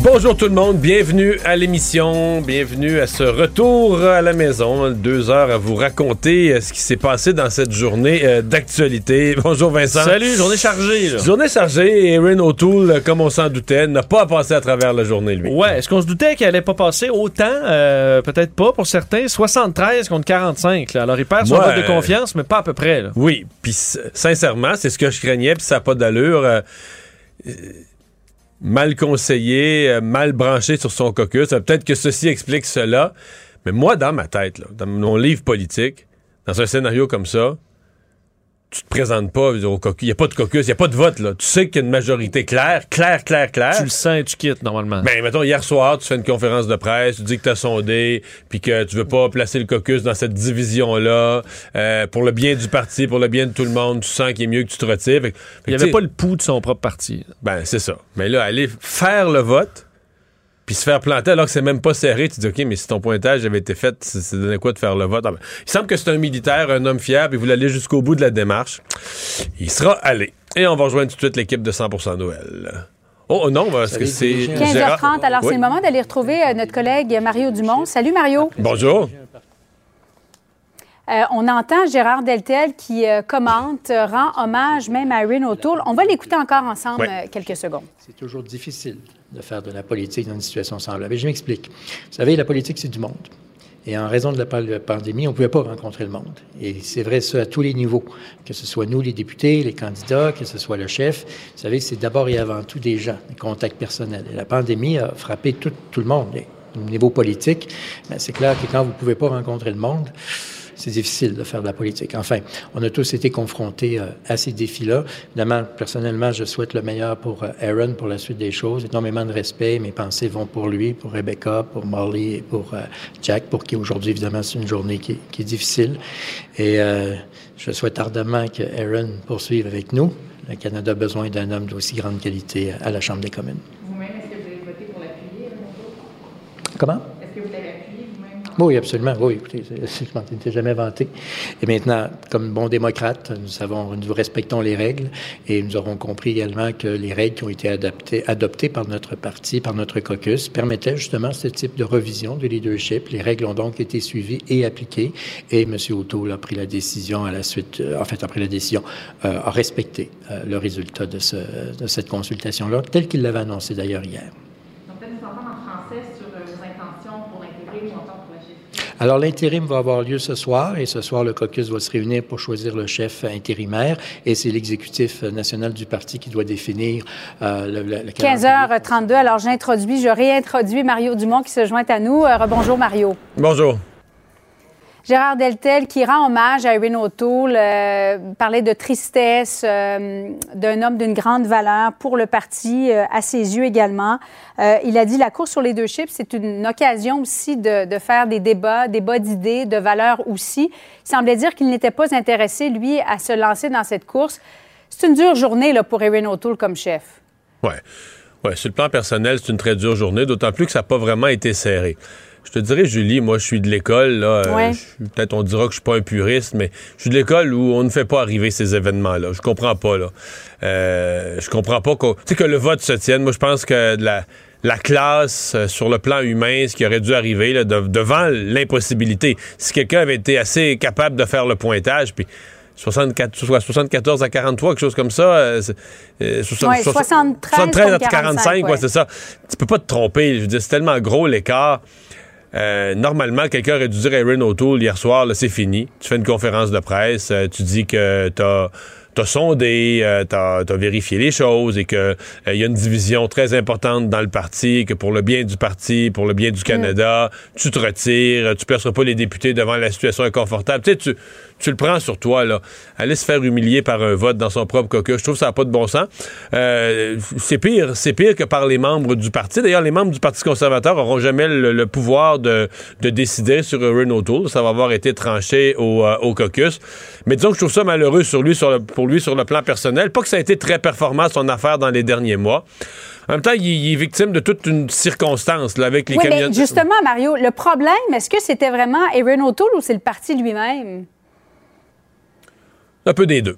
Bonjour tout le monde, bienvenue à l'émission, bienvenue à ce retour à la maison, deux heures à vous raconter euh, ce qui s'est passé dans cette journée euh, d'actualité. Bonjour Vincent. Salut, journée chargée. Là. Journée chargée et O'Toole, euh, comme on s'en doutait, n'a pas passé à travers la journée lui. Ouais, est-ce qu'on se doutait qu'elle allait pas passer autant? Euh, Peut-être pas pour certains. 73 contre 45. Là. Alors il perd son Ouais. vote de confiance, mais pas à peu près. Là. Oui, puis sincèrement, c'est ce que je craignais, puis ça n'a pas d'allure. euh, mal conseillé, euh, mal branché sur son caucus. Euh, Peut-être que ceci explique cela. Mais moi, dans ma tête, dans mon livre politique, dans un scénario comme ça, tu te présentes pas au caucus. Il n'y a pas de caucus, il n'y a pas de vote. Là. Tu sais qu'il y a une majorité claire, claire, claire, claire. Tu le sens et tu quittes normalement. Ben, mettons, hier soir, tu fais une conférence de presse, tu dis que tu as sondé, puis que tu veux pas placer le caucus dans cette division-là, euh, pour le bien du parti, pour le bien de tout le monde, tu sens qu'il est mieux que tu te retires. Fait fait il n'y avait pas le pouls de son propre parti. Ben, c'est ça. Mais là, aller faire le vote, puis se faire planter alors que c'est même pas serré, tu dis, OK, mais si ton pointage avait été fait, c'est c'est donné quoi de faire le vote? Ah ben, il semble que c'est un militaire, un homme fiable, il voulait aller jusqu'au bout de la démarche. Il sera allé. Et on va rejoindre tout de suite l'équipe de 100% Noël. Oh non, parce que c'est... 15h30. Alors, Oui. c'est le moment d'aller retrouver euh, notre collègue Mario Dumont. Salut, Mario. Bonjour. Euh, on entend Gérard Deltel qui euh, commente, rend hommage même à Erin O'Toole. On va l'écouter encore ensemble quelques secondes. C'est toujours difficile de faire de la politique dans une situation semblable. Et je m'explique. Vous savez, la politique, c'est du monde. Et en raison de la pa- la pandémie, on ne pouvait pas rencontrer le monde. Et c'est vrai, ça, à tous les niveaux. Que ce soit nous, les députés, les candidats, que ce soit le chef. Vous savez, c'est d'abord et avant tout des gens, des contacts personnels. Et la pandémie a frappé tout, tout le monde. Et au niveau politique, ben, c'est clair que quand vous ne pouvez pas rencontrer le monde, c'est difficile de faire de la politique. Enfin, on a tous été confrontés euh, à ces défis-là. Évidemment, personnellement, je souhaite le meilleur pour euh, Aaron, pour la suite des choses. Énormément de respect. Mes pensées vont pour lui, pour Rebecca, pour Molly et pour euh, Jack, pour qui aujourd'hui, évidemment, c'est une journée qui, est- qui est difficile. Et euh, je souhaite ardemment que Aaron poursuive avec nous. Le Canada a besoin d'un homme d'aussi grande qualité à la Chambre des communes. Vous-même, est-ce que vous avez voté pour l'appuyer? Comment? Est-ce que vous l'avez appuyé vous-même? Oui, absolument. Oui, écoutez, je m'en étais jamais vanté. Et maintenant, comme bon démocrate, nous savons, nous respectons les règles et nous aurons compris également que les règles qui ont été adaptées, adoptées par notre parti, par notre caucus, permettaient justement ce type de revision du leadership. Les règles ont donc été suivies et appliquées et M. O'Toole a pris la décision à la suite, euh, en fait, a pris la décision, euh, a respecté euh, le résultat de, de cette consultation-là, tel qu'il l'avait annoncé d'ailleurs hier. Donc, peut-être nous entendre en français sur euh, vos intentions pour l'intégrer ou encore pour la chef. Alors, l'intérim va avoir lieu ce soir et ce soir, le caucus va se réunir pour choisir le chef intérimaire et c'est l'exécutif national du parti qui doit définir euh, le, le- le calendrier. 15h32. Alors, j'introduis, je réintroduis Mario Dumont qui se joint à nous. Euh, bonjour, Mario. Bonjour. Gérard Deltel qui rend hommage à Erin O'Toole, euh, parlait de tristesse euh, d'un homme d'une grande valeur pour le parti, euh, à ses yeux également. Il a dit la course sur les deux chips, c'est une occasion aussi de, faire des débats, débats d'idées, de valeurs aussi. Il semblait dire qu'il n'était pas intéressé, lui, à se lancer dans cette course. C'est une dure journée là, pour Erin O'Toole comme chef. Ouais. Ouais, sur le plan personnel, c'est une très dure journée, d'autant plus que ça n'a pas vraiment été serré. Je te dirais, Julie, moi, je suis de l'école, là. euh, Ouais. Peut-être on dira que je suis pas un puriste, mais je suis de l'école où on ne fait pas arriver ces événements-là. Je comprends pas, là. Euh, je comprends pas sais, que le vote se tienne. Moi, je pense que de la, la classe, euh, sur le plan humain, ce qui aurait dû arriver, là, de- devant l'impossibilité. Si quelqu'un avait été assez capable de faire le pointage, puis 64, soit 74 à 43, quelque chose comme ça. euh, c'est- euh, soixante- Ouais, soixante- 73 73 à contre 45, ouais, ouais. c'est ça. Tu peux pas te tromper. Je veux dire, c'est tellement gros l'écart. Euh, normalement, quelqu'un aurait dû dire à Erin O'Toole hier soir, là, c'est fini. Tu fais une conférence de presse, euh, tu dis que t'as as sondé, euh, t'as as vérifié les choses et que il y a une division très importante dans le parti, que pour le bien du parti, pour le bien du Canada, tu te retires, tu placeras pas les députés devant la situation inconfortable. Tu sais, tu, tu le prends sur toi, là. Aller se faire humilier par un vote dans son propre caucus, je trouve que ça n'a pas de bon sens. Euh, c'est pire, c'est pire que par les membres du parti. D'ailleurs, les membres du Parti conservateur n'auront jamais le, pouvoir de, décider sur Renault Tool. Ça va avoir été tranché au, euh, au, caucus. Mais disons que je trouve ça malheureux sur lui, sur le, pour lui sur le plan personnel. Pas que ça a été très performant, son affaire, dans les derniers mois. En même temps, il, est victime de toute une circonstance là, avec les oui, justement, Mario, le problème, est-ce que c'était vraiment Aaron O'Toole ou c'est le parti lui-même? Un peu des deux.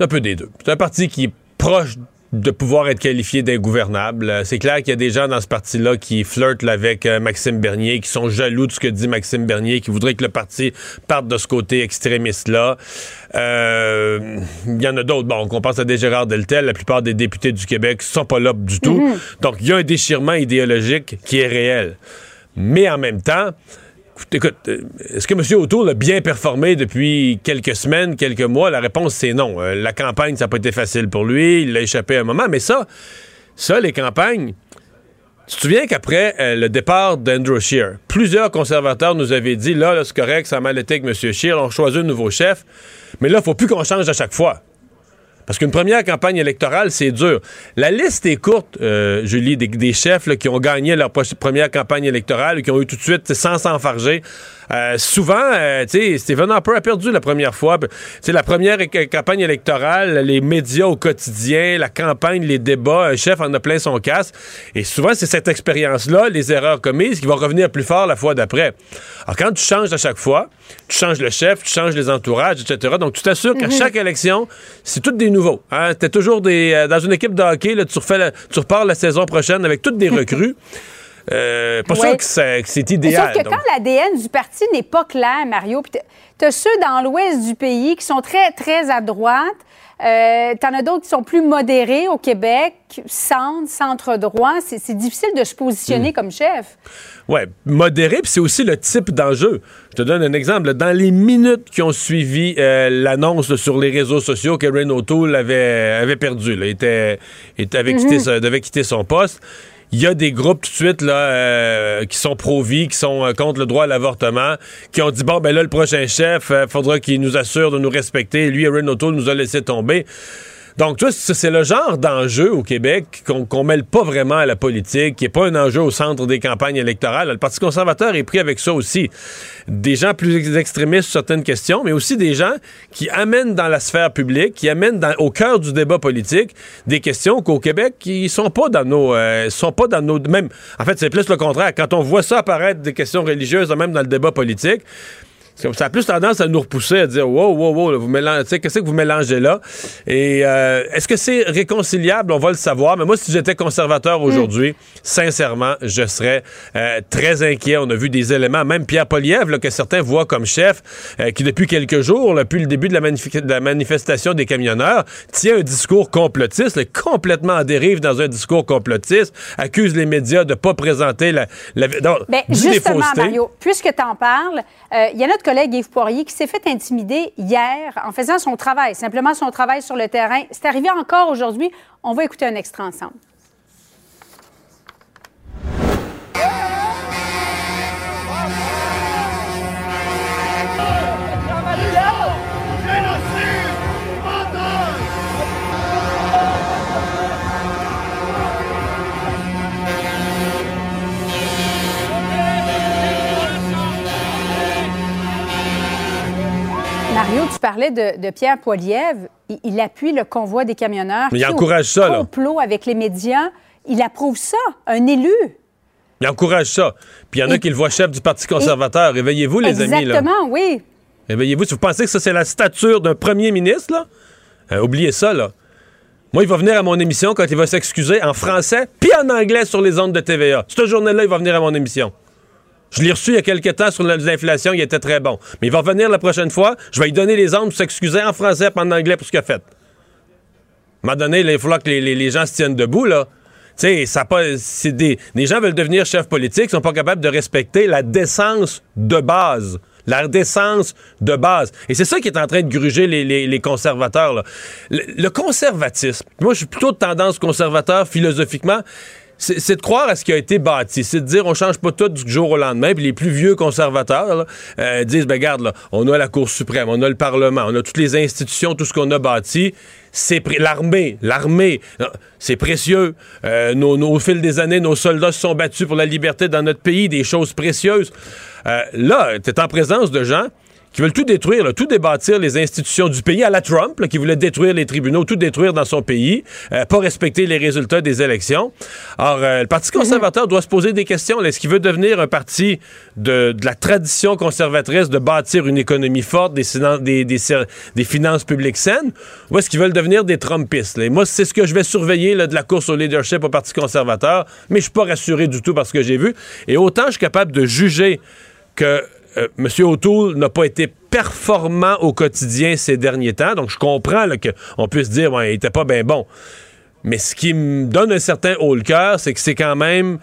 Un peu des deux. C'est un parti qui est proche de pouvoir être qualifié d'ingouvernable. Euh, c'est clair qu'il y a des gens dans ce parti-là qui flirtent avec euh, Maxime Bernier, qui sont jaloux de ce que dit Maxime Bernier, qui voudraient que le parti parte de ce côté extrémiste-là. Euh, il y en a d'autres. Bon, on pense à des Gérard Deltel. La plupart des députés du Québec sont pas là du tout. Mm-hmm. Donc, il y a un déchirement idéologique qui est réel. Mais en même temps, Écoute, euh, est-ce que M. O'Toole a bien performé depuis quelques semaines, quelques mois? La réponse, c'est non. Euh, la campagne, ça n'a pas été facile pour lui. Il a échappé à un moment. Mais ça, ça, les campagnes, tu te souviens qu'après euh, le départ d'Andrew Scheer, plusieurs conservateurs nous avaient dit, là, là c'est correct, ça a mal été avec M. Scheer, on choisit un nouveau chef, mais là, il ne faut plus qu'on change à chaque fois. Parce qu'une première campagne électorale, c'est dur. La liste est courte, euh, Julie, des, chefs qui ont gagné leur première campagne électorale, qui ont eu tout de suite, sans s'enfarger, euh, souvent, euh, tu sais, Stephen Harper a perdu la première fois. Tu sais, la première campagne électorale, les médias au quotidien, la campagne, les débats, un chef en a plein son casque. Et souvent, c'est cette expérience-là, les erreurs commises, qui vont revenir plus fort la fois d'après. Alors, quand tu changes à chaque fois, tu changes le chef, tu changes les entourages, etc. Donc, tu t'assures qu'à mhm. chaque élection, c'est tout des nouveaux. Hein? es toujours des, euh, dans une équipe de hockey, là, tu, refais tu repars la saison prochaine avec toutes des recrues. Euh, pas sûr que c'est idéal. Sauf que quand l'ADN du parti n'est pas clair, Mario, tu as ceux dans l'ouest du pays qui sont très, très à droite. Euh, T'en as d'autres qui sont plus modérés au Québec, centre, centre droit. C'est difficile de se positionner hmm. comme chef. Oui, modéré, puis c'est aussi le type d'enjeu. Je te donne un exemple. Dans les minutes qui ont suivi euh, l'annonce sur les réseaux sociaux que Ray O'Toole avait, avait perdu, là, était, était, avait, quitté, mhm. devait quitter son poste, il y a des groupes tout de suite là, euh, qui sont pro-vie, qui sont euh, contre le droit à l'avortement, qui ont dit bon ben là le prochain chef, euh, faudra qu'il nous assure de nous respecter. Lui, Aaron O'Toole nous a laissé tomber. Donc, tu c'est le genre d'enjeu au Québec qu'on mêle pas vraiment à la politique, qui n'est pas un enjeu au centre des campagnes électorales. Le Parti conservateur est pris avec ça aussi. Des gens plus extrémistes sur certaines questions, mais aussi des gens qui amènent dans la sphère publique, qui amènent au cœur du débat politique des questions qu'au Québec, qui sont pas dans nos... Euh, sont pas dans nos... Même, en fait, c'est plus le contraire. Quand on voit ça apparaître des questions religieuses, même dans le débat politique, ça a plus tendance à nous repousser à dire wow, wow, wow, vous mélangez, qu'est-ce que vous mélangez là? Et euh, est-ce que c'est réconciliable? On va le savoir. Mais moi, si j'étais conservateur mm. aujourd'hui, sincèrement, je serais euh, très inquiet. On a vu des éléments, même Pierre Poliev, que certains voient comme chef, euh, qui depuis quelques jours, depuis le début de la, manifestation des camionneurs, tient un discours complotiste, complètement en dérive dans un discours complotiste, accuse les médias de ne pas présenter la. la ben, justement, Mario, puisque tu en parles, il y a notre collègue Yves Poirier qui s'est fait intimider hier en faisant son travail, simplement son travail sur le terrain. C'est arrivé encore aujourd'hui. On va écouter un extrait ensemble. Parlais de, Pierre Poilievre. Il, appuie le convoi des camionneurs. Mais il encourage ça, là. complot avec les médias. Il approuve ça, un élu. Il encourage ça. Puis il y en a qui le voient chef du Parti conservateur. Réveillez-vous, les amis. Exactement, oui. Réveillez-vous. Si vous pensez que ça, c'est la stature d'un premier ministre, là, euh, oubliez ça, là. Moi, il va venir à mon émission quand il va s'excuser en français puis en anglais sur les ondes de TVA. Cette journée-là, il va venir à mon émission. Je l'ai reçu il y a quelques temps sur l'inflation, il était très bon. Mais il va revenir la prochaine fois, je vais lui donner les ondes pour s'excuser en français et en anglais pour ce qu'il a fait. À un moment donné, il va que les, gens se tiennent debout, là. Tu sais. Des, des gens veulent devenir chefs politiques, sont pas capables de respecter la décence de base. La décence de base. Et c'est ça qui est en train de gruger les, conservateurs. Le, le, conservatisme, moi je suis plutôt de tendance conservateur philosophiquement, c'est de croire à ce qui a été bâti. C'est de dire, on change pas tout du jour au lendemain. Puis les plus vieux conservateurs euh, disent, ben garde, là, on a la Cour suprême, on a le Parlement, on a toutes les institutions, tout ce qu'on a bâti. C'est l'armée, l'armée, euh, c'est précieux. Euh, au fil des années, nos soldats se sont battus pour la liberté dans notre pays, des choses précieuses. Là, tu es en présence de gens qui veulent tout détruire, tout débâtir les institutions du pays à la Trump, qui voulait détruire les tribunaux, tout détruire dans son pays, euh, pas respecter les résultats des élections. Or, euh, le Parti conservateur doit se poser des questions. Est-ce qu'il veut devenir un parti de, la tradition conservatrice de bâtir une économie forte, des, des, finances publiques saines, ou est-ce qu'ils veulent devenir des Trumpistes? Et moi, c'est ce que je vais surveiller de la course au leadership au Parti conservateur, mais je suis pas rassuré du tout par ce que j'ai vu. Et autant je suis capable de juger que euh, M. O'Toole n'a pas été performant au quotidien ces derniers temps. Donc, je comprends qu'on puisse dire qu'il n'était pas bien bon. Mais ce qui me donne un certain haut le cœur, c'est que c'est quand même.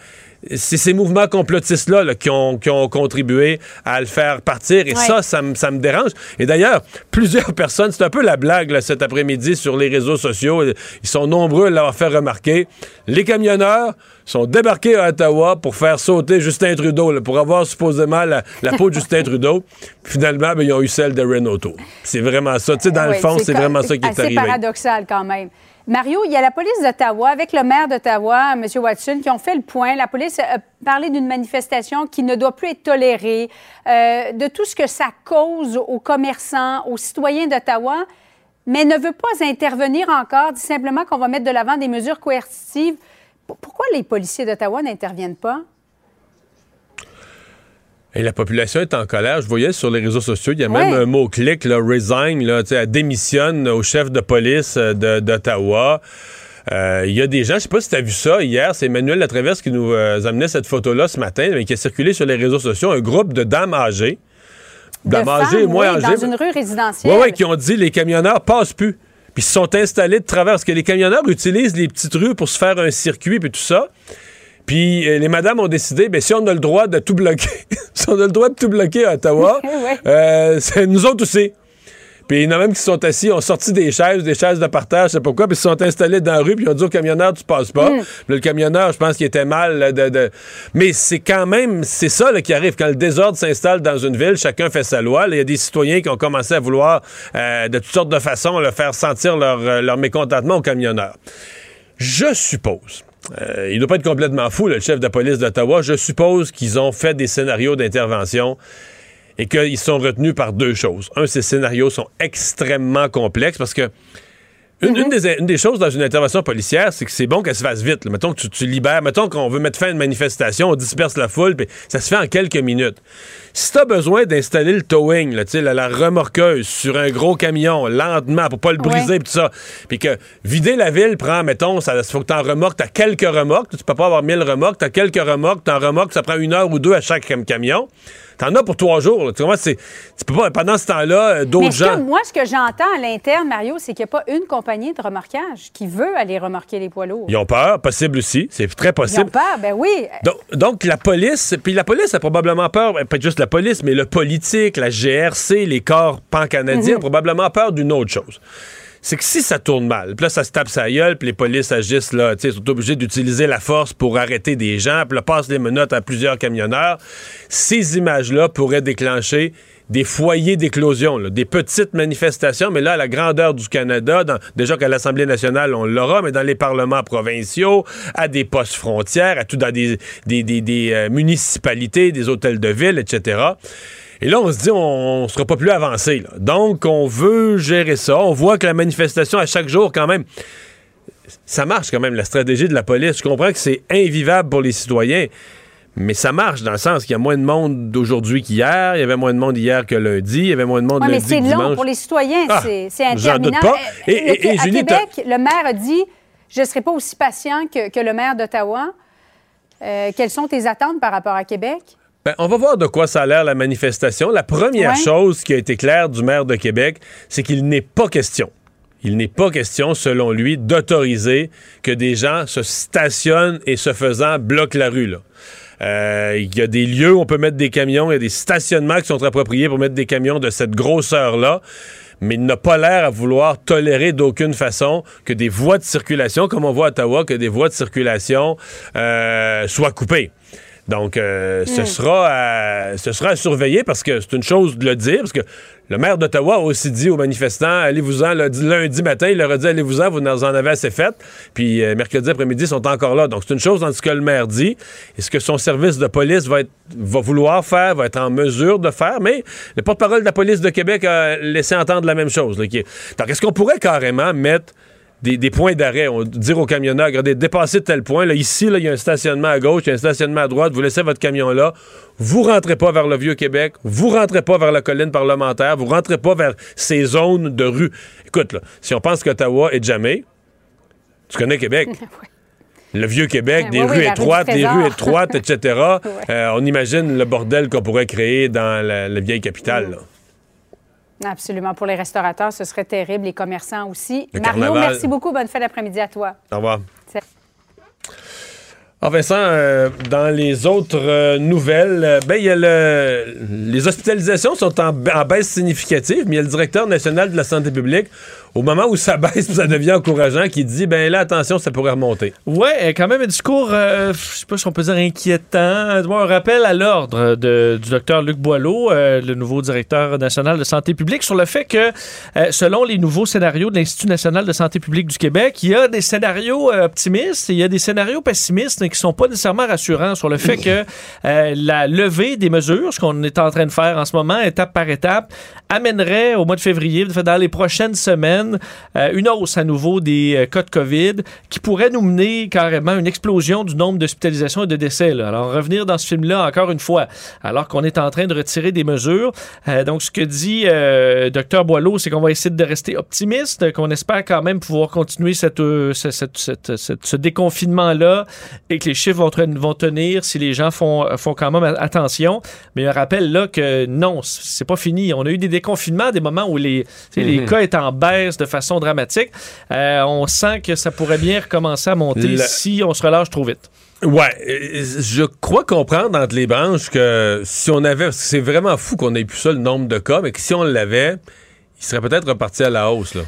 C'est ces mouvements complotistes-là là, qui, ont, qui ont contribué à le faire partir. Et Ouais. ça, ça, me- ça me dérange. Et d'ailleurs, plusieurs personnes, c'est un peu la blague là, cet après-midi sur les réseaux sociaux. Ils sont nombreux à l'avoir fait remarquer. Les camionneurs sont débarqués à Ottawa pour faire sauter Justin Trudeau, là, pour avoir supposément la, la peau de Justin Trudeau. Finalement, ben, ils ont eu celle de Renault. C'est vraiment ça. Tu sais, dans le fond, c'est vraiment ça qui est arrivé. paradoxal quand même. Mario, il y a la police d'Ottawa avec le maire d'Ottawa, M. Watson, qui ont fait le point. La police a parlé d'une manifestation qui ne doit plus être tolérée, euh, de tout ce que ça cause aux commerçants, aux citoyens d'Ottawa, mais ne veut pas intervenir encore, dit simplement qu'on va mettre de l'avant des mesures coercitives. Pourquoi les policiers d'Ottawa n'interviennent pas? Et la population est en colère. Je voyais sur les réseaux sociaux, il y a Ouais. même un mot-clic, là, resign, là, elle démissionne au chef de police euh, d'Ottawa. Euh, Il y a des gens, je sais pas si tu as vu ça hier, c'est Emmanuel Latraverse qui nous euh, amenait cette photo-là ce matin, mais qui a circulé sur les réseaux sociaux, un groupe de dames âgées. De Dames âgées, femmes, moins oui, âgées. dans une rue résidentielle. Oui, oui, qui ont dit les camionneurs passent plus. Puis ils se sont installés de travers. Parce que les camionneurs utilisent les petites rues pour se faire un circuit puis tout ça. Puis euh, les madames ont décidé, ben, si on a le droit de tout bloquer, si on a le droit de tout bloquer à Ottawa, Ouais. euh, c'est nous autres aussi. Puis il y en a même qui se sont assis, ont sorti des chaises, des chaises de partage, je sais pas quoi, puis ils se sont installés dans la rue, puis ils ont dit au camionneur, tu passes pas. Puis là, le camionneur, je pense qu'il était mal. là, de, de- Mais c'est quand même, c'est ça là, qui arrive. Quand le désordre s'installe dans une ville, chacun fait sa loi. Là, Il y a des citoyens qui ont commencé à vouloir, euh, de toutes sortes de façons, le faire sentir leur, leur mécontentement au camionneur. Je suppose. Euh, il ne doit pas être complètement fou, là, le chef de police d'Ottawa. Je suppose qu'ils ont fait des scénarios d'intervention et qu'ils sont retenus par deux choses. Un, ces scénarios sont extrêmement complexes parce que une, une des, une des choses dans une intervention policière, c'est que c'est bon qu'elle se fasse vite. là. Mettons que tu, tu libères, mettons qu'on veut mettre fin à une manifestation, on disperse la foule, puis ça se fait en quelques minutes. Si tu as besoin d'installer le towing, là, la, la remorqueuse sur un gros camion, lentement, pour pas le briser, puis tout ça, puis que vider la ville prend, mettons, ça faut que tu en remorques, tu as quelques remorques, tu peux pas avoir 1000 remorques, tu as quelques remorques, tu en remorques, ça prend une heure ou deux à chaque cam- camion. T'en as pour trois jours. là. Tu? C'est- Tu peux pas, pendant ce temps-là, euh, d'autres que- gens. moi, ce que j'entends à l'interne, Mario, c'est qu'il n'y a pas une compagnie de remorquage qui veut aller remorquer les poids lourds. Ils ont peur, possible aussi. C'est très Ils ont possible. peur, ben oui. Donc, donc, la police, puis la police a probablement peur, ben, pas juste la police, mais le politique, la GRC, les corps pan-canadiens ont probablement peur d'une autre chose. C'est que si ça tourne mal, puis là, ça se tape sa gueule, puis les polices agissent, là, tu sais, sont obligés d'utiliser la force pour arrêter des gens, puis là, passent les menottes à plusieurs camionneurs, ces images-là pourraient déclencher des foyers d'éclosion, des petites manifestations, mais là, la grandeur du Canada, déjà qu'à l'Assemblée nationale, on l'aura, mais dans les parlements provinciaux, à des postes frontières, à tout dans des, euh, municipalités, des hôtels de ville, etc. Et là, on se dit, on ne sera pas plus avancé. Donc, on veut gérer ça. On voit que la manifestation, à chaque jour, quand même, ça marche quand même, la stratégie de la police. Je comprends que c'est invivable pour les citoyens, mais ça marche dans le sens qu'il y a moins de monde d'aujourd'hui qu'hier. Il y avait moins de monde hier que lundi. Il y avait moins de monde Oui, mais lundi c'est que long pour les citoyens. Ah, c'est c'est j'en doute interminable. pas. Euh, Et- et- et à Julie, Québec, le maire a dit Je ne serai pas aussi patient que, que le maire d'Ottawa. Euh, quelles sont tes attentes par rapport à Québec? Ben, on va voir de quoi ça a l'air la manifestation. La première Ouais. chose qui a été claire du maire de Québec, c'est qu'il n'est pas question. Il n'est pas question, selon lui, d'autoriser que des gens se stationnent et se faisant bloquent la rue. Là. Euh, Il y a des lieux où on peut mettre des camions, il y a des stationnements qui sont appropriés pour mettre des camions de cette grosseur-là. mais il n'a pas l'air à vouloir tolérer d'aucune façon que des voies de circulation, comme on voit à Ottawa, que des voies de circulation euh, soient coupées. Donc, euh, ce, sera à, ce sera à surveiller parce que c'est une chose de le dire, parce que le maire d'Ottawa a aussi dit aux manifestants, allez-vous-en, lundi, lundi matin, il leur a dit, allez-vous-en, vous en avez assez fait. Puis euh, mercredi après-midi, ils sont encore là. Donc, c'est une chose dans ce que le maire dit. Et ce que son service de police va, être, va vouloir faire, va être en mesure de faire. Mais le porte-parole de la police de Québec a laissé entendre la même chose. là, qui est- Donc, est-ce qu'on pourrait carrément mettre des, des points d'arrêt, on dire aux camionneurs, regardez, dépassez tel point, là, ici, là, il y a un stationnement à gauche, il y a un stationnement à droite, vous laissez votre camion là, vous rentrez pas vers le Vieux-Québec, vous rentrez pas vers la colline parlementaire, vous rentrez pas vers ces zones de rue. Écoute, là, si on pense qu'Ottawa est jamais, tu connais Québec. Le Vieux-Québec, des Oui, oui, rues rue étroites, des rues étroites, etc. Euh, on imagine le bordel qu'on pourrait créer dans la, la vieille capitale. là. Absolument. Pour les restaurateurs, ce serait terrible. Les commerçants aussi. Le Mario, carnaval. merci beaucoup. Bonne fin d'après-midi à toi. Au revoir. Ah Vincent, euh, dans les autres euh, nouvelles, euh, ben il y a le, les hospitalisations sont en baisse significative, mais il y a le directeur national de la santé publique au moment où ça baisse, ça devient encourageant, qui dit ben là attention, ça pourrait remonter. Ouais, quand même un discours, euh, je sais pas si on peut dire inquiétant. Un rappel à l'ordre du docteur Luc Boileau, euh, le nouveau directeur national de santé publique, sur le fait que, euh, selon les nouveaux scénarios de l'Institut national de santé publique du Québec, il y a des scénarios euh, optimistes et il y a des scénarios pessimistes qui sont pas nécessairement rassurants sur le fait que euh, la levée des mesures, ce qu'on est en train de faire en ce moment, étape par étape, amènerait au mois de février, dans les prochaines semaines, euh, une hausse à nouveau des euh, cas de COVID qui pourrait nous mener carrément à une explosion du nombre d'hospitalisations et de décès. là. Alors, revenir dans ce film-là encore une fois, alors qu'on est en train de retirer des mesures. Euh, donc, ce que dit Dr Boileau, c'est qu'on va essayer de rester optimiste, qu'on espère quand même pouvoir continuer cette, ce- cette- cette- cette- ce déconfinement-là et que les chiffres vont, tenir si les gens font, font quand même attention. Mais un rappel là que non, c'est pas fini. On a eu des déconfinements, des moments où les, les cas étaient en baisse de façon dramatique. Euh, on sent que ça pourrait bien recommencer à monter si on se relâche trop vite. Ouais, je crois comprendre entre les branches que si on avait, c'est vraiment fou qu'on ait plus ça le nombre de cas, mais que si on l'avait, il serait peut-être reparti à la hausse là.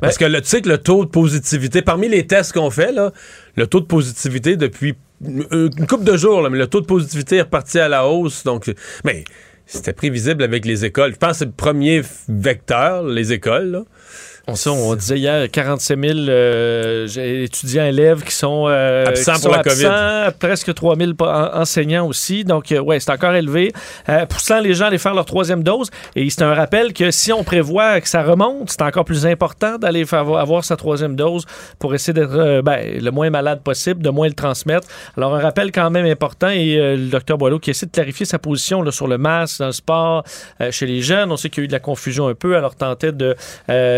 Parce que le- tu sais que le taux de positivité, parmi les tests qu'on fait, là, le taux de positivité depuis une couple de jours, là, mais le taux de positivité est reparti à la hausse. Donc, mais c'était prévisible avec les écoles. Je pense que c'est le premier vecteur, les écoles. là. On, sait, on disait hier 47 000 euh, étudiants élèves qui sont, euh, Absents qui pour sont la COVID. presque 3 000 pa- en- enseignants aussi. Donc, euh, ouais, c'est encore élevé. Euh, poussant les gens à aller faire leur troisième dose. Et c'est un rappel que si on prévoit que ça remonte, c'est encore plus important d'aller avoir, sa troisième dose pour essayer d'être euh, ben, le moins malade possible, de moins le transmettre. Alors, un rappel quand même important. Et le docteur Boileau qui essaie de clarifier sa position là, sur le masque dans le sport, chez les jeunes. On sait qu'il y a eu de la confusion un peu. Alors, tentait de,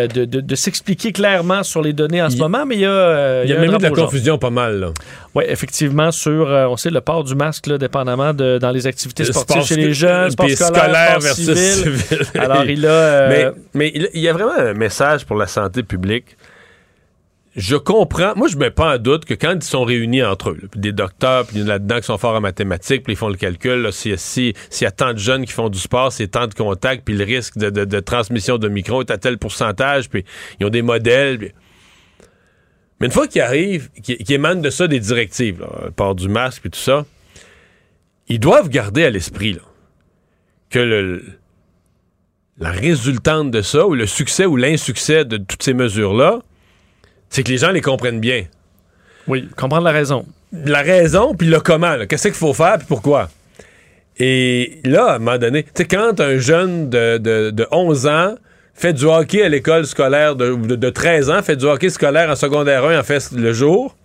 de, de- de s'expliquer clairement sur les données en ce moment, mais il y a, euh, Il y a un même eu de la confusion pas mal. Là. Oui, effectivement, sur, euh, on sait, le port du masque, là, dépendamment de, dans les activités Le sportives sport chez les jeunes, sport scolaire, scolaire sport versus civil. civil. Alors, il a... euh, Mais, mais il il y a vraiment un message pour la santé publique. Je comprends. Moi, je mets pas en doute que quand ils sont réunis entre eux, des docteurs, puis là-dedans qui sont forts en mathématiques, puis ils font le calcul, s'il si- s'il y a tant de jeunes qui font du sport, c'est tant de contacts, puis le risque de, transmission de micro est à tel pourcentage, puis ils ont des modèles. Mais une fois qu'ils arrivent, qu'ils émanent de ça des directives, là, port du masque, puis tout ça, ils doivent garder à l'esprit que le, la résultante de ça, ou le succès ou l'insuccès de toutes ces mesures-là, c'est que les gens les comprennent bien. oui, comprendre la raison. La raison, puis le comment. Qu'est-ce qu'il faut faire, puis pourquoi? Et là, à un moment donné, tu sais, quand un jeune de, de- de 11 ans fait du hockey à l'école scolaire, de, de, de 13 ans, fait du hockey scolaire en secondaire 1, en fait le jour,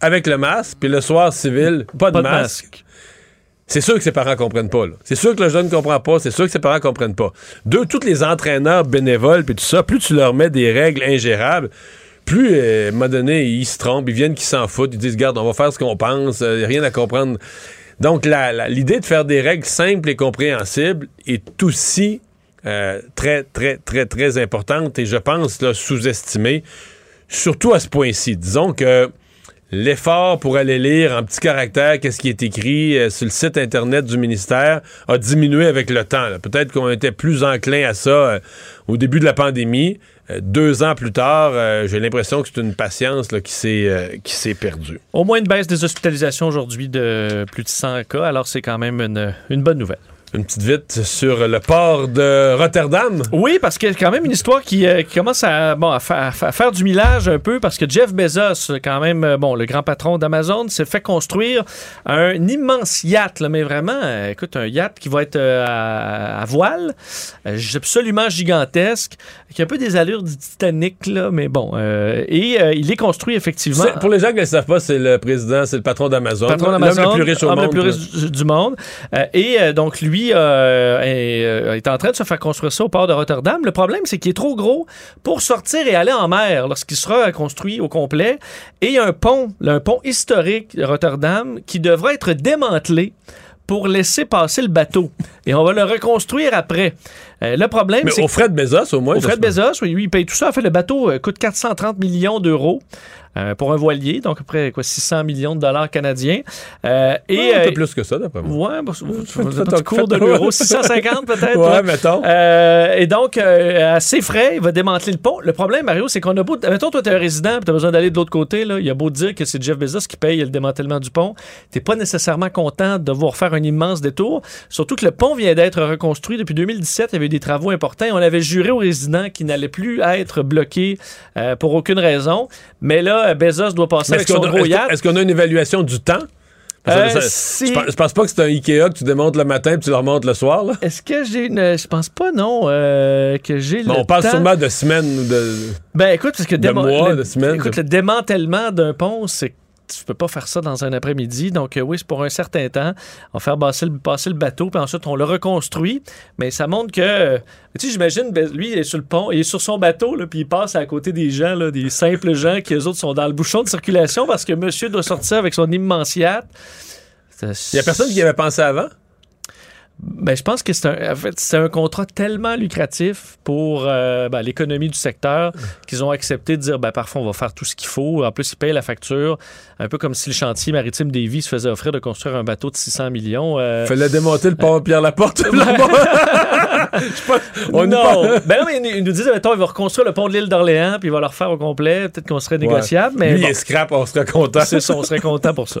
avec le masque, puis le soir civil, pas de, Pas masque. masque. C'est sûr que ses parents comprennent pas. C'est sûr que le jeune comprend pas. C'est sûr que ses parents comprennent pas. Deux, tous les entraîneurs bénévoles puis tout ça, plus tu leur mets des règles ingérables, plus euh, à un moment donné ils se trompent, ils viennent qu'ils s'en foutent, ils disent garde, on va faire ce qu'on pense, euh, rien à comprendre. Donc l'idée de faire des règles simples et compréhensibles est aussi euh, très très très très importante et je pense sous-estimée, surtout à ce point-ci. Disons que l'effort pour aller lire en petit caractère qu'est-ce qui est écrit euh, sur le site Internet du ministère a diminué avec le temps. Peut-être qu'on était plus enclin à ça au début de la pandémie. Euh, deux ans plus tard, euh, j'ai l'impression que c'est une patience là, qui s'est euh, qui s'est perdue. Au moins une baisse des hospitalisations aujourd'hui de plus de 100 cas, alors c'est quand même une bonne nouvelle. Une petite vite sur le port de Rotterdam. Oui, parce qu'il y a quand même une histoire qui, euh, qui commence à, bon, à, fa- à fa- à faire du millage un peu, parce que Jeff Bezos, quand même, euh, bon, le grand patron d'Amazon, s'est fait construire un immense yacht, là, mais vraiment, euh, écoute, un yacht qui va être euh, à, à voile, absolument gigantesque, qui a un peu des allures du Titanic, là, mais bon. et il est construit effectivement. Pour les gens qui ne le savent pas, c'est le président, c'est le patron d'Amazon. Patron L'homme d'Amazon, le plus riche au homme monde. le plus riche du, monde. Et donc, lui euh, est, euh, est en train de se faire construire ça au port de Rotterdam. Le problème, c'est qu'il est trop gros pour sortir et aller en mer lorsqu'il sera construit au complet. Et il y a un pont, un pont historique de Rotterdam qui devra être démantelé pour laisser passer le bateau. Et on va le reconstruire après. Euh, le problème, Mais c'est au frais de Bezos, au moins. au parce que- Bezos, oui, il paye tout ça. En fait, le bateau euh, coûte 430 millions d'euros euh, pour un voilier, donc à peu près quoi, 600 millions de dollars canadiens. Et Ouais, un peu plus que ça, d'après moi. Ouais, bah, un cours de l'euro, 650 peut-être. Ouais, mettons. Et donc, à ses frais, il va démanteler le pont. Le problème, Mario, c'est qu'on a beau. Mettons, toi, t'es un résident, tu as besoin d'aller de l'autre côté. Là. Il y a beau dire que c'est Jeff Bezos qui paye le démantèlement du pont. T'es pas nécessairement content de devoir faire un immense détour. Surtout que le pont vient d'être reconstruit depuis 2017. Il y avait eu des travaux importants. On avait juré aux résidents qu'il n'allait plus être bloqué euh, pour aucune raison. Mais là, Bezos doit passer avec Est-ce son qu'on a, gros yacht. est-ce qu'on a une évaluation du temps? Euh, ça- je, pense, je pense pas que c'est un Ikea que tu démontes le matin puis tu le remontes le soir. Est-ce que j'ai une. Je pense pas, non, euh, que j'ai le. On parle temps. sûrement de semaines ou de. Ben écoute, parce que De mois, le, de semaines, écoute, le démantèlement d'un pont, c'est tu peux pas faire ça dans un après-midi. Donc, euh, oui, c'est pour un certain temps. On va faire passer le, bateau, puis ensuite, on le reconstruit. Mais ça montre que, tu sais, j'imagine, ben, lui, il est sur le pont, il est sur son bateau, là, puis il passe à côté des gens, là, des simples gens qui, eux autres, sont dans le bouchon de circulation parce que monsieur doit sortir avec son immense yacht. Il y a personne qui avait pensé avant? Ben, je pense que c'est un, en fait, c'est un contrat tellement lucratif pour euh, ben, l'économie du secteur qu'ils ont accepté de dire ben, parfois on va faire tout ce qu'il faut. En plus, ils payent la facture. Un peu comme si le chantier maritime Davy se faisait offrir de construire un bateau de 600 millions. euh, Fallait démonter le pont sais pas, on non. parle- ben non, mais ils nous disent, mettons, il va reconstruire le pont de l'île d'Orléans, puis il va le refaire au complet. Peut-être qu'on serait négociable, mais Lui, bon, il est scrap, on serait content. c'est ça, on serait content pour ça.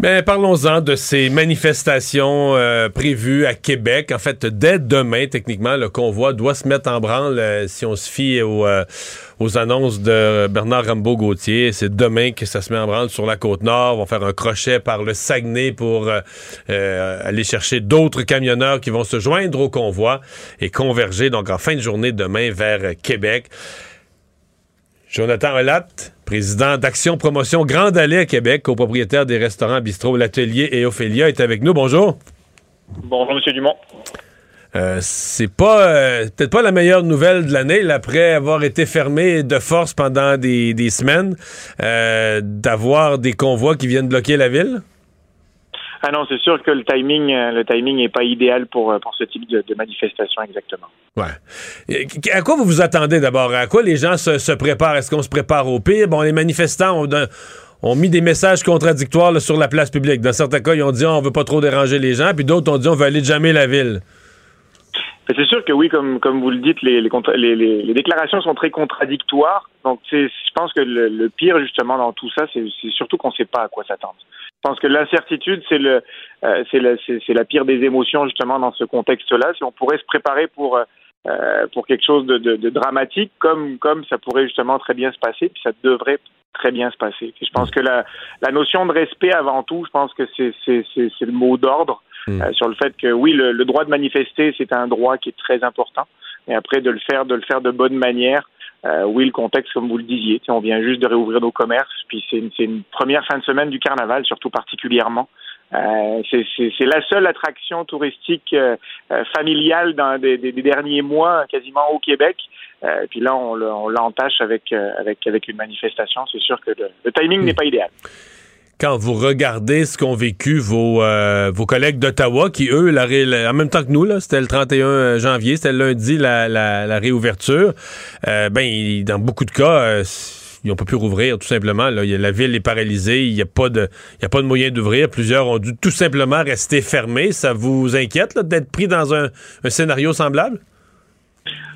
Mais parlons-en de ces manifestations euh, prévues à Québec. En fait, dès demain, techniquement, le convoi doit se mettre en branle euh, si on se fie aux, euh, aux annonces de Bernard Rambaud-Gauthier. C'est demain que ça se met en branle sur la Côte-Nord. On va faire un crochet par le Saguenay pour euh, euh, aller chercher d'autres camionneurs qui vont se joindre au convoi et converger donc en fin de journée demain vers Québec. Jonathan Olat, président d'Action Promotion Grande Allée à Québec, copropriétaire des restaurants Bistrot L'Atelier et Ophélia, est avec nous. Bonjour. Bonjour, M. Dumont. Euh, c'est pas euh, peut-être pas la meilleure nouvelle de l'année, après avoir été fermé de force pendant des, des semaines, euh, d'avoir des convois qui viennent bloquer la ville? Ah non, c'est sûr que le timing, euh, le timing n'est pas idéal pour, euh, pour ce type de, de manifestation exactement. Ouais. Et À quoi vous vous attendez d'abord? À quoi les gens se, se préparent? Est-ce qu'on se prépare au pire? Bon, les manifestants ont, mis des messages contradictoires là, sur la place publique. Dans certains cas, ils ont dit on veut pas trop déranger les gens, puis d'autres ont dit on veut aller jammer la ville. C'est sûr que oui, comme, comme vous le dites, les, les, contra- les, les- les déclarations sont très contradictoires. Donc, je pense que le, le pire, justement, dans tout ça, c'est surtout qu'on ne sait pas à quoi s'attendre. Je pense que l'incertitude, c'est le, euh, c'est la pire des émotions, justement, dans ce contexte-là. Si on pourrait se préparer pour, euh, euh, pour quelque chose de, de, de dramatique, comme, comme ça pourrait justement très bien se passer, puis ça devrait très bien se passer. Puis je pense que la, la notion de respect, avant tout, je pense que c'est le mot d'ordre. Mm. Euh, sur le fait que oui, le, le droit de manifester, c'est un droit qui est très important. Mais après, de le faire, de le faire de bonne manière. Euh, oui, le contexte, comme vous le disiez, on vient juste de réouvrir nos commerces, puis c'est une, première fin de semaine du carnaval, surtout particulièrement. Euh, c'est- la seule attraction touristique euh, familiale dans des, des- des derniers mois, quasiment au Québec. Puis là, on le- on l'entache avec, avec, avec une manifestation. C'est sûr que le, le timing n'est pas idéal. Quand vous regardez ce qu'ont vécu vos, euh, vos collègues d'Ottawa, qui, eux, la, en même temps que nous, c'était le 31 janvier, c'était lundi la, la, réouverture, euh, ben, dans beaucoup de cas, euh, ils n'ont pas pu rouvrir, tout simplement. La ville est paralysée, il n'y a pas de, a pas de moyen d'ouvrir. Plusieurs ont dû tout simplement rester fermés. Ça vous inquiète d'être pris dans un scénario semblable?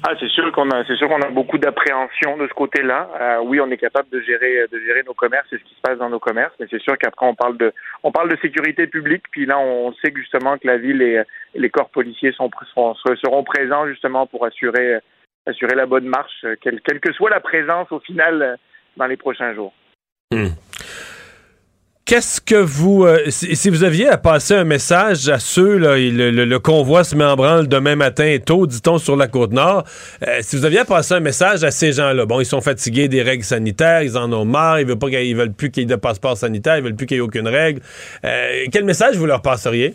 Ah, c'est sûr qu'on a, c'est sûr qu'on a beaucoup d'appréhension de ce côté-là. Euh, oui, on est capable de gérer, de gérer nos commerces et ce qui se passe dans nos commerces, mais c'est sûr qu'après on parle de, on parle de sécurité publique. Puis là, on sait justement que la ville et les corps policiers sont, seront, présents justement pour assurer, assurer la bonne marche, quelle, quelle que soit la présence au final dans les prochains jours. Hmm. Qu'est-ce que vous, euh, si, vous aviez à passer un message à ceux, là, le, convoi se met en branle demain matin tôt, dit-on, sur la côte nord, euh, si vous aviez à passer un message à ces gens-là, bon, ils sont fatigués des règles sanitaires, ils en ont marre, ils veulent, pas ils veulent plus qu'il y ait de passeport sanitaire, ils veulent plus qu'il y ait aucune règle, euh, quel message vous leur passeriez?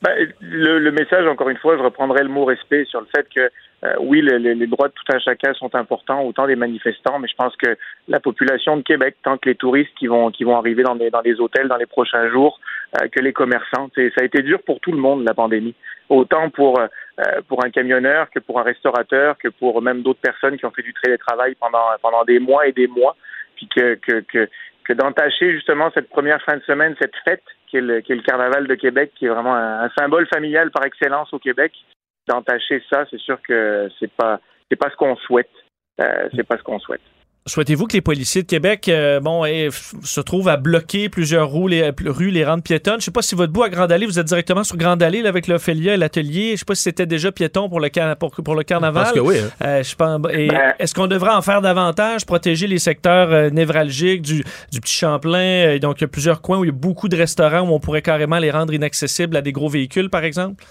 Ben, le, message, encore une fois, je reprendrai le mot respect sur le fait que euh, oui, les droits de tout un chacun sont importants, autant des manifestants, mais je pense que la population de Québec, tant que les touristes qui vont qui vont arriver dans des dans les hôtels dans les prochains jours, euh, que les commerçants, ça a été dur pour tout le monde la pandémie, autant pour euh, pour un camionneur que pour un restaurateur, que pour même d'autres personnes qui ont fait du télétravail pendant pendant des mois et des mois, puis que que que, que d'entacher justement cette première fin de semaine, cette fête qui est le, qui est le carnaval de Québec, qui est vraiment un symbole familial par excellence au Québec d'entacher ça, c'est sûr que c'est pas c'est pas ce qu'on souhaite. Euh, c'est pas ce qu'on souhaite. Souhaitez-vous que les policiers de Québec euh, bon, se trouvent à bloquer plusieurs rues, les, rues, les rentes piétonnes? Je ne sais pas si votre bout à Grande Allée, vous êtes directement sur Grande Allée avec l'Ophélia et l'atelier. Je ne sais pas si c'était déjà piéton pour le, pour, pour le carnaval. Je pense que oui. Hein. Euh, ben, est-ce qu'on devrait en faire davantage, protéger les secteurs névralgiques du, du Petit Champlain? donc, il y a plusieurs coins où il y a beaucoup de restaurants où on pourrait carrément les rendre inaccessibles à des gros véhicules, par exemple?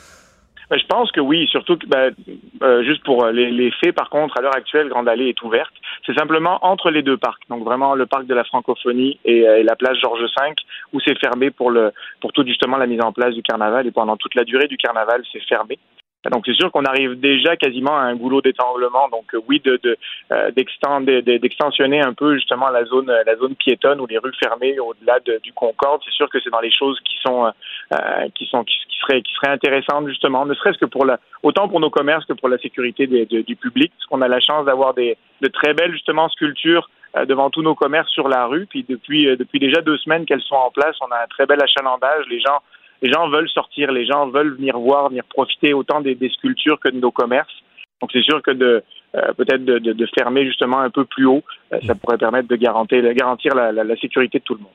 Ben, je pense que oui, surtout que ben, euh, juste pour euh, les, faits, par contre, à l'heure actuelle, Grande Allée est ouverte. C'est simplement entre les deux parcs, donc vraiment le parc de la francophonie et, euh, et la plage Georges V, où c'est fermé pour le pour tout justement la mise en place du carnaval et pendant toute la durée du carnaval, c'est fermé. Donc c'est sûr qu'on arrive déjà quasiment à un goulot d'étanglement. Donc euh, oui, de, de euh, d'extensionner un peu justement la zone la zone piétonne ou les rues fermées au-delà du Concorde. C'est sûr que c'est dans les choses qui sont euh, qui sont qui, seraient qui seraient intéressantes justement, ne serait-ce que pour la autant pour nos commerces que pour la sécurité du public, parce qu'on a la chance d'avoir des de très belles justement sculptures devant tous nos commerces sur la rue. Puis depuis depuis déjà deux semaines qu'elles sont en place, on a un très bel achalandage. Les gens les gens veulent sortir, les gens veulent venir voir, venir profiter autant des, sculptures que de nos commerces. Donc c'est sûr que de euh, peut-être de, fermer justement un peu plus haut, euh, ça pourrait permettre de garantir, garantir la, sécurité de tout le monde.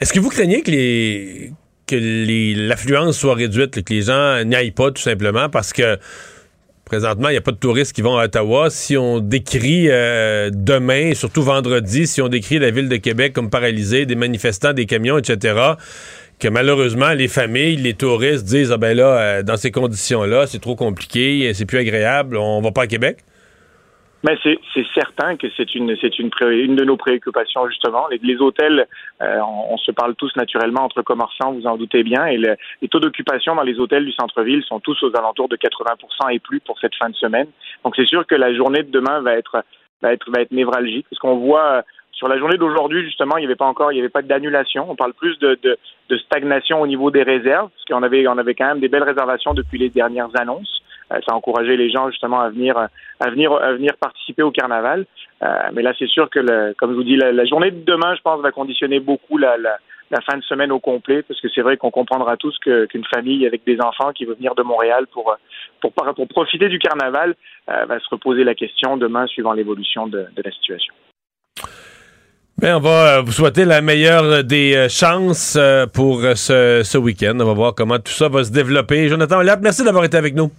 Est-ce que vous craignez que les que l'affluence soit réduite, que les gens n'y aillent pas tout simplement? Parce que présentement, il n'y a pas de touristes qui vont à Ottawa. Si on décrit euh, demain, surtout vendredi, si on décrit la ville de Québec comme paralysée, des manifestants, des camions, etc., que malheureusement, les familles, les touristes disent Ah ben là, euh, dans ces conditions-là, c'est trop compliqué, c'est plus agréable, on va pas à Québec? Mais c'est certain que c'est une c'est une, une de nos préoccupations justement. Les, hôtels, euh, on, se parle tous naturellement entre commerçants, vous en doutez bien, et les taux d'occupation dans les hôtels du centre-ville sont tous aux alentours de 80% et plus pour cette fin de semaine. Donc c'est sûr que la journée de demain va être va être va être névralgique, parce voit sur la journée d'aujourd'hui, justement, il n'y avait pas encore, il n'y avait pas d'annulation. On parle plus de, stagnation au niveau des réserves, parce qu'on avait, on avait quand même des belles réservations depuis les dernières annonces. Euh, ça a encouragé les gens justement à venir, à venir, à venir participer au carnaval. Euh, mais là, c'est sûr que, le, comme je vous dis, la, journée de demain, je pense, va conditionner beaucoup la, fin de semaine au complet, parce que c'est vrai qu'on comprendra tous qu'une famille avec des enfants qui veut venir de Montréal pour, pour, pour profiter du carnaval euh, va se reposer la question demain suivant l'évolution de la situation. Bien, on va euh, vous souhaiter la meilleure des euh, chances euh, pour ce, ce week-end. On va voir comment tout ça va se développer. Jonathan Olap, merci d'avoir été avec nous.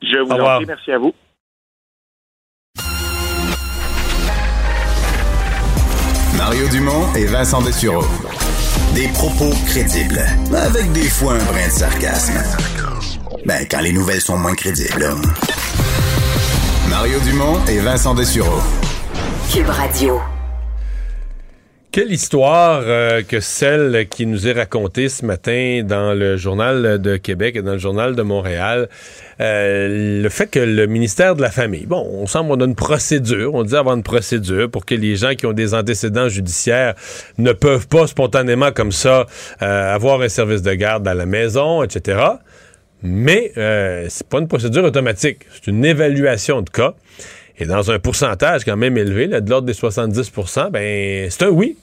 Je vous en prie, merci à vous. Mario Dumont et Vincent Dessureau. Des propos crédibles, avec des fois un brin de sarcasme. Ben, quand les nouvelles sont moins crédibles. Mario Dumont et Vincent Dessureau. Cube Radio. Quelle histoire euh, que celle qui nous est racontée ce matin dans le journal de Québec et dans le journal de Montréal. Euh, le fait que le ministère de la Famille, bon, on semble on a une procédure, on dit avoir une procédure pour que les gens qui ont des antécédents judiciaires ne peuvent pas spontanément comme ça euh, avoir un service de garde à la maison, etc. Mais euh, c'est pas une procédure automatique, c'est une évaluation de cas. Et dans un pourcentage quand même élevé, là, de l'ordre des 70% ben c'est un oui.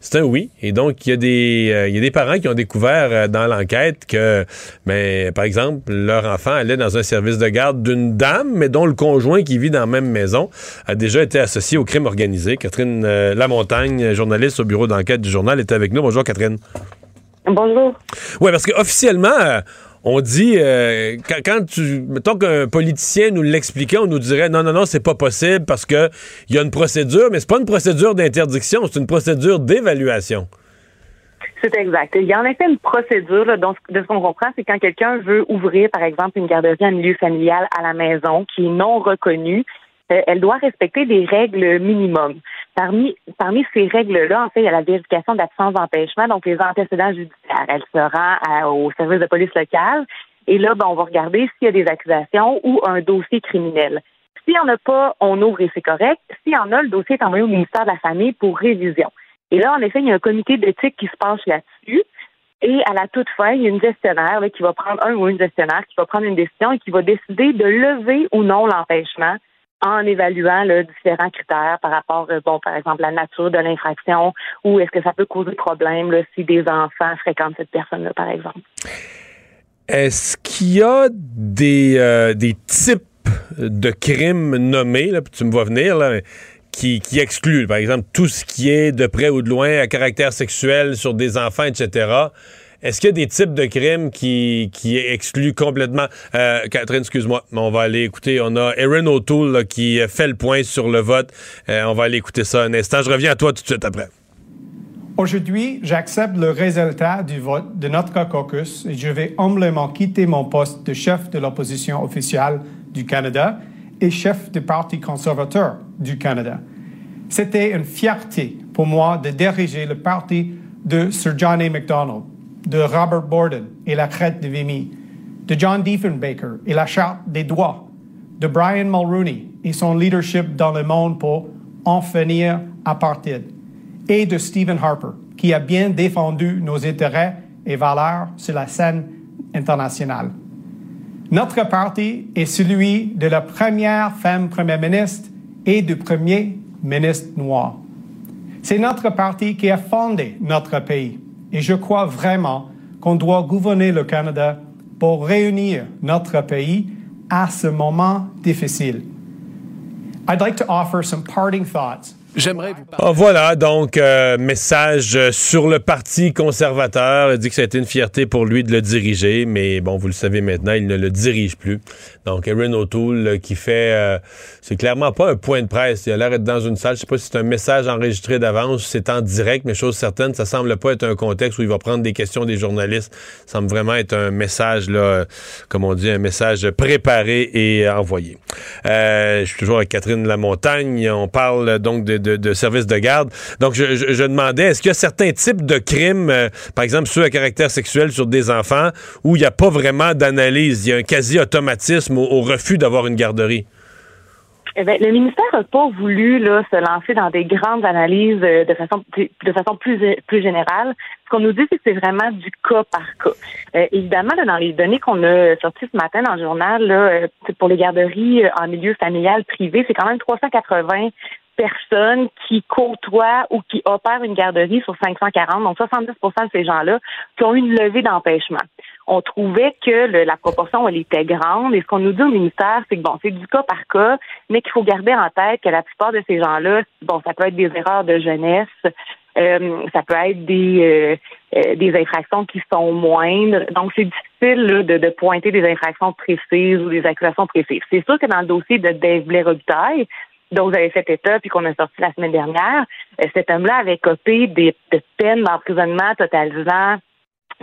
C'est un oui. Et donc, il y, a des, euh, y a des parents qui ont découvert euh, dans l'enquête que, ben, par exemple, leur enfant allait dans un service de garde d'une dame, mais dont le conjoint qui vit dans la même maison a déjà été associé au crime organisé. Catherine euh, Lamontagne, journaliste au bureau d'enquête du journal, est avec nous. Bonjour, Catherine. Bonjour. Oui, parce qu'officiellement, on dit, euh, quand, tu, mettons qu'un politicien nous l'expliquait, on nous dirait non, non, non, c'est pas possible parce que il y a une procédure, mais c'est pas une procédure d'interdiction, c'est une procédure d'évaluation. C'est exact. Il y a en effet une procédure, là, de ce qu'on comprend, c'est quand quelqu'un veut ouvrir, par exemple, une garderie en milieu familial à la maison qui est non reconnue, euh, elle doit respecter des règles minimum. Parmi, ces règles-là, en fait, il y a la vérification d'absence d'empêchement, donc les antécédents judiciaires. Elle se rend au service de police locale et là, ben, on va regarder s'il y a des accusations ou un dossier criminel. S'il n'y en a pas, on ouvre et c'est correct. S'il y en a, le dossier est envoyé au ministère de la Famille pour révision. Et là, en effet, il y a un comité d'éthique qui se penche là-dessus. Et à la toute fin, il y a une gestionnaire qui va prendre un ou une gestionnaire qui va prendre une décision et qui va décider de lever ou non l'empêchement en évaluant différents critères par rapport, euh, bon, par exemple, la nature de l'infraction ou est-ce que ça peut causer problème si des enfants fréquentent cette personne-là, par exemple? Est-ce qu'il y a des, euh, des types de crimes nommés, là, tu me vois venir, là, qui, qui excluent, par exemple, tout ce qui est de près ou de loin à caractère sexuel sur des enfants, etc., est-ce qu'il y a des types de crimes qui, qui excluent complètement... Euh, Catherine, excuse-moi, mais on va aller écouter. On a Erin O'Toole qui fait le point sur le vote. Euh, on va aller écouter ça un instant. Je reviens à toi tout de suite après. Aujourd'hui, j'accepte le résultat du vote de notre caucus et je vais humblement quitter mon poste de chef de l'opposition officielle du Canada et chef du Parti conservateur du Canada. C'était une fierté pour moi de diriger le parti de Sir John A. Macdonald de Robert Borden et la crête de Vimy, de John Diefenbaker et la charte des droits, de Brian Mulroney et son leadership dans le monde pour en finir apartheid, et de Stephen Harper, qui a bien défendu nos intérêts et valeurs sur la scène internationale. Notre parti est celui de la première femme première ministre et du premier ministre noir. C'est notre parti qui a fondé notre pays et je crois vraiment qu'on doit gouverner le Canada pour réunir notre pays à ce moment difficile. I'd like to offer some parting thoughts J'aimerais vous parler. Ah, voilà, donc, euh, message sur le Parti conservateur. Il dit que ça a été une fierté pour lui de le diriger, mais bon, vous le savez maintenant, il ne le dirige plus. Donc, Erin O'Toole qui fait. Euh, c'est clairement pas un point de presse. Il a l'air d'être dans une salle. Je sais pas si c'est un message enregistré d'avance, c'est en direct, mais chose certaine, ça semble pas être un contexte où il va prendre des questions des journalistes. Ça semble vraiment être un message, là, comme on dit, un message préparé et envoyé. Euh, je suis toujours avec Catherine Lamontagne. On parle donc de de, services de garde. Donc, je, demandais, est-ce qu'il y a certains types de crimes, euh, par exemple ceux à caractère sexuel sur des enfants, où il n'y a pas vraiment d'analyse, il y a un quasi-automatisme au, refus d'avoir une garderie? Eh le ministère n'a pas voulu se lancer dans des grandes analyses euh, de façon de plus générale. Ce qu'on nous dit, c'est que c'est vraiment du cas par cas. Euh, évidemment, dans les données qu'on a sorties ce matin dans le journal, pour les garderies en milieu familial privé, c'est quand même 380 personnes qui côtoient ou qui opèrent une garderie sur 540, donc 70 de ces gens-là, qui ont eu une levée d'empêchement. On trouvait que la proportion, elle était grande. Et ce qu'on nous dit au ministère, c'est que bon, c'est du cas par cas, mais qu'il faut garder en tête que la plupart de ces gens-là, bon, ça peut être des erreurs de jeunesse, euh, ça peut être des euh, euh, des infractions qui sont moindres. Donc, c'est difficile de, de, pointer des infractions précises ou des accusations précises. C'est sûr que dans le dossier de Dave Blair Robitaille, dont vous avez fait état puis qu'on a sorti la semaine dernière, euh, cet homme-là avait copé des, de peines d'emprisonnement totalisant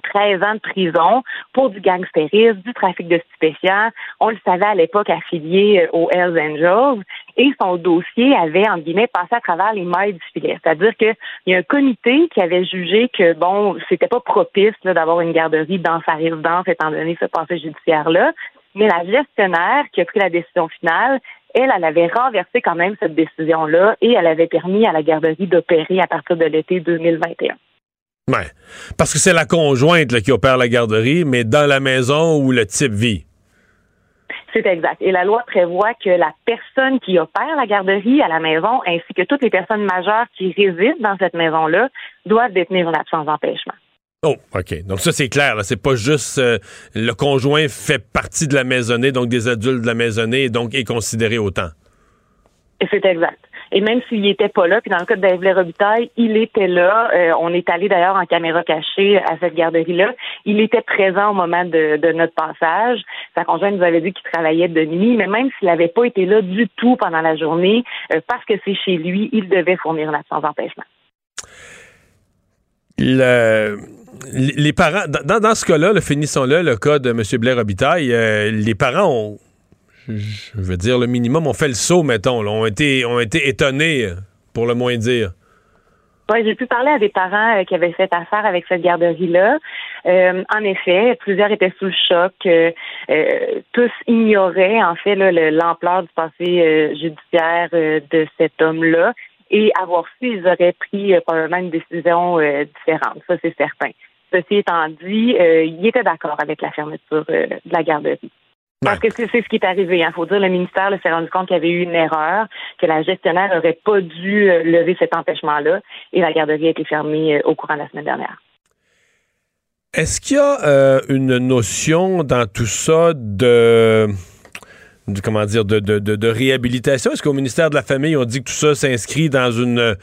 13 ans de prison pour du gangstérisme, du trafic de stupéfiants. On le savait à l'époque affilié euh, aux Hells Angels. et son dossier avait, en guillemets, passé à travers les mailles du filet. C'est-à-dire qu'il y a un comité qui avait jugé que, bon, c'était pas propice d'avoir une garderie dans sa résidence, étant donné ce passé judiciaire-là. Mais la gestionnaire qui a pris la décision finale, elle, elle avait renversé quand même cette décision-là et elle avait permis à la garderie d'opérer à partir de l'été 2021. Ouais. Parce que c'est la conjointe qui opère la garderie, mais dans la maison où le type vit. C'est exact. Et la loi prévoit que la personne qui opère la garderie à la maison, ainsi que toutes les personnes majeures qui résident dans cette maison-là, doivent détenir une absence d'empêchement. Oh, OK. Donc ça, c'est clair. C'est pas juste euh, le conjoint fait partie de la maisonnée, donc des adultes de la maisonnée, et donc est considéré autant. C'est exact. Et même s'il n'était pas là, puis dans le cas de David Robitaille, il était là. Euh, on est allé d'ailleurs en caméra cachée à cette garderie-là. Il était présent au moment de, notre passage. Sa conjointe nous avait dit qu'il travaillait de nuit, mais même s'il n'avait pas été là du tout pendant la journée, euh, parce que c'est chez lui, il devait fournir une absence d'empêchement. Les parents, dans, ce cas-là, le finissons-le, le cas de M. Blair Robitaille, euh, les parents ont je veux dire le minimum, on fait le saut, mettons, ont, été, ont été étonnés, pour le moins dire. Oui, j'ai pu parler à des parents euh, qui avaient fait affaire avec cette garderie-là. Euh, en effet, plusieurs étaient sous le choc. Euh, tous ignoraient, en fait, l'ampleur du passé judiciaire de cet homme-là. Et avoir su, ils auraient pris probablement une décision différente. Ça, c'est certain. Ceci étant dit, il était d'accord avec la fermeture de la garderie. Parce que c'est ce qui est arrivé. Il hein. faut dire, le ministère s'est rendu compte qu'il y avait eu une erreur, que la gestionnaire n'aurait pas dû euh, lever cet empêchement-là, et la garderie a été fermée euh, au courant de la semaine dernière. Est-ce qu'il y a euh, une notion dans tout ça de, comment dire de, de, de réhabilitation? Est-ce qu'au ministère de la Famille, on dit que tout ça s'inscrit dans une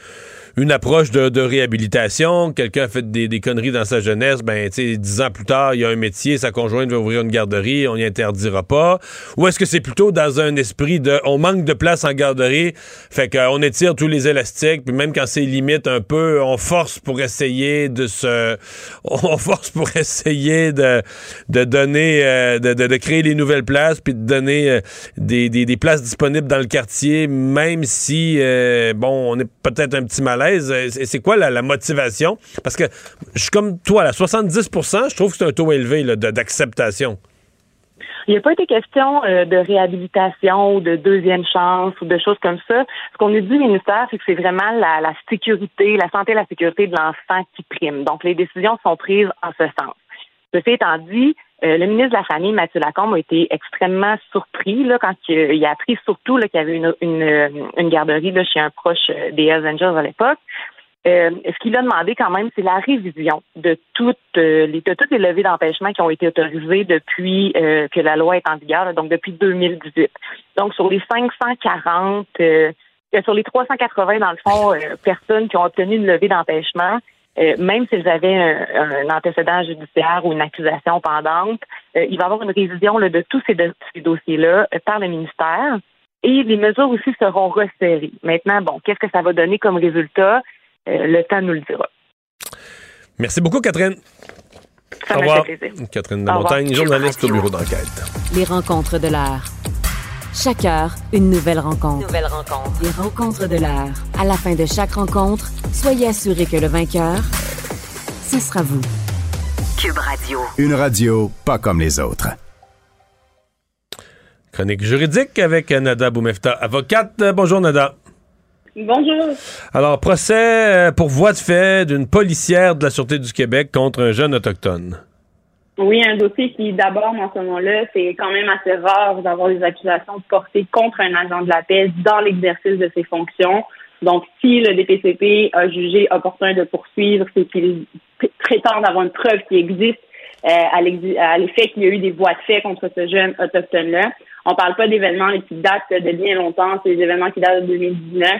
une approche de, réhabilitation. Quelqu'un a fait des, conneries dans sa jeunesse, ben, tu sais, dix ans plus tard, il y a un métier, sa conjointe va ouvrir une garderie, on n'y interdira pas. Ou est-ce que c'est plutôt dans un esprit de, on manque de place en garderie, fait qu'on étire tous les élastiques, puis même quand c'est limite un peu, on force pour essayer de se, on force pour essayer de, de donner, euh, de, de, créer les nouvelles places, puis de donner euh, des, des, places disponibles dans le quartier, même si, euh, bon, on est peut-être un petit malaise euh, c'est quoi la, motivation? Parce que je suis comme toi, à 70% je trouve que c'est un taux élevé d'acceptation. Il n'y a pas été question euh, de réhabilitation ou de deuxième chance ou de choses comme ça. Ce qu'on nous dit, le ministère, c'est que c'est vraiment la, sécurité, la santé et la sécurité de l'enfant qui prime. Donc, les décisions sont prises en ce sens. Ceci étant dit, euh, le ministre de la Famille, Mathieu Lacombe, a été extrêmement surpris là, quand il, a appris surtout qu'il y avait une, une, garderie là, chez un proche euh, des Avengers à l'époque. Euh, ce qu'il a demandé quand même, c'est la révision de toutes les de toutes les levées d'empêchement qui ont été autorisées depuis que la loi est en vigueur, donc depuis 2018. Donc sur les 540, sur les 380 dans le fond personnes qui ont obtenu une levée d'empêchement, euh, même s'ils avaient un, antécédent judiciaire ou une accusation pendante, euh, il va y avoir une révision de tous ces, dossiers-là euh, par le ministère. Et les mesures aussi seront resserrées. Maintenant, bon, qu'est-ce que ça va donner comme résultat? le temps nous le dira. Merci beaucoup, Catherine. Ça Au revoir. Plaisir. Catherine de Montagne, journaliste au bureau d'enquête. Les rencontres de l'art. Chaque heure, une nouvelle rencontre. Nouvelle rencontre. Les rencontres de l'heure. À la fin de chaque rencontre, soyez assurés que le vainqueur, ce sera vous. Cube Radio. Une radio pas comme les autres. Chronique juridique avec Nada Boumefta, avocate. Bonjour Nada. Bonjour. Alors, procès pour voie de fait d'une policière de la Sûreté du Québec contre un jeune autochtone. Oui, un dossier qui, d'abord, moment-là, c'est quand même assez rare d'avoir des accusations portées contre un agent de la paix dans l'exercice de ses fonctions. Donc, si le DPCP a jugé opportun de poursuivre, c'est qu'il prétend avoir une preuve qui existe euh, à l'effet qu'il y a eu des voies de fait contre ce jeune autochtone-là. On parle pas d'événements qui datent de bien longtemps, c'est des événements qui datent de 2019,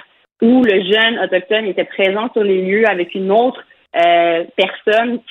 où le jeune autochtone était présent sur les lieux avec une autre euh,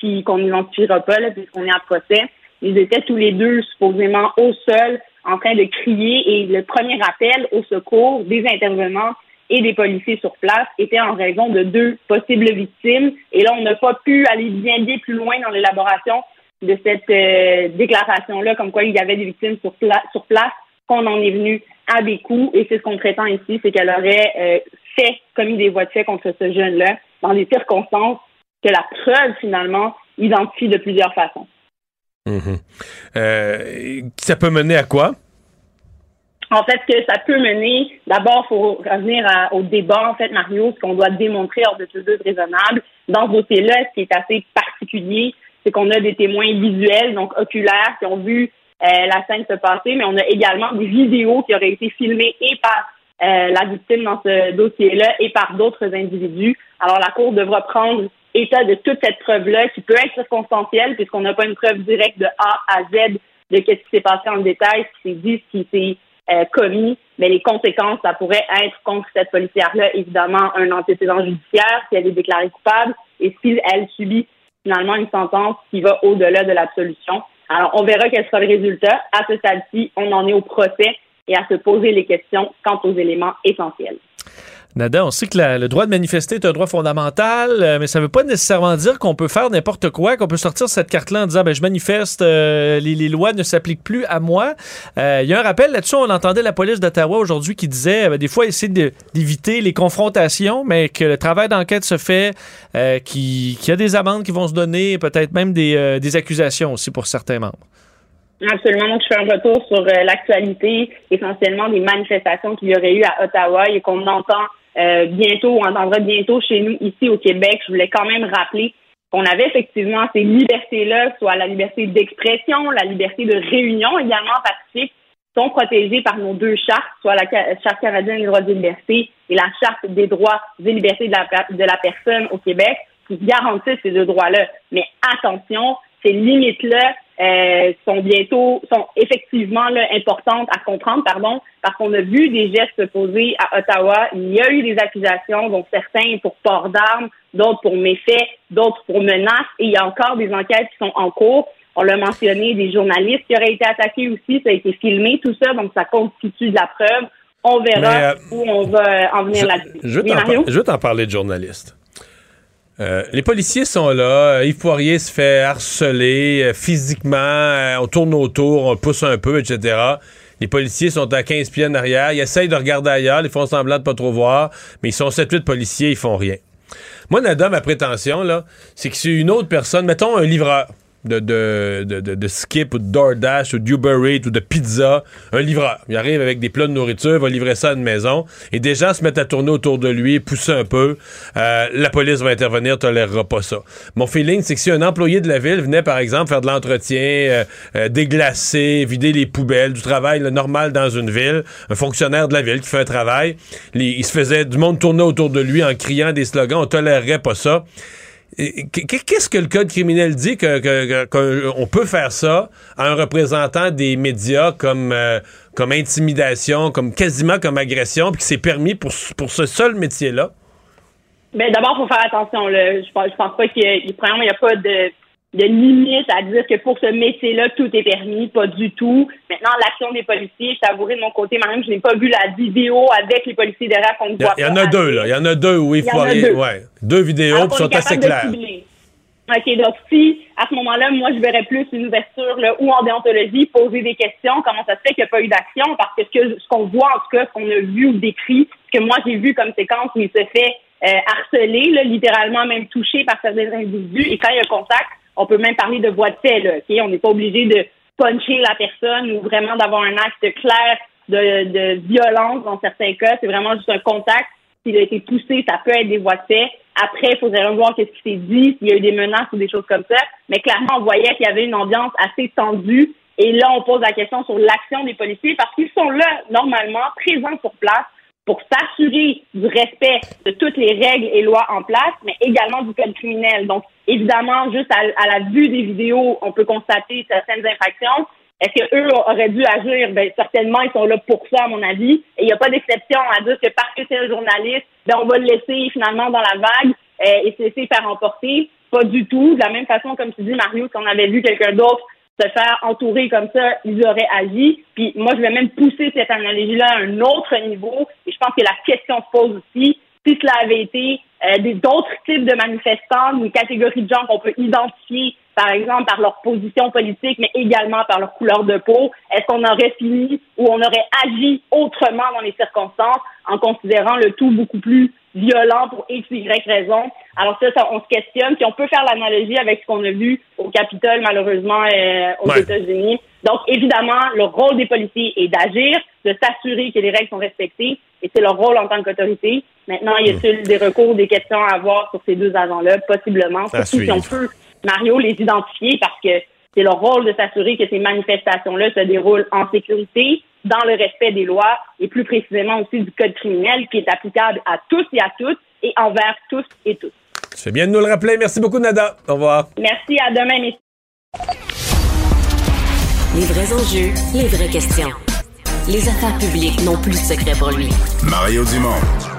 qui qu'on n'identifiera pas là, puisqu'on est en procès. Ils étaient tous les deux supposément au sol en train de crier et le premier appel au secours des intervenants et des policiers sur place était en raison de deux possibles victimes. Et là, on n'a pas pu aller bien, bien plus loin dans l'élaboration de cette euh, déclaration-là, comme quoi il y avait des victimes sur, sur place qu'on en est venu à des coups, et c'est ce qu'on prétend ici, c'est qu'elle aurait euh, fait, commis des voies de fait contre ce jeune-là dans des circonstances que la preuve, finalement, identifie de plusieurs façons. Mhm. Euh, ça peut mener à quoi? En fait, que ça peut mener, d'abord, il faut revenir au débat, en fait, Mario, ce qu'on doit démontrer hors de ce doute raisonnable. Dans ce dossier-là, ce qui est assez particulier, c'est qu'on a des témoins visuels, donc oculaires, qui ont vu euh, la scène se passer, mais on a également des vidéos qui auraient été filmées et par euh, la victime dans ce dossier-là et par d'autres individus. Alors, la Cour devra prendre état de toute cette preuve-là, qui peut être circonstancielle, puisqu'on n'a pas une preuve directe de A à Z de ce qui s'est passé en détail, ce qui s'est dit, ce qui s'est euh, commis, mais les conséquences, ça pourrait être contre cette policière-là, évidemment, un antécédent judiciaire, si elle est déclarée coupable, et si elle subit finalement une sentence qui va au-delà de l'absolution. Alors, on verra quel sera le résultat. À ce stade-ci, on en est au procès et à se poser les questions quant aux éléments essentiels. Nada, on sait que le droit de manifester est un droit fondamental, euh, mais ça ne veut pas nécessairement dire qu'on peut faire n'importe quoi, qu'on peut sortir cette carte-là en disant ben, je manifeste, euh, les, lois ne s'appliquent plus à moi. Euh, il y a un rappel là-dessus, on entendait la police d'Ottawa aujourd'hui qui disait des fois essayer d'éviter les confrontations, mais que le travail d'enquête se fait, qu'il y a des amendes qui vont se donner, peut-être même des accusations aussi pour certains membres. Absolument. Donc, je fais un retour sur l'actualité, essentiellement des manifestations qu'il y aurait eu à Ottawa et qu'on entend euh, bientôt, on entendra bientôt chez nous ici au Québec. Je voulais quand même rappeler qu'on avait effectivement ces libertés-là, soit la liberté d'expression, la liberté de réunion également pacifique, sont protégées par nos deux chartes, soit la Charte canadienne des droits de liberté et la Charte des droits et libertés de la personne au Québec, qui garantissent ces deux droits-là. Mais attention, ces limites-là euh, sont bientôt, sont effectivement là, importantes à comprendre, pardon, parce qu'on a vu des gestes posés à Ottawa. Il y a eu des accusations, donc certains pour port d'armes, d'autres pour méfaits, d'autres pour menaces, et il y a encore des enquêtes qui sont en cours. On l'a mentionné, des journalistes qui auraient été attaqués aussi, ça a été filmé, tout ça, donc ça constitue de la preuve. On verra euh, où on va en venir là-dessus. Je, je veux t'en parler de journalistes. Euh, les policiers sont là. Yves Poirier se fait harceler euh, physiquement. Euh, on tourne autour, on pousse un peu, etc. Les policiers sont à 15 pieds en arrière. Ils essayent de regarder ailleurs. Ils font semblant de pas trop voir. Mais ils sont 7-8 policiers. Ils font rien. Moi, Nada, ma prétention, là, c'est que c'est une autre personne, mettons un livreur de, de, de, de, Skip ou de DoorDash ou d'Uber Eats ou de pizza, un livreur. Il arrive avec des plats de nourriture, va livrer ça à une maison et des gens se mettent à tourner autour de lui, pousser un peu. Euh, la police va intervenir, tolérera pas ça. Mon feeling, c'est que si un employé de la ville venait, par exemple, faire de l'entretien, euh, euh, déglacer, vider les poubelles, du travail normal dans une ville, un fonctionnaire de la ville qui fait un travail, il se faisait du monde tourner autour de lui en criant des slogans, on tolérerait pas ça. Qu'est-ce que le code criminel dit qu'on peut faire ça à un représentant des médias comme, euh, comme intimidation, comme quasiment comme agression, puis que c'est permis pour, pour ce seul métier-là? Ben, d'abord, il faut faire attention. Je, pense, pense pas qu'il y, a pas de de limite à dire que pour ce métier-là, tout est permis, pas du tout. Maintenant, l'action des policiers, je t'avouerai de mon côté, même je n'ai pas vu la vidéo avec les policiers derrière qu'on ne voit Il y, en a deux, là. Il y en a deux, oui, il faut deux. Ouais. deux vidéos qui sont assez claires. OK, donc si, à ce moment-là, moi, je verrais plus une ouverture là, ou en déontologie, poser des questions, comment ça se fait qu'il n'y a pas eu d'action, parce que ce qu'on voit, en tout cas, ce qu'on a vu ou décrit, ce que moi, j'ai vu comme séquence où il se fait euh, harceler, là, littéralement même touché par certains individus, et quand il y a contact, on peut même parler de voie de fait, là, OK? On n'est pas obligé de puncher la personne ou vraiment d'avoir un acte clair de, violence dans certains cas. C'est vraiment juste un contact. S'il a été poussé, ça peut être des voies de fait. Après, il faudrait revoir qu'est-ce qui s'est dit, s'il y a eu des menaces ou des choses comme ça. Mais clairement, on voyait qu'il y avait une ambiance assez tendue. Et là, on pose la question sur l'action des policiers parce qu'ils sont là, normalement, présents sur place pour s'assurer du respect de toutes les règles et lois en place, mais également du code criminel. Donc, évidemment, juste à, la vue des vidéos, on peut constater certaines infractions. Est-ce qu'eux auraient dû agir? Ben, certainement, ils sont là pour ça, à mon avis. Et il n'y a pas d'exception à dire que parce que c'est un journaliste, ben, on va le laisser finalement dans la vague euh, et se laisser faire emporter. Pas du tout. De la même façon, comme tu dis, Mario, qu'on avait vu quelqu'un d'autre se faire entourer comme ça, ils auraient agi. Puis moi, je vais même pousser cette analogie-là à un autre niveau. Et je pense que la question se pose aussi, si cela avait été euh, d'autres types de manifestants, une catégorie de gens qu'on peut identifier par exemple par leur position politique, mais également par leur couleur de peau? Est-ce qu'on aurait fini ou on aurait agi autrement dans les circonstances en considérant le tout beaucoup plus violent pour X, Y raison? Alors ça, on se questionne. Puis on peut faire l'analogie avec ce qu'on a vu au Capitole, malheureusement, euh, aux États-Unis. Donc, évidemment, le rôle des policiers est d'agir, de s'assurer que les règles sont respectées, et c'est leur rôle en tant qu'autorité. Maintenant, y a-t-il des recours, des questions à avoir sur ces deux agents-là? Possiblement. Surtout si on peut, Mario, les identifier parce que c'est leur rôle de s'assurer que ces manifestations-là se déroulent en sécurité, dans le respect des lois et plus précisément aussi du code criminel qui est applicable à tous et à toutes et envers tous et toutes. C'est bien de nous le rappeler. Merci beaucoup, Nada. Au revoir. Merci. À demain, messieurs. Les vrais enjeux, les vraies questions. Les affaires publiques n'ont plus de secret pour lui. Mario Dumont.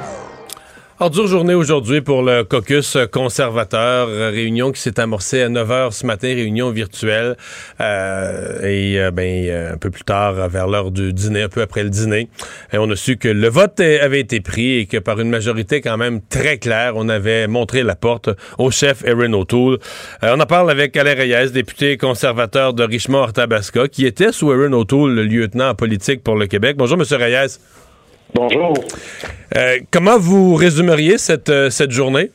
Alors, dure journée aujourd'hui pour le caucus conservateur. Réunion qui s'est amorcée à 9 h ce matin, réunion virtuelle. Euh, et euh, ben, euh, un peu plus tard, vers l'heure du dîner, un peu après le dîner, et on a su que le vote avait été pris et que par une majorité quand même très claire, on avait montré la porte au chef Erin O'Toole. on en parle avec Alain Reyes, député conservateur de Richmond-Arthabasca, qui était sous Erin O'Toole, le lieutenant en politique pour le Québec. Bonjour, Monsieur Reyes. Bonjour. Euh, comment vous résumeriez cette, euh, cette journée?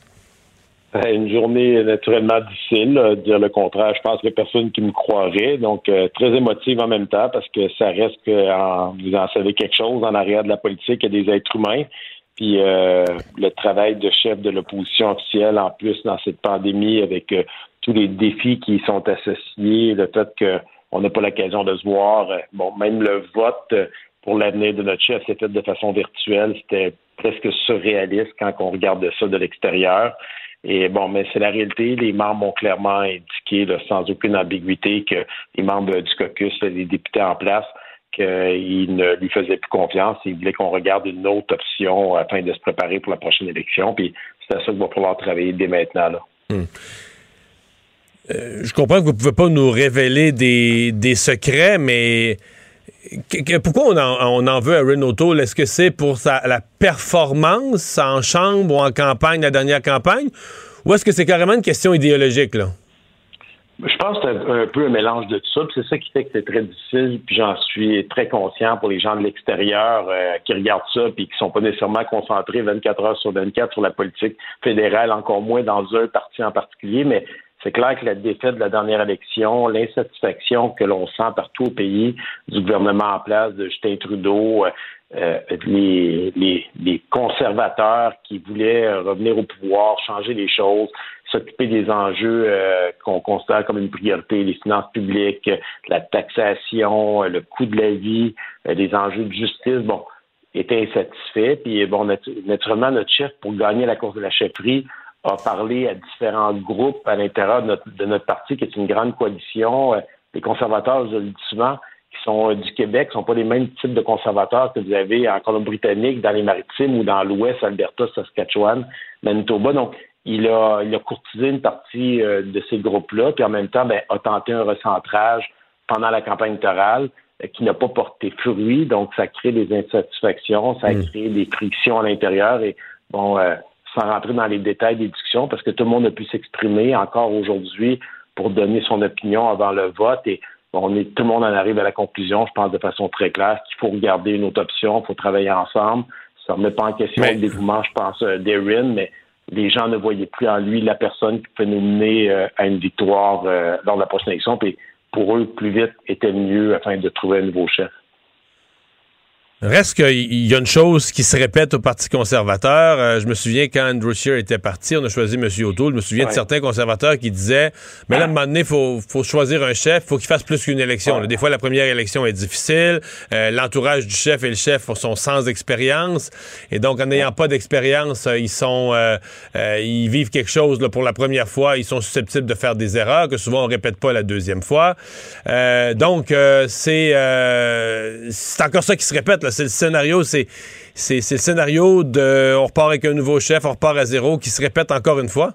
Euh, une journée naturellement difficile, dire le contraire. Je pense qu'il n'y a personne qui me croirait. Donc, très émotive en même temps parce que ça reste que vous en savez quelque chose en arrière de la politique, il y a des êtres humains. Puis le travail de chef de l'opposition officielle, en plus, dans cette pandémie, avec tous les défis qui y sont associés, le fait qu'on n'a pas l'occasion de se voir. Bon, même le vote pour l'avenir de notre chef s'est fait de façon virtuelle. C'était presque surréaliste quand on regarde ça de l'extérieur. Et bon, mais c'est la réalité. Les membres ont clairement indiqué, sans aucune ambiguïté, que les membres du caucus, les députés en place, qu'ils ne lui faisaient plus confiance. Ils voulaient qu'on regarde une autre option afin de se préparer pour la prochaine élection. Puis c'est à ça qu'il va falloir travailler dès maintenant. Hmm. Euh, je comprends que vous ne pouvez pas nous révéler des secrets, mais pourquoi on en, veut à Renault Est-ce que c'est pour la performance en chambre ou en campagne, la dernière campagne? Ou est-ce que c'est carrément une question idéologique, là? Je pense que c'est un, peu un mélange de tout ça. C'est ça qui fait que c'est très difficile. Puis j'en suis très conscient pour les gens de l'extérieur euh, qui regardent ça puis qui sont pas nécessairement concentrés 24 heures sur 24 sur la politique fédérale, encore moins dans un parti en particulier. Mais c'est clair que la défaite de la dernière élection, l'insatisfaction que l'on sent partout au pays du gouvernement en place de Justin Trudeau, euh, les, les, conservateurs qui voulaient revenir au pouvoir, changer les choses, s'occuper des enjeux euh, qu'on considère comme une priorité, les finances publiques, la taxation, le coût de la vie, euh, les enjeux de justice, bon, étaient insatisfaits. Puis bon, naturellement, notre chef, pour gagner la course de la chefferie, a parlé à différents groupes à l'intérieur de notre, parti, qui est une grande coalition. Euh, les conservateurs, je le dis souvent, qui sont euh, du Québec, ne sont pas les mêmes types de conservateurs que vous avez en Colombie-Britannique, dans les Maritimes ou dans l'Ouest, Alberta, Saskatchewan, Manitoba. Donc, il a, il a courtisé une partie euh, de ces groupes-là, puis en même temps, ben, a tenté un recentrage pendant la campagne électorale qui n'a pas porté fruit. Donc, ça crée des insatisfactions, ça hmm. crée des frictions à l'intérieur. Et bon, sans rentrer dans les détails des discussions, parce que tout le monde a pu s'exprimer encore aujourd'hui pour donner son opinion avant le vote. Et on est, tout le monde en arrive à la conclusion, je pense de façon très claire, qu'il faut regarder une autre option, il faut travailler ensemble. Ça ne remet pas en question le dévouement, je pense, euh, d'Erin, mais les gens ne voyaient plus en lui la personne qui peut nous mener euh, à une victoire euh, lors de la prochaine élection. Puis pour eux, plus vite était mieux afin de trouver un nouveau chef. Reste qu'il y a une chose qui se répète au Parti conservateur. Euh, je me souviens quand Andrew Scheer était parti, on a choisi M. O'Toole. Je me souviens de certains conservateurs qui disaient Mais là, à un moment donné, il faut, choisir un chef, il faut qu'il fasse plus qu'une élection. Des fois, la première élection est difficile. Euh, l'entourage du chef et le chef sont sans expérience. Et donc, en n'ayant pas d'expérience, euh, ils sont ils vivent quelque chose là, pour la première fois. Ils sont susceptibles de faire des erreurs que souvent on répète pas la deuxième fois. donc, c'est c'est encore ça qui se répète c'est le scénario, c'est le scénario de on repart avec un nouveau chef, on repart à zéro, qui se répète encore une fois?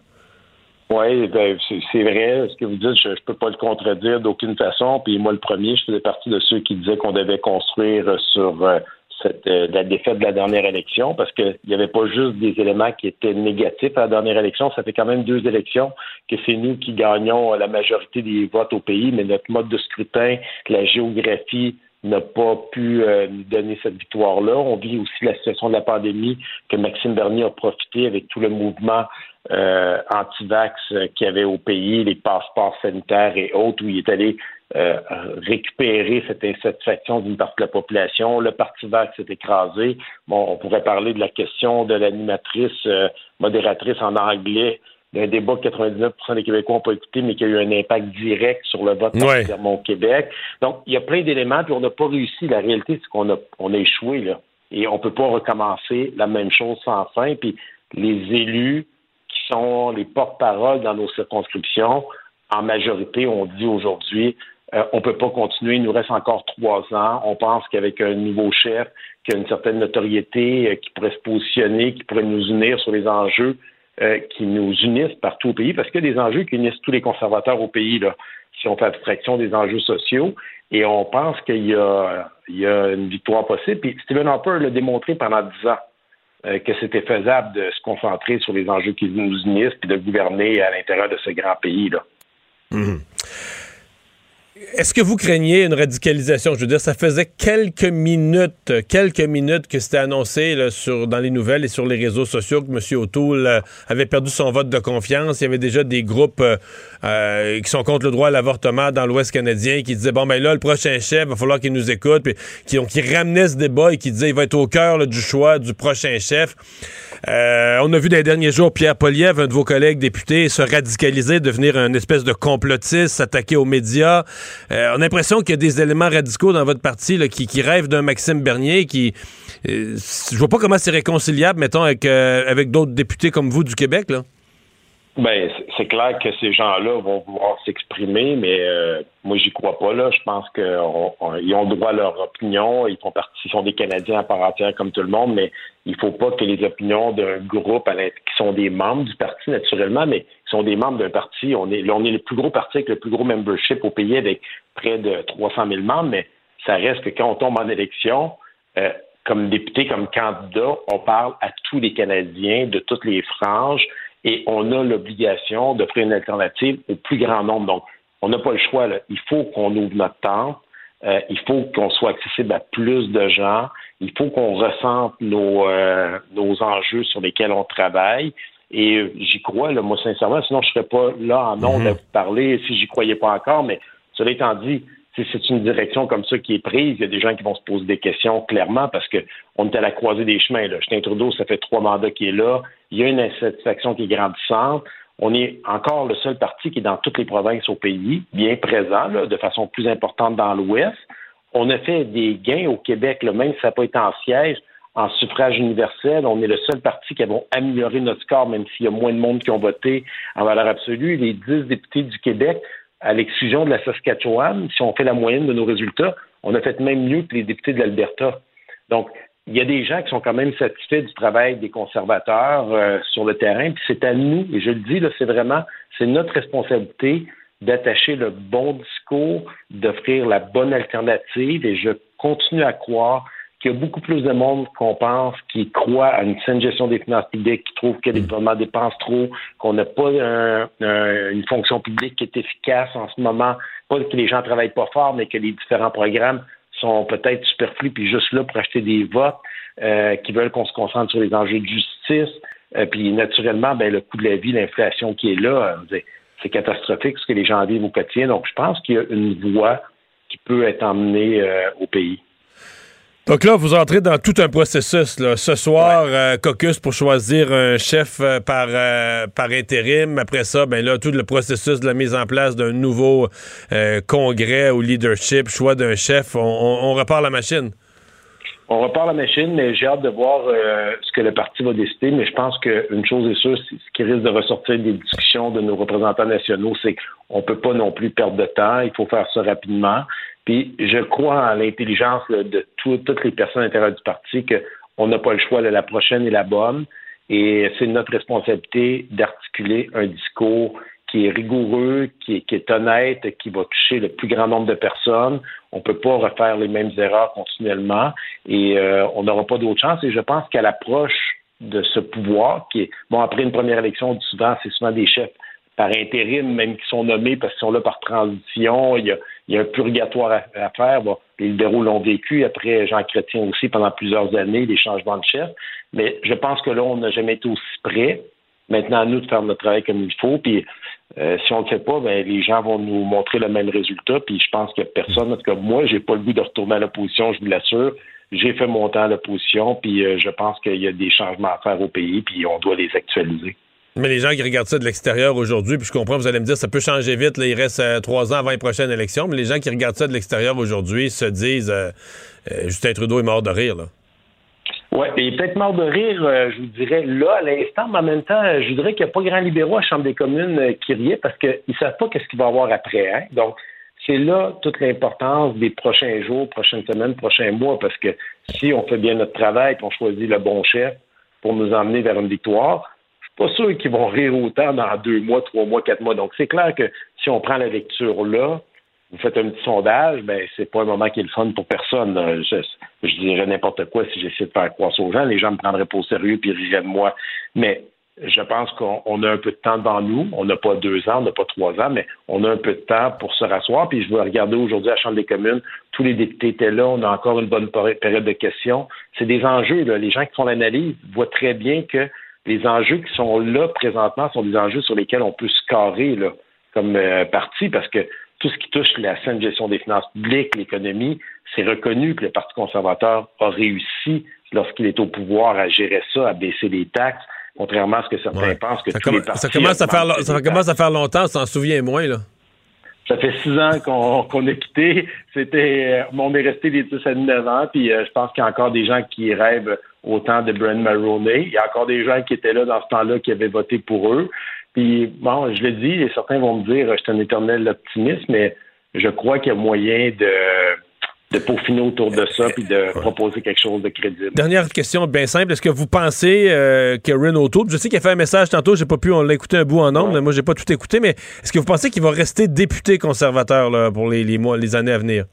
Oui, ben, c'est vrai. Ce que vous dites, je ne peux pas le contredire d'aucune façon. Puis moi, le premier, je faisais partie de ceux qui disaient qu'on devait construire sur, euh, cette, euh, la défaite de la dernière élection parce qu'il n'y avait pas juste des éléments qui étaient négatifs à la dernière élection. Ça fait quand même deux élections que c'est nous qui gagnons la majorité des votes au pays, mais notre mode de scrutin, la géographie n'a pas pu euh, nous donner cette victoire-là. On vit aussi la situation de la pandémie que Maxime Bernier a profité avec tout le mouvement euh, anti-vax qu'il y avait au pays, les passeports sanitaires et autres, où il est allé euh, récupérer cette insatisfaction d'une partie de la population. Le Parti vert s'est écrasé. Bon, on pourrait parler de la question de l'animatrice euh, modératrice en anglais d'un débat que 99% des Québécois n'ont pas écouté, mais qui a eu un impact direct sur le vote ouais. au Québec. Donc, il y a plein d'éléments, puis on n'a pas réussi. La réalité, c'est qu'on a, on a échoué, là. Et on ne peut pas recommencer la même chose sans fin. Puis les élus qui sont les porte-parole dans nos circonscriptions, en majorité, on dit aujourd'hui, euh, on ne peut pas continuer. Il nous reste encore trois ans. On pense qu'avec un nouveau chef qui a une certaine notoriété, euh, qui pourrait se positionner, qui pourrait nous unir sur les enjeux euh, qui nous unissent partout au pays, parce qu'il y a des enjeux qui unissent tous les conservateurs au pays, là, si on fait abstraction des enjeux sociaux. Et on pense qu'il y a, une victoire possible. Puis Stephen Harper l'a démontré pendant dix ans. que c'était faisable de se concentrer sur les enjeux qui nous unissent puis de gouverner à l'intérieur de ce grand pays-là. Mmh. Est-ce que vous craignez une radicalisation? Je veux dire, ça faisait quelques minutes, quelques minutes que c'était annoncé là, sur, dans les nouvelles et sur les réseaux sociaux que M. O'Toole euh, avait perdu son vote de confiance. Il y avait déjà des groupes euh, euh, qui sont contre le droit à l'avortement dans l'Ouest canadien qui disaient, bon, ben là, le prochain chef, il va falloir qu'il nous écoute, puis qui, qui ramenaient ce débat et qui disaient, il va être au cœur du choix du prochain chef. On a vu dans les derniers jours Pierre Poliev, un de vos collègues députés, se radicaliser, devenir une espèce de complotiste, s'attaquer aux médias. Euh, on a l'impression qu'il y a des éléments radicaux dans votre parti là, qui, qui, rêvent d'un Maxime Bernier qui. Euh, je vois pas comment c'est réconciliable, mettons, avec, euh, avec d'autres députés comme vous du Québec, là. Ben, c'est clair que ces gens-là vont vouloir s'exprimer, mais euh, moi, j'y crois pas. Là, je pense qu'ils ont droit à leur opinion. Ils font partie, ils sont des Canadiens à part entière comme tout le monde, mais il faut pas que les opinions d'un groupe qui sont des membres du parti naturellement, mais qui sont des membres d'un parti. On est, on est le plus gros parti avec le plus gros membership au pays avec près de 300 000 membres, mais ça reste que quand on tombe en élection, euh, comme député, comme candidat, on parle à tous les Canadiens de toutes les franges et on a l'obligation d'offrir une alternative au plus grand nombre. Donc, on n'a pas le choix. Là. Il faut qu'on ouvre notre temps. Euh, il faut qu'on soit accessible à plus de gens. Il faut qu'on ressente nos, euh, nos enjeux sur lesquels on travaille. Et euh, j'y crois, là, moi, sincèrement, sinon je ne serais pas là en ondes à vous parler si j'y croyais pas encore. Mais cela étant dit, c'est une direction comme ça qui est prise. Il y a des gens qui vont se poser des questions clairement parce qu'on est à la croisée des chemins. Là. Justin Trudeau, ça fait trois mandats qu'il est là. Il y a une insatisfaction qui est grandissante. On est encore le seul parti qui est dans toutes les provinces au pays, bien présent, là, de façon plus importante dans l'Ouest. On a fait des gains au Québec, là, même si ça n'a pas été en siège, en suffrage universel. On est le seul parti qui a amélioré notre score, même s'il y a moins de monde qui ont voté en valeur absolue. Les dix députés du Québec à l'exclusion de la Saskatchewan, si on fait la moyenne de nos résultats, on a fait même mieux que les députés de l'Alberta. Donc, il y a des gens qui sont quand même satisfaits du travail des conservateurs euh, sur le terrain. Puis c'est à nous, et je le dis, là, c'est vraiment, c'est notre responsabilité d'attacher le bon discours, d'offrir la bonne alternative. Et je continue à croire qu'il y a beaucoup plus de monde qu'on pense qui croit à une saine gestion des finances publiques, qui trouve que les gouvernements dépensent trop, qu'on n'a pas une fonction publique qui est efficace en ce moment, pas que les gens travaillent pas fort, mais que les différents programmes sont peut-être superflus puis juste là pour acheter des votes, euh, qui veulent qu'on se concentre sur les enjeux de justice. Euh, puis naturellement, ben, le coût de la vie, l'inflation qui est là, euh, c'est catastrophique ce que les gens vivent au quotidien. Donc, je pense qu'il y a une voie qui peut être emmenée au pays. Donc là, vous entrez dans tout un processus. Ce soir, euh, caucus pour choisir un chef euh, par, euh, par intérim. Après ça, ben là, tout le processus de la mise en place d'un nouveau congrès ou leadership, choix d'un chef. On, repart la machine. On repart la machine, mais j'ai hâte de voir ce que le parti va décider. Mais je pense qu'une chose est sûre, ce qui risque de ressortir des discussions de nos représentants nationaux, c'est qu'on ne peut pas non plus perdre de temps. Il faut faire ça rapidement. Je crois en l'intelligence de toutes les personnes à l'intérieur du parti qu'on n'a pas le choix, de la prochaine et la bonne. Et c'est notre responsabilité d'articuler un discours qui est rigoureux, qui est, est, honnête, qui va toucher le plus grand nombre de personnes. On ne peut pas refaire les mêmes erreurs continuellement et euh, on n'aura pas d'autre chance. Et je pense qu'à l'approche de ce pouvoir, qui est, bon, après une première élection, souvent, c'est souvent des chefs par intérim, même qui sont nommés parce qu'ils sont là par transition. Il y a, il y a un purgatoire à, faire. Bon, les libéraux l'ont vécu. Après, Jean Chrétien aussi, pendant plusieurs années, des changements de chef. Mais je pense que là, on n'a jamais été aussi près. Maintenant, à nous de faire notre travail comme il faut. Puis, euh, si on ne le fait pas, ben, les gens vont nous montrer le même résultat. Puis, je pense que personne, en tout cas, moi, j'ai pas le goût de retourner à l'opposition, je vous l'assure. J'ai fait mon temps à l'opposition, puis euh, je pense qu'il y a des changements à faire au pays, puis on doit les actualiser. Mais les gens qui regardent ça de l'extérieur aujourd'hui, puis je comprends, vous allez me dire, ça peut changer vite, il reste euh, trois ans avant les prochaines élections, mais les gens qui regardent ça de l'extérieur aujourd'hui se disent euh, euh, Justin Trudeau est mort de rire. Là. Oui, il est peut-être mort de rire, je vous dirais, là, à l'instant, mais en même temps, je dirais qu'il n'y a pas grand libéraux à la Chambre des communes qui riaient parce qu'ils ne savent pas qu'est-ce qu'il va y avoir après. Hein? Donc, c'est là toute l'importance des prochains jours, prochaines semaines, prochains mois, parce que si on fait bien notre travail et on choisit le bon chef pour nous emmener vers une victoire, pas sûr qu'ils vont rire autant dans deux mois, trois mois, quatre mois. Donc, c'est clair que si on prend la lecture là, vous faites un petit sondage, ben c'est pas un moment qui est le fun pour personne. Je, dirais n'importe quoi si j'essaie de faire croire aux gens. Les gens me prendraient pas au sérieux puis riraient de moi. Mais je pense qu'on a un peu de temps devant nous. On n'a pas deux ans, on n'a pas trois ans, mais on a un peu de temps pour se rasseoir. Puis je vais regarder aujourd'hui à la Chambre des communes, tous les députés étaient là, on a encore une bonne période de questions. C'est des enjeux. Là. Les gens qui font l'analyse voient très bien que les enjeux qui sont là présentement sont des enjeux sur lesquels on peut se carrer là, comme euh, parti, parce que tout ce qui touche la saine gestion des finances publiques, l'économie, c'est reconnu que le Parti conservateur a réussi lorsqu'il est au pouvoir à gérer ça, à baisser les taxes, contrairement à ce que certains pensent que ça, tous les partis ça commence à faire ça commence à faire longtemps, s'en souvient moins là. Ça fait six ans qu'on a quitté. C'était, euh, on est resté des 10 à 9 ans, puis euh, je pense qu'il y a encore des gens qui rêvent autant de Brent Maroney. Il y a encore des gens qui étaient là dans ce temps-là qui avaient voté pour eux. Puis, bon, je le dis, et certains vont me dire, je suis un éternel optimiste, mais je crois qu'il y a moyen de, de peaufiner autour de ça puis de proposer quelque chose de crédible. Dernière question bien simple. Est-ce que vous pensez euh, que Renault je sais qu'il a fait un message tantôt, j'ai pas pu, on l'a écouté un bout en nombre, mais moi j'ai pas tout écouté, mais est-ce que vous pensez qu'il va rester député conservateur là, pour les, les mois, les années à venir?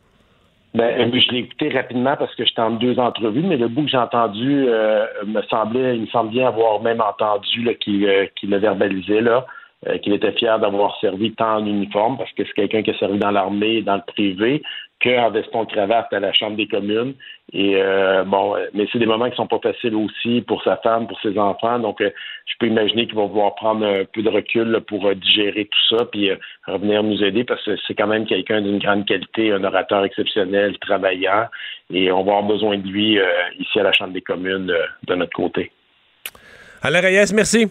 Ben, je l'ai écouté rapidement parce que j'étais en deux entrevues, mais le bout que j'ai entendu euh, me semblait, il me semble bien avoir même entendu qu'il euh, le verbalisait là, euh, qu'il était fier d'avoir servi tant en uniforme parce que c'est quelqu'un qui a servi dans l'armée dans le privé qu'en veston-cravate à la Chambre des communes. Et euh, bon, mais c'est des moments qui sont pas faciles aussi pour sa femme, pour ses enfants. Donc, euh, je peux imaginer qu'il va vouloir prendre un peu de recul pour euh, digérer tout ça, puis revenir nous aider parce que c'est quand même quelqu'un d'une grande qualité, un orateur exceptionnel, travaillant, et on va avoir besoin de lui ici à la Chambre des communes de notre côté. Alain Reyes, merci.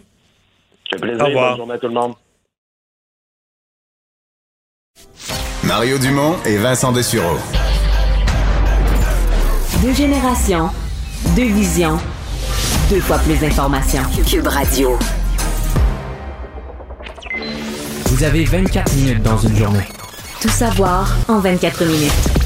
C'est plaisir. Au revoir. Bonne journée à tout le monde. Mario Dumont et Vincent Dessureau. Deux générations, deux visions, deux fois plus d'informations. Cube Radio. Vous avez 24 minutes dans une journée. Tout savoir en 24 minutes.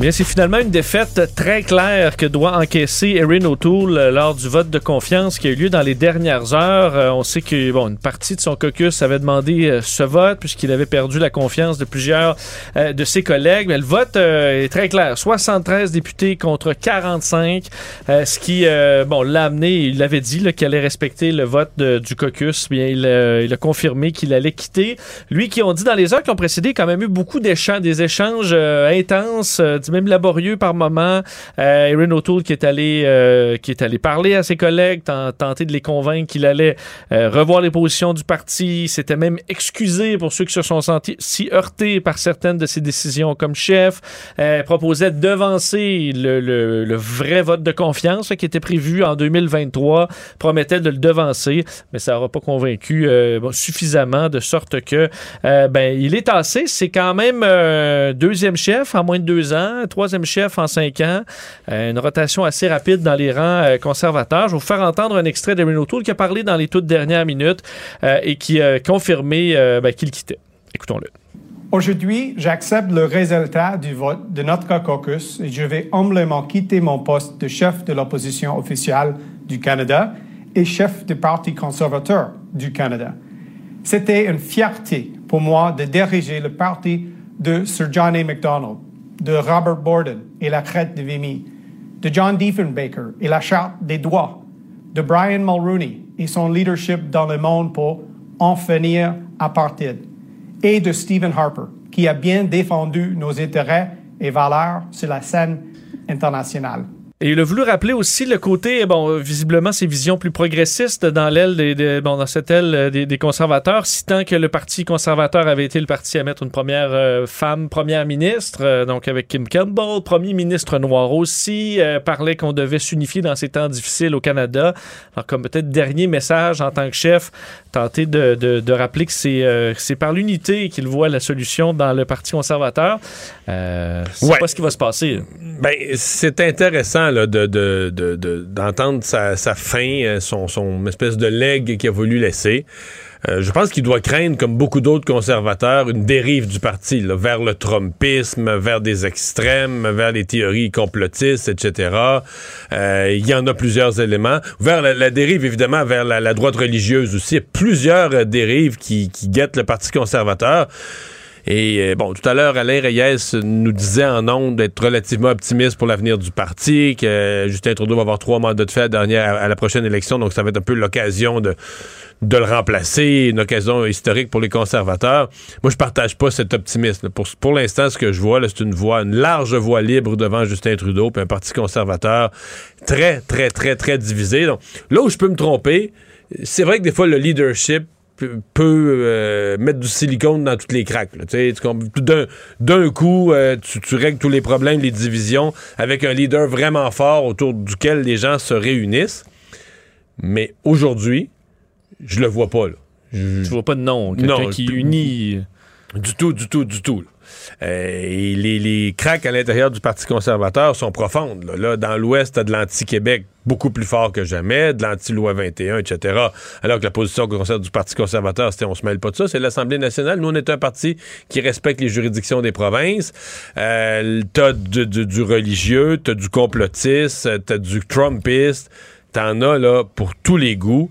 Bien, c'est finalement une défaite très claire que doit encaisser Erin O'Toole euh, lors du vote de confiance qui a eu lieu dans les dernières heures. Euh, on sait que bon, une partie de son caucus avait demandé euh, ce vote puisqu'il avait perdu la confiance de plusieurs de ses collègues. Mais le vote est très clair. 73 députés contre 45, ce qui bon l'a amené, il avait dit qu'il allait respecter le vote du caucus. Bien, il, il a confirmé qu'il allait quitter. Lui qui ont dit dans les heures qui ont précédé quand même eu beaucoup d'échanges, des échanges intenses même laborieux par moment. Euh, Erin O'Toole qui est allé euh, qui est allé parler à ses collègues, tenter de les convaincre qu'il allait euh, revoir les positions du parti. S'était même excusé pour ceux qui se sont sentis si heurtés par certaines de ses décisions comme chef. Euh, proposait de devancer le, le, vrai vote de confiance qui était prévu en 2023. Promettait de le devancer, mais ça n'aura pas convaincu suffisamment de sorte que ben il est tassé. C'est quand même deuxième chef en moins de deux ans troisième chef en cinq ans, euh, une rotation assez rapide dans les rangs euh, conservateurs. Je vais vous faire entendre un extrait d'Erin O'Toole qui a parlé dans les toutes dernières minutes euh, et qui a confirmé ben, qu'il quittait. Écoutons-le. Aujourd'hui, j'accepte le résultat du vote de notre caucus et je vais humblement quitter mon poste de chef de l'opposition officielle du Canada et chef du Parti conservateur du Canada. C'était une fierté pour moi de diriger le parti de Sir John A. Macdonald, de Robert Borden et la crête de Vimy, de John Diefenbaker et la charte des droits, de Brian Mulroney et son leadership dans le monde pour en finir apartheid, et de Stephen Harper, qui a bien défendu nos intérêts et valeurs sur la scène internationale. Et il a voulu rappeler aussi le côté, bon, visiblement, ses visions plus progressistes dans l'aile des, bon, dans cette aile euh, des, conservateurs, citant que le Parti conservateur avait été le parti à mettre une première euh, femme première ministre, euh, donc avec Kim Campbell, premier ministre noir aussi, parlait qu'on devait s'unifier dans ces temps difficiles au Canada. Alors, comme peut-être dernier message en tant que chef, tenter de, de, de rappeler que c'est euh, c'est par l'unité qu'il voit la solution dans le Parti conservateur. Euh, c'est Ouais. pas ce qui va se passer. Ben, c'est intéressant là, de, de- de- de- d'entendre sa, sa fin, euh, son, son espèce de legs qu'il a voulu laisser. Euh, je pense qu'il doit craindre, comme beaucoup d'autres conservateurs, une dérive du parti là, vers le trumpisme, vers des extrêmes, vers les théories complotistes, etc. Euh, Il y en a plusieurs éléments. Vers la, dérive, évidemment, vers la, droite religieuse aussi. Plusieurs euh, dérives qui, qui guettent le Parti conservateur. Et bon, tout à l'heure, Alain Reyes nous disait en ondes d'être relativement optimiste pour l'avenir du parti, que Justin Trudeau va avoir trois mandats de fait à, dernière, à la prochaine élection, donc ça va être un peu l'occasion de, de le remplacer, une occasion historique pour les conservateurs. Moi, je partage pas cet optimisme. Pour, l'instant, ce que je vois, c'est une voie, une large voie libre devant Justin Trudeau, puis un parti conservateur très, très, très, très divisé. Donc, là où je peux me tromper, c'est vrai que des fois, le leadership peut euh, mettre du silicone dans toutes les craques. D'un, coup, euh, tu règles tous les problèmes, les divisions, avec un leader vraiment fort autour duquel les gens se réunissent. Mais aujourd'hui, je le vois pas. Là. Je- Tu vois pas de nom, quelqu'un Non, qui unit... du tout, du tout, du tout. là. Euh, et les, les craques à l'intérieur du Parti conservateur sont profondes. Là, Là, dans l'Ouest, t'as de l'anti-Québec beaucoup plus fort que jamais, de l'anti-loi 21, etc. Alors que la position du Parti conservateur, c'était on se mêle pas de ça, c'est l'Assemblée nationale. Nous, on est un parti qui respecte les juridictions des provinces. Euh, t'as du, du- du religieux, t'as du complotiste, t'as du Trumpiste. T'en as là pour tous les goûts.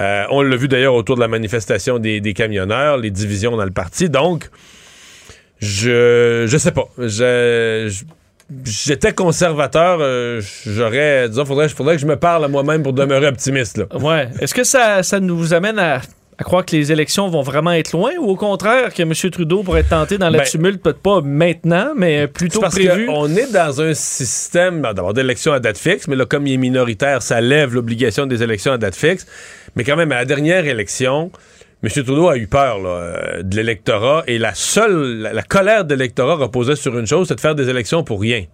Euh, on l'a vu d'ailleurs autour de la manifestation des, camionneurs, les divisions dans le parti. Donc, je je sais pas. J'étais conservateur. euh, J'aurais, disons, faudrait, faudrait que je me parle à moi-même pour demeurer optimiste. Là. Ouais. Est-ce que ça, ça nous amène à, à croire que les élections vont vraiment être loin ou au contraire que M. Trudeau pourrait être tenté dans la Ben, tumulte, peut-être pas maintenant, mais plutôt parce prévu? qu'on est dans un système d'abord d'élections à date fixe, mais là, comme il est minoritaire, ça lève l'obligation des élections à date fixe. Mais quand même, à la dernière élection, M. Trudeau a eu peur là, euh, de l'électorat et la seule, la, la colère de l'électorat reposait sur une chose, c'est de faire des élections pour rien.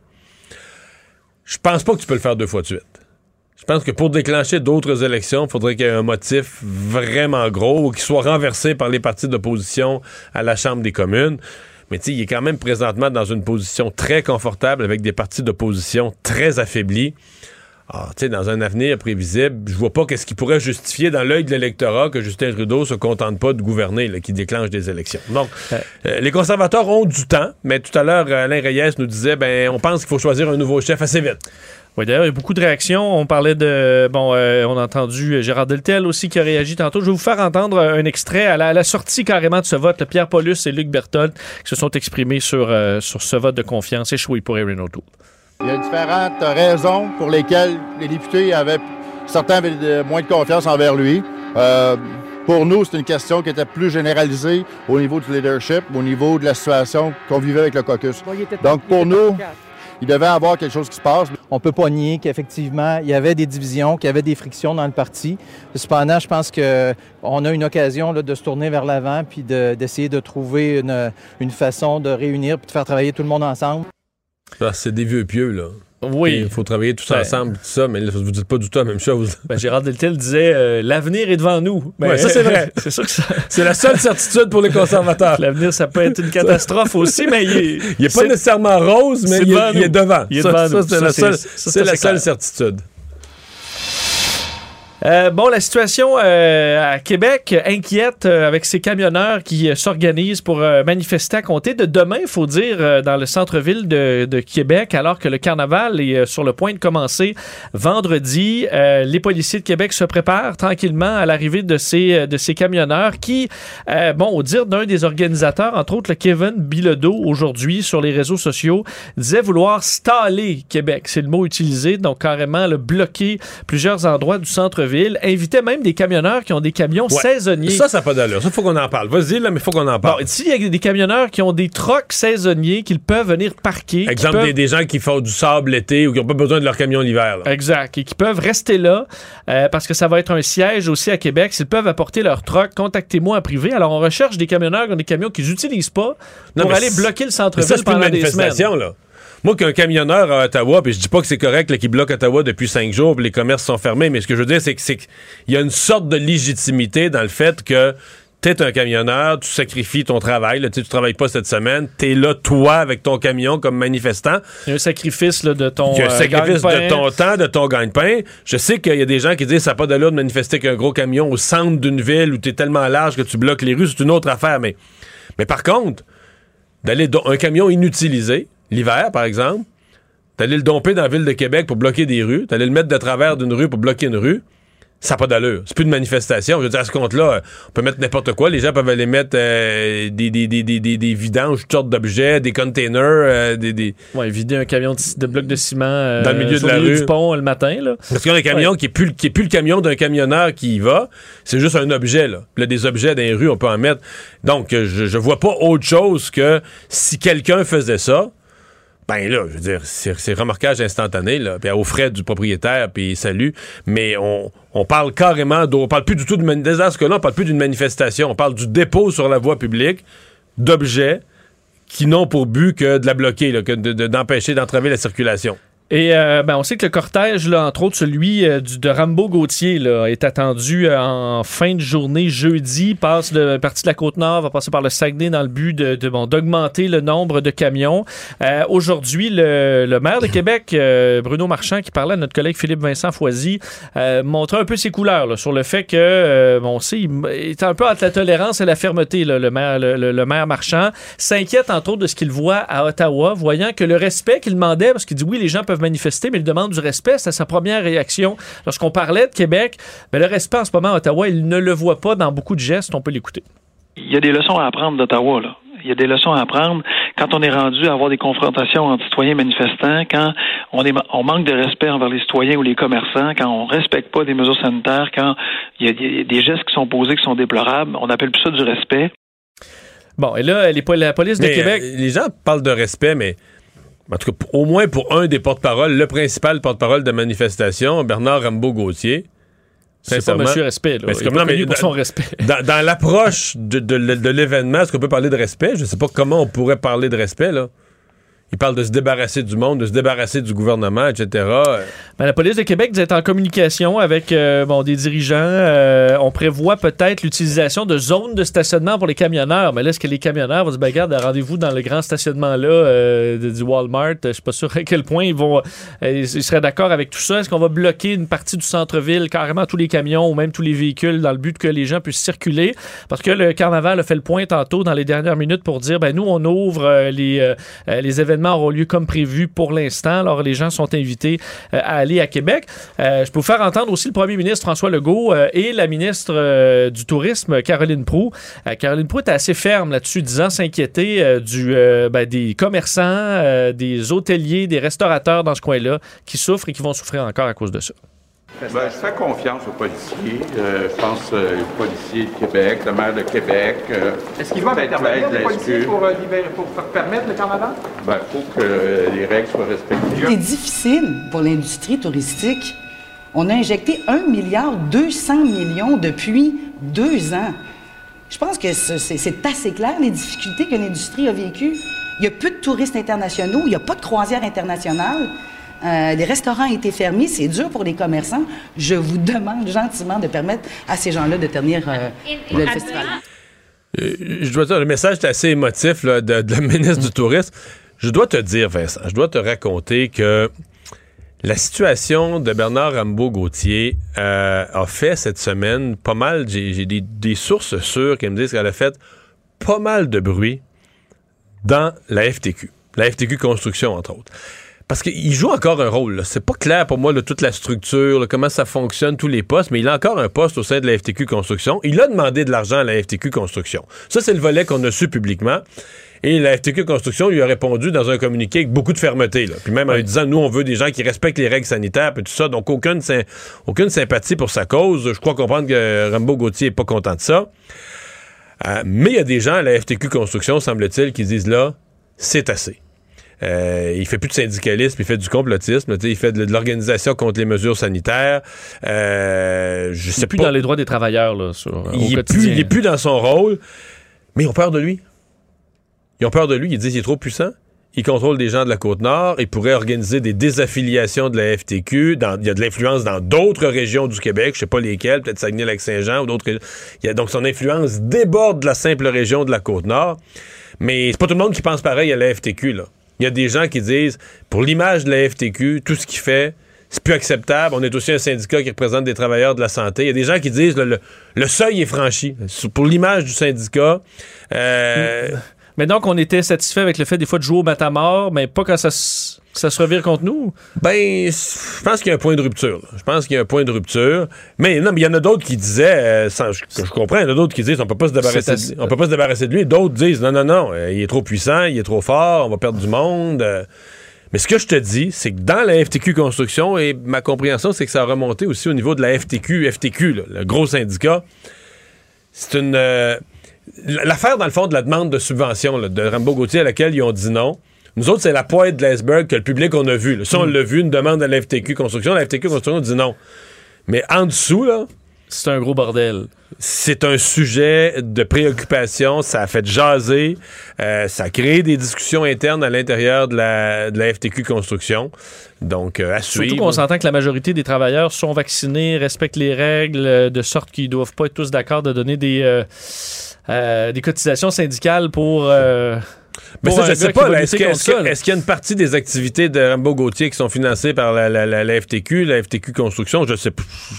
Je pense pas que tu peux le faire deux fois de suite. Je pense que pour déclencher d'autres élections, il faudrait qu'il y ait un motif vraiment gros ou qu'il soit renversé par les partis d'opposition à la Chambre des communes. Mais tu sais, il est quand même présentement dans une position très confortable avec des partis d'opposition très affaiblis. Ah, tu sais, dans un avenir prévisible, je vois pas qu'est-ce qui pourrait justifier dans l'œil de l'électorat que Justin Trudeau se contente pas de gouverner, qui déclenche des élections. Donc, euh, les conservateurs ont du temps, mais tout à l'heure, Alain Reyes nous disait, ben, on pense qu'il faut choisir un nouveau chef assez vite. Oui, d'ailleurs, il y a beaucoup de réactions. On parlait de. Bon, euh, on a entendu Gérard Deltel aussi qui a réagi tantôt. Je vais vous faire entendre un extrait à la, à la sortie carrément de ce vote. Le Pierre Paulus et Luc Berthold qui se sont exprimés sur, euh, sur ce vote de confiance échoué pour Erin O'Toole. Il y a différentes raisons pour lesquelles les députés avaient, certains avaient de- moins de confiance envers lui. Euh, pour nous, c'est une question qui était plus généralisée au niveau du leadership, au niveau de la situation qu'on vivait avec le caucus. Donc pour nous, il devait y avoir quelque chose qui se passe. On peut pas nier qu'effectivement, il y avait des divisions, qu'il y avait des frictions dans le parti. Cependant, je pense qu'on a une occasion là, de se tourner vers l'avant puis de- d'essayer de, trouver une, une façon de réunir puis de faire travailler tout le monde ensemble. Ah, c'est des vieux pieux, là. Oui. Il faut travailler tous Ben. ensemble, tout ça, mais là, vous dites pas du tout la même chose. Ben, Gérard Deltel disait euh, l'avenir est devant nous. Ben, Ouais, ça, c'est vrai. c'est sûr que ça. C'est la seule certitude pour les conservateurs. L'avenir, ça peut être une catastrophe aussi, mais il est. Il n'est pas nécessairement rose, mais il, est- devant il est nous. devant. Il est ça, devant ça, nous. c'est la seule, la certitude. Euh, bon, la situation euh, à Québec inquiète euh, avec ces camionneurs qui euh, s'organisent pour euh, manifester à compter de demain, il faut dire, dans le centre-ville de, de Québec, alors que le carnaval est sur le point de commencer vendredi. Les policiers de Québec se préparent tranquillement à l'arrivée de ces, de ces camionneurs qui, bon, au dire d'un des organisateurs, entre autres le Kevin Bilodeau, aujourd'hui sur les réseaux sociaux, disait vouloir staller Québec. C'est le mot utilisé, donc carrément le bloquer plusieurs endroits du centre-ville. Invitait même des camionneurs qui ont des camions Ouais. saisonniers. Ça, ça n'a pas d'allure. Ça, faut qu'on en parle. Vas-y, là, mais faut qu'on en Bon, parle. ici, il y a des camionneurs qui ont des trocs saisonniers qu'ils peuvent venir parquer. Exemple, peuvent- des, des gens qui font du sable l'été ou qui n'ont pas besoin de leur camion l'hiver. Exact. Et qui peuvent rester là euh, parce que ça va être un siège aussi à Québec. S'ils peuvent apporter leur troc, contactez-moi en privé. Alors, on recherche des camionneurs qui ont des camions qu'ils n'utilisent pas pour aller bloquer le centre-ville c'est pas une pendant des semaines. là. Moi, qu'un camionneur à Ottawa, puis je dis pas que c'est correct qu'il bloque Ottawa depuis cinq jours, puis les commerces sont fermés, mais ce que je veux dire, c'est qu'il y a une sorte de légitimité dans le fait que t'es un camionneur, tu sacrifies ton travail, là, tu travailles pas cette semaine, t'es là, toi, avec ton camion comme manifestant. Il y a un sacrifice là, de ton. Il y a un euh, sacrifice de ton temps, de ton gagne-pain. Je sais qu'il y a des gens qui disent ça n'a pas d'allure de manifester qu'un gros camion au centre d'une ville où tu es tellement large que tu bloques les rues, c'est une autre affaire. Mais, mais par contre, d'aller do- un camion inutilisé, l'hiver par exemple, d'aller le domper dans la ville de Québec pour bloquer des rues, d'aller le mettre de travers d'une rue pour bloquer une rue, ça n'a pas d'allure. C'est plus une manifestation. Je veux dire, à ce compte-là, euh, on peut mettre n'importe quoi. Les gens peuvent aller mettre euh, des, des, des, des, des, des vidanges, toutes sortes d'objets, des containers, euh, des, Ouais, vider un camion de, de blocs de ciment euh, Dans le milieu de la milieu rue. du pont le matin. Là. Parce qu'il y a un camion qui est plus, le- qui est plus le camion d'un camionneur qui y va, c'est juste un objet là. Puis là, des objets dans les rues, on peut en mettre. Donc, euh, je, je vois pas autre chose que si quelqu'un faisait ça, ben là, je veux dire, c'est remorquage instantané, là, puis aux frais du propriétaire, puis salut. Mais on, on parle carrément, on parle plus du tout de dans ce cas-là, on parle plus d'une manifestation, on parle du dépôt sur la voie publique d'objets qui n'ont pour but que de la bloquer, là, que de- de- d'empêcher d'entraver la circulation. Et euh, ben, on sait que le cortège, là, entre autres celui euh, du, de Rambo Gauthier, là, est attendu euh, en fin de journée jeudi. Passe de partie de la Côte-Nord, va passer par le Saguenay dans le but de, de, bon, d'augmenter le nombre de camions. Euh, aujourd'hui, le, le maire de Québec, euh, Bruno Marchand, qui parlait à notre collègue Philippe Vincent Foisy, montrait un peu ses couleurs là, sur le fait que, bon, on sait, il est un peu entre la tolérance et la fermeté, là, le, maire, le, le- le maire Marchand. S'inquiète entre autres de ce qu'il voit à Ottawa, voyant que le respect qu'il demandait, parce qu'il dit oui, les gens peuvent manifester, mais il demande du respect, c'est sa première réaction. Lorsqu'on parlait de Québec, ben, le respect en ce moment à Ottawa, il ne le voit pas dans beaucoup de gestes, on peut l'écouter. il y a des leçons à apprendre d'Ottawa, là. Il y a des leçons à apprendre quand on est rendu à avoir des confrontations entre citoyens et manifestants, quand on, est, on manque de respect envers les citoyens ou les commerçants, quand on respecte pas des mesures sanitaires, quand il y a des, des gestes qui sont posés qui sont déplorables. On appelle plus ça du respect. Bon, et là, les, la police de Mais, Québec. euh, les gens parlent de respect, mais en tout cas, au moins pour un des porte-parole, le principal porte-parole de manifestation, Bernard Rambaud-Gauthier. C'est pas monsieur respect, là. Mais comme- non, mais pour dans- son respect. Dans, dans l'approche de, de l- de l'événement, est-ce qu'on peut parler de respect? Je sais pas comment on pourrait parler de respect, là. Il parle de se débarrasser du monde, de se débarrasser du gouvernement, etc. Ben, la police de Québec être en communication avec euh, bon, des dirigeants. Euh, on prévoit peut-être l'utilisation de zones de stationnement pour les camionneurs. Mais là, est-ce que les camionneurs vont se regarde, rendez-vous dans le grand stationnement là euh, du Walmart? Je suis pas sûr à quel point ils vont euh, ils seraient d'accord avec tout ça. Est-ce qu'on va bloquer une partie du centre-ville, carrément tous les camions ou même tous les véhicules, dans le but que les gens puissent circuler? Parce que le carnaval a fait le point tantôt dans les dernières minutes pour dire, ben nous, on ouvre les, les événements auront lieu comme prévu pour l'instant. Alors, les gens sont invités euh, à aller à Québec. Euh, je peux vous faire entendre aussi le premier ministre François Legault euh, et la ministre du Tourisme, Caroline Proux. Caroline Proux est assez ferme là-dessus, disant s'inquiéter du, ben, des commerçants, des hôteliers, des restaurateurs dans ce coin-là qui souffrent et qui vont souffrir encore à cause de ça. Ben, je fais confiance aux policiers. Euh, je pense euh, aux policiers de Québec, le maire de Québec. euh, Est-ce qu'ils peut-être intervenir, les la policiers, pour, euh, libérer- pour permettre le carnaval? Ben, faut que euh, les règles soient respectées. C'est difficile pour l'industrie touristique. On a injecté 1 milliard 200 millions depuis deux ans. Je pense que c'est assez clair, les difficultés que l'industrie a vécues. Il y a peu de touristes internationaux, il n'y a pas de croisière internationale. Euh, les restaurants ont été fermés, c'est dur pour les commerçants. Je vous demande gentiment de permettre à ces gens-là de tenir euh, le festival. Euh, je dois dire, le message est assez émotif là, de, de la ministre du Tourisme. Je dois te dire, Vincent, je dois te raconter que La situation de Bernard Rambaud-Gauthier euh, a fait cette semaine pas mal, j'ai des, des, sources sûres qui me disent qu'elle a fait pas mal de bruit dans la FTQ, la FTQ Construction entre autres. Parce qu'il joue encore un rôle. C'est pas clair pour moi de toute la structure, comment ça fonctionne, tous les postes, mais il a encore un poste au sein de la FTQ Construction. Il a demandé de l'argent à la FTQ Construction. Ça, c'est le volet qu'on a su publiquement. Et la FTQ Construction lui a répondu dans un communiqué avec beaucoup de fermeté. Puis même en lui disant, nous, on veut des gens qui respectent les règles sanitaires, et tout ça. Donc, aucune, aucune sympathie pour sa cause. Je crois comprendre que Rambo Gauthier n'est pas content de ça. Euh, mais il y a des gens à la FTQ Construction, semble-t-il, qui disent là, c'est assez. Euh, il fait plus de syndicalisme, il fait du complotisme, il fait de, l'organisation contre les mesures sanitaires. Euh, je sais plus dans les droits des travailleurs là, sur, il, est plus, il est plus dans son rôle, mais ils ont peur de lui. Ils ont peur de lui. Ils disent qu'il est trop puissant. Il contrôle des gens de la Côte-Nord. Il pourrait organiser des désaffiliations de la FTQ. il y a de l'influence dans d'autres régions du Québec. Je sais pas lesquelles. Peut-être Saguenay-Lac-Saint-Jean ou d'autres. Il a, donc son influence déborde de la simple région de la Côte-Nord. Mais c'est pas tout le monde qui pense pareil à la FTQ, là. Il y a des gens qui disent, pour l'image de la FTQ, tout ce qu'il fait, c'est plus acceptable. On est aussi un syndicat qui représente des travailleurs de la santé. Il y a des gens qui disent, le, seuil est franchi. Pour l'image du syndicat, euh, mais donc, on était satisfait avec le fait des fois de jouer au matamor, mais pas quand ça, ça se revire contre nous? Ben, je pense qu'il y a un point de rupture. Je pense qu'il y a un point de rupture. Mais non, mais il y en a d'autres qui disaient, euh, je, comprends, il y en a d'autres qui disent on peut pas se débarrasser, de, on peut pas se débarrasser de lui. D'autres disent non, non, non, euh, il est trop puissant, il est trop fort, on va perdre du monde. Euh. Mais ce que je te dis, c'est que dans la FTQ Construction, et ma compréhension, c'est que ça a remonté aussi au niveau de la FTQ, FTQ, le gros syndicat. C'est une l'affaire, dans le fond, de la demande de subvention de Rambo Gauthier à laquelle ils ont dit non. Nous autres, c'est la pointe de l'iceberg que le public on a vu. Ça, on mm. l'a vu, une demande à l'FTQ Construction. La FTQ Construction dit non. Mais en dessous, là. C'est un gros bordel. C'est un sujet de préoccupation. Ça a fait jaser. Euh, ça a créé des discussions internes à l'intérieur de la, de la FTQ Construction. Donc, euh, à suivre. Surtout qu'on s'entend que la majorité des travailleurs sont vaccinés, respectent les règles, euh, de sorte qu'ils doivent pas être tous d'accord de donner des euh, des cotisations syndicales pour. Euh, mais ça, je sais pas. Est-ce qu'il y a une partie des activités de Rambo Gauthier qui sont financées par la, la, FTQ, la FTQ Construction? Je sais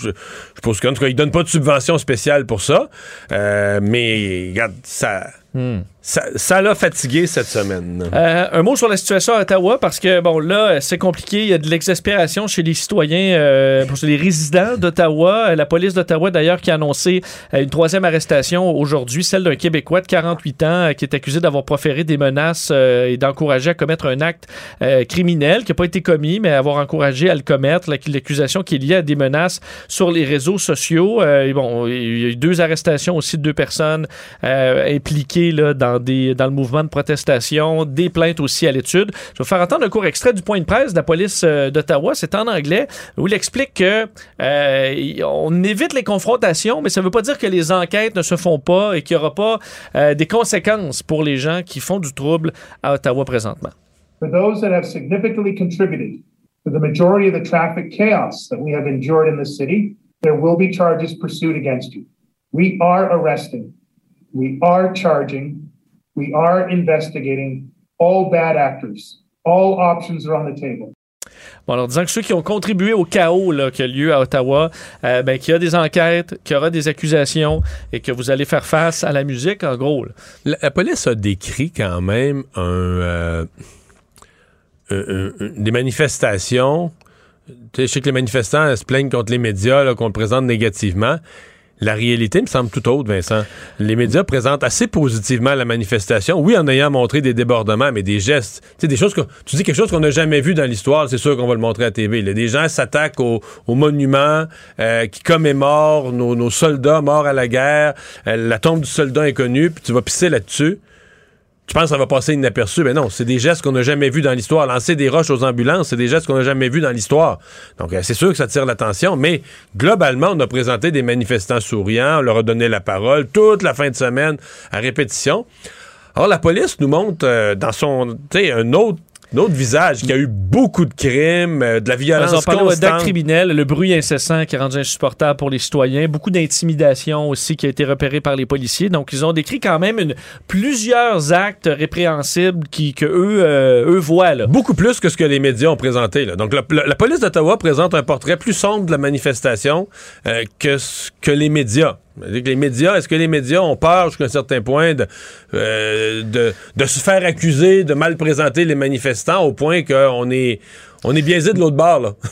je, je pense qu'en tout cas, ils donnent pas de subvention spéciale pour ça. Euh, mais regarde, ça. Hmm. Ça l'a fatigué cette semaine. Euh, un mot sur la situation à Ottawa, parce que, bon, là, c'est compliqué. Il y a de l'exaspération chez les citoyens, euh, pour les résidents d'Ottawa. La police d'Ottawa, d'ailleurs, qui a annoncé euh, une troisième arrestation aujourd'hui, celle d'un Québécois de 48 ans qui est accusé d'avoir proféré des menaces et d'encourager à commettre un acte criminel qui n'a pas été commis, mais avoir encouragé à le commettre. L'accusation qui est liée à des menaces sur les réseaux sociaux. bon, il y a eu deux arrestations aussi de deux personnes impliquées là, dans dans, le mouvement de protestation, des plaintes aussi à l'étude. Je vais faire entendre un court extrait du point de presse de la police euh, d'Ottawa. C'est en anglais où il explique que euh, on évite les confrontations, mais ça ne veut pas dire que les enquêtes ne se font pas et qu'il n'y aura pas euh, des conséquences pour les gens qui font du trouble à Ottawa présentement. For those that have significantly contributed to the majority of the traffic chaos that we have endured in the city, there will be charges pursued against you. We are arresting. We are We are investigating all bad actors. All options are on the table. Bon, alors disant que ceux qui ont contribué au chaos là, qui a lieu à Ottawa, euh, ben, qu'il y a des enquêtes, qu'il y aura des accusations et que vous allez faire face à la musique, en gros. La, police a décrit quand même un, euh, des manifestations. Je sais que les manifestants se plaignent contre les médias, qu'on le présente négativement. La réalité me semble tout autre, Vincent. Les médias présentent assez positivement la manifestation. Oui, en ayant montré des débordements, mais des gestes. Tu des choses que. Tu dis quelque chose qu'on n'a jamais vu dans l'histoire, c'est sûr qu'on va le montrer à TV. Là. Des gens s'attaquent aux au monuments euh, qui commémorent nos, nos, soldats morts à la guerre, euh, la tombe du soldat inconnu, puis tu vas pisser là-dessus tu penses que ça va passer inaperçu? Mais non, c'est des gestes qu'on n'a jamais vus dans l'histoire. Lancer des roches aux ambulances, c'est des gestes qu'on n'a jamais vus dans l'histoire. Donc, euh, c'est sûr que ça tire l'attention, mais globalement, on a présenté des manifestants souriants, on leur a donné la parole toute la fin de semaine à répétition. Alors, la police nous montre euh, dans son, tu un autre D'autres visages, qui a eu beaucoup de crimes, euh, de la violence On parle d'actes constante. criminels, le bruit incessant qui est rendu insupportable pour les citoyens, beaucoup d'intimidation aussi qui a été repéré par les policiers. Donc, ils ont décrit quand même une, plusieurs actes répréhensibles qui, que eux, euh, eux voient. Là. Beaucoup plus que ce que les médias ont présenté. là. Donc, la, la- la police d'Ottawa présente un portrait plus sombre de la manifestation euh, que, ce que les médias. Les médias, est-ce que les médias ont peur jusqu'à un certain point de, euh, se faire accuser de mal présenter les manifestants au point qu'on est, on est biaisé de l'autre bord, là?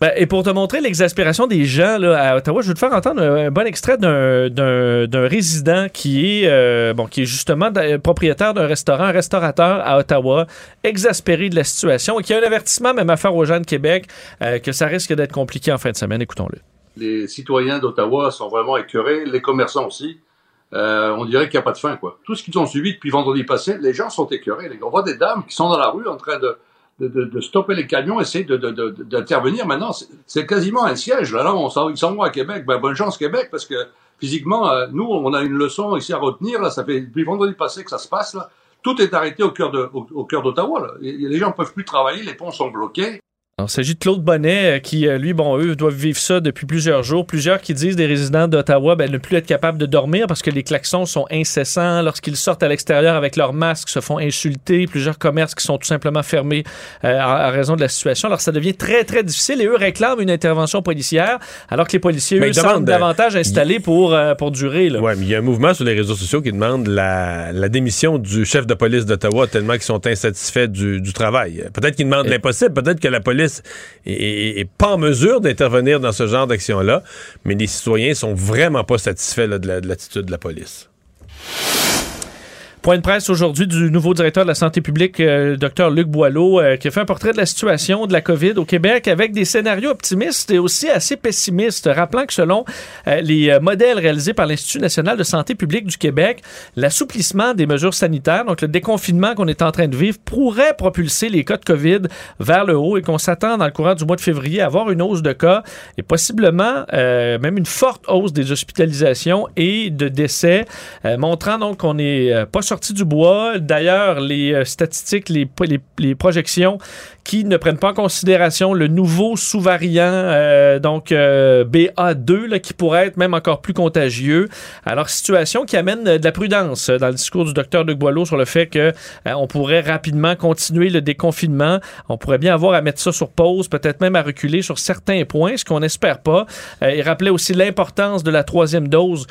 Ben, et pour te montrer l'exaspération des gens là, à Ottawa, je vais te faire entendre un, bon extrait d'un- résident qui est, euh, bon, qui est justement propriétaire d'un restaurant, un restaurateur à Ottawa, exaspéré de la situation et qui a un avertissement même à faire aux gens de Québec euh, que ça risque d'être compliqué en fin de semaine. Écoutons-le. Les citoyens d'Ottawa sont vraiment écœurés, les commerçants aussi. Euh, on dirait qu'il n'y a pas de fin, quoi. Tout ce qu'ils ont suivi depuis vendredi passé, les gens sont écœurés. On voit des dames qui sont dans la rue en train de, de, de, stopper les camions, essayer d'intervenir. Maintenant, c'est, quasiment un siège. Là, on ils s'en vont à Québec. Ben, bonne chance, Québec, parce que physiquement, euh, nous, on a une leçon ici à retenir. Là, ça fait depuis vendredi passé que ça se passe. Là. Tout est arrêté au cœur, de, au, cœur d'Ottawa. Les gens ne peuvent plus travailler, les ponts sont bloqués. Alors, il s'agit de Claude Bonnet, euh, qui, euh, lui, bon, eux doivent vivre ça depuis plusieurs jours. Plusieurs qui disent des résidents d'Ottawa ben, ne plus être capables de dormir parce que les klaxons sont incessants. Lorsqu'ils sortent à l'extérieur avec leurs masques, se font insulter. Plusieurs commerces qui sont tout simplement fermés euh, à, à raison de la situation. Alors, ça devient très, très difficile et eux réclament une intervention policière alors que les policiers, Mais eux, ils demandent, semblent euh, davantage installés pour, euh, pour durer. Ouais, mais il y a un mouvement sur les réseaux sociaux qui demande la, la démission du chef de police d'Ottawa tellement qu'ils sont insatisfaits du, du travail. Peut-être qu'ils demandent l'impossible, peut-être que la police est, est- pas en mesure d'intervenir dans ce genre d'action-là, mais les citoyens sont vraiment pas satisfaits de l'attitude de la police. Point de presse aujourd'hui du nouveau directeur de la santé publique, euh, Dr Luc Boileau, euh, qui a fait un portrait de la situation de la COVID au Québec avec des scénarios optimistes et aussi assez pessimistes, rappelant que selon euh, les euh, modèles réalisés par l'Institut national de santé publique du Québec, l'assouplissement des mesures sanitaires, donc le déconfinement qu'on est en train de vivre, pourrait propulser les cas de COVID vers le haut et qu'on s'attend dans le courant du mois de février à avoir une hausse de cas et possiblement euh, même une forte hausse des hospitalisations et de décès, montrant donc qu'on n'est pas du bois. D'ailleurs, les euh, statistiques, les, projections qui ne prennent pas en considération le nouveau sous-variant, euh, donc euh, BA2, là, qui pourrait être même encore plus contagieux. Alors, situation qui amène de la prudence dans le discours du docteur Luc Boileau sur le fait que on pourrait rapidement continuer le déconfinement. On pourrait bien avoir à mettre ça sur pause, peut-être même à reculer sur certains points, ce qu'on n'espère pas. Il rappelait aussi l'importance de la troisième dose,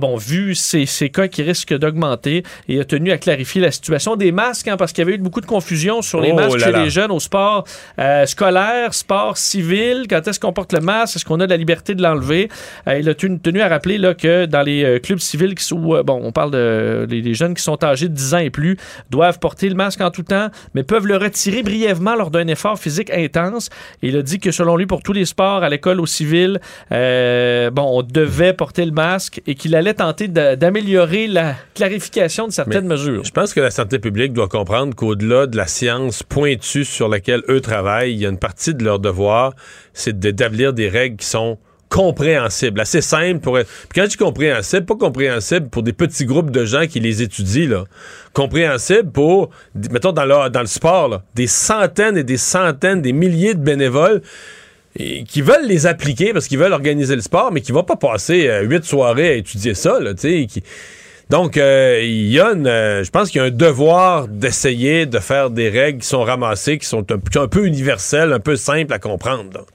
bon, vu ces, cas qui risquent d'augmenter, il a tenu à clarifier la situation des masques, hein, parce qu'il y avait eu beaucoup de confusion sur les Oh masques là chez là. les jeunes au sport euh, scolaire, sport civil. Quand est-ce qu'on porte le masque? Est-ce qu'on a la liberté de l'enlever? Euh, il a tenu, tenu à rappeler là, que dans les euh, clubs civils, qui sont, bon, on parle de les, les jeunes qui sont âgés de 10 ans et plus, doivent porter le masque en tout temps, mais peuvent le retirer brièvement lors d'un effort physique intense. Et il a dit que selon lui, pour tous les sports, à l'école, au civil, euh, bon, on devait porter le masque et qu'il allait tenter d'améliorer la clarification de certaines mesures. Je pense que la santé publique doit comprendre qu'au-delà de la science pointue sur laquelle eux travaillent, il y a une partie de leur devoir, c'est d'établir des règles qui sont compréhensibles, assez simples pour être... Puis quand je dis compréhensible, pas compréhensible pour des petits groupes de gens qui les étudient, là. Compréhensible pour, mettons, dans le, dans le sport, là, des centaines et des centaines, des milliers de bénévoles et qui veulent les appliquer parce qu'ils veulent organiser le sport, mais qui ne vont pas passer euh, huit soirées à étudier ça, là, tu sais, qui- donc, il y a une, je pense qu'il y a un devoir d'essayer de faire des règles qui sont ramassées, qui sont un, peu- un peu universelles, un peu simples à comprendre.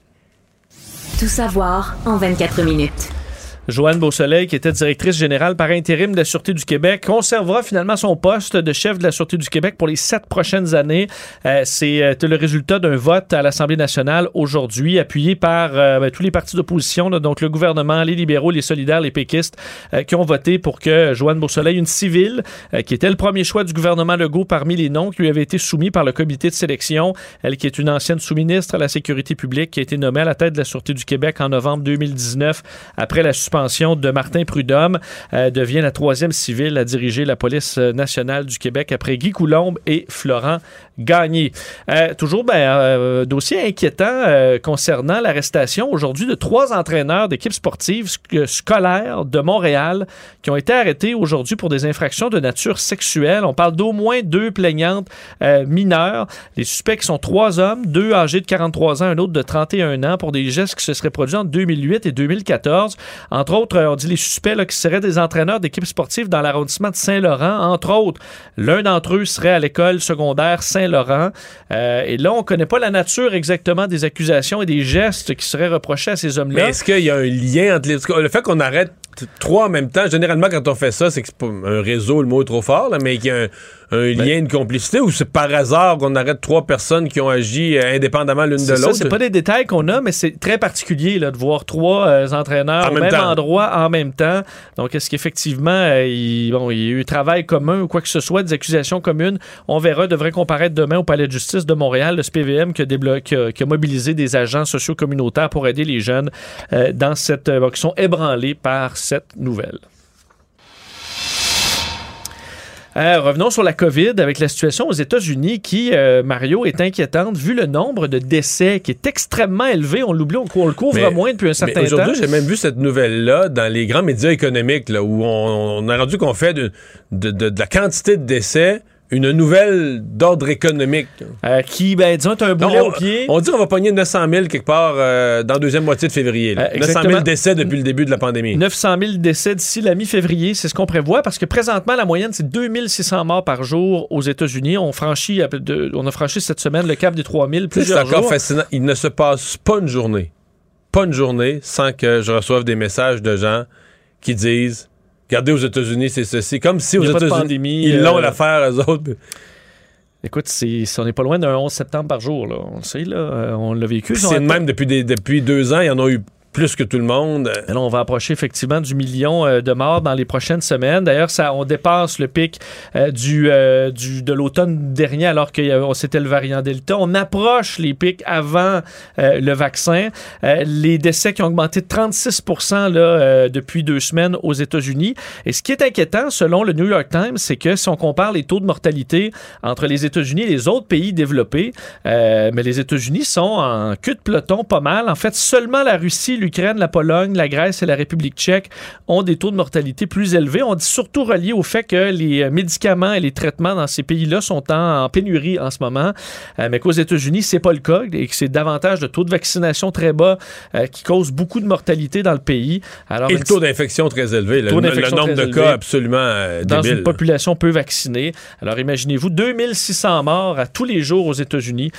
Tout savoir en 24 minutes. Joanne Beausoleil, qui était directrice générale par intérim de la Sûreté du Québec, conservera finalement son poste de chef de la Sûreté du Québec pour les sept prochaines années. Euh, c'est euh, le résultat d'un vote à l'Assemblée nationale aujourd'hui, appuyé par euh, ben, tous les partis d'opposition, donc le gouvernement, les libéraux, les solidaires, les péquistes, qui ont voté pour que Joanne Beausoleil, une civile, qui était le premier choix du gouvernement Legault parmi les noms qui lui avaient été soumis par le comité de sélection, elle qui est une ancienne sous-ministre à la Sécurité publique, qui a été nommée à la tête de la Sûreté du Québec en novembre 2019 après la suspension de Martin Prudhomme euh, devient la troisième civile à diriger la police nationale du Québec après Guy Coulombe et Florent Gagné. Euh, toujours, ben, euh, dossier inquiétant euh, concernant l'arrestation aujourd'hui de trois entraîneurs d'équipes sportives sc- scolaires de Montréal qui ont été arrêtés aujourd'hui pour des infractions de nature sexuelle. On parle d'au moins deux plaignantes euh, mineures. Les suspects sont trois hommes, deux âgés de 43 ans, un autre de 31 ans, pour des gestes qui se seraient produits en 2008 et 2014. Entre autres, euh, on dit les suspects qui seraient des entraîneurs d'équipes sportives dans l'arrondissement de Saint-Laurent. Entre autres, l'un d'entre eux serait à l'école secondaire Saint-Laurent. Euh, et là, on ne connaît pas la nature exactement des accusations et des gestes qui seraient reprochés à ces hommes-là. Mais est-ce qu'il y a un lien entre les. Le fait qu'on arrête trois en même temps, généralement, quand on fait ça, c'est que pas un réseau, le mot est trop fort, mais qu'il y a un, un lien, une complicité, ou c'est par hasard qu'on arrête trois personnes qui ont agi euh, indépendamment l'une de l'autre? c'est pas des détails qu'on a, mais c'est très particulier là, de voir trois euh, entraîneurs En au même endroit en même temps. Donc, est-ce qu'effectivement, euh, il, bon, il y a eu travail commun ou quoi que ce soit, des accusations communes? On verra, devrait comparaître demain au Palais de justice de Montréal, le SPVM qui a, déblo- qui a- qui a mobilisé des agents sociaux communautaires pour aider les jeunes dans cette, qui sont ébranlés par cette nouvelle. Euh, revenons sur la COVID avec la situation aux États-Unis qui, euh, Mario, est inquiétante vu le nombre de décès qui est extrêmement élevé. On l'oublie, on, on le couvre Mais- moins depuis un certain mais temps. Aujourd'hui, j'ai même vu cette nouvelle-là dans les grands médias économiques, là, où on, on a rendu qu'on fait de, de- de- de la quantité de décès une nouvelle d'ordre économique. Euh, qui, ben, disons, t'as un boulet au pied. On dit qu'on va pogner 900 000 quelque part euh, dans la deuxième moitié de février. là. Euh, 900 000 exactement. décès depuis le début de la pandémie. 900 000 décès d'ici la mi-février, c'est ce qu'on prévoit parce que présentement, la moyenne, c'est 2600 morts par jour aux États-Unis. On, franchit, a franchi cette semaine le cap des 3000 Tu sais, C'est plusieurs encore jours. fascinant. Il ne se passe pas une journée, pas une journée sans que je reçoive des messages de gens qui disent Regardez, aux États-Unis, c'est ceci. Comme si aux États-Unis, ils l'ont euh, l'affaire, eux autres. Écoute, c'est, on n'est pas loin d'un 11 septembre par jour. Là. On le sait, là, euh, on l'a vécu. C'est atteint- même depuis, des- depuis deux ans. Il y en a eu plus que tout le monde. Là, on va approcher effectivement du million euh, de morts dans les prochaines semaines. D'ailleurs, ça, on dépasse le pic euh, du, euh, du, de l'automne dernier, alors que c'était le variant Delta. On approche les pics avant le vaccin. Les décès qui ont augmenté de 36 là, depuis deux semaines aux États-Unis. Et ce qui est inquiétant, selon le New York Times, c'est que si on compare les taux de mortalité entre les États-Unis et les autres pays développés, mais les États-Unis sont en queue de peloton pas mal. En fait, seulement la Russie, l'Ukraine, la Pologne, la Grèce et la République tchèque ont des taux de mortalité plus élevés. On dit surtout relié au fait que les médicaments et les traitements dans ces pays-là sont en, en pénurie en ce moment, euh, mais qu'aux États-Unis, c'est pas le cas et que c'est davantage de taux de vaccination très bas euh, qui cause beaucoup de mortalité dans le pays. Alors, Et le taux d'infection très élevé. Le, nombre de cas absolument euh, dans débile. une population peu vaccinée. Alors imaginez-vous, 2600 morts à tous les jours aux États-Unis.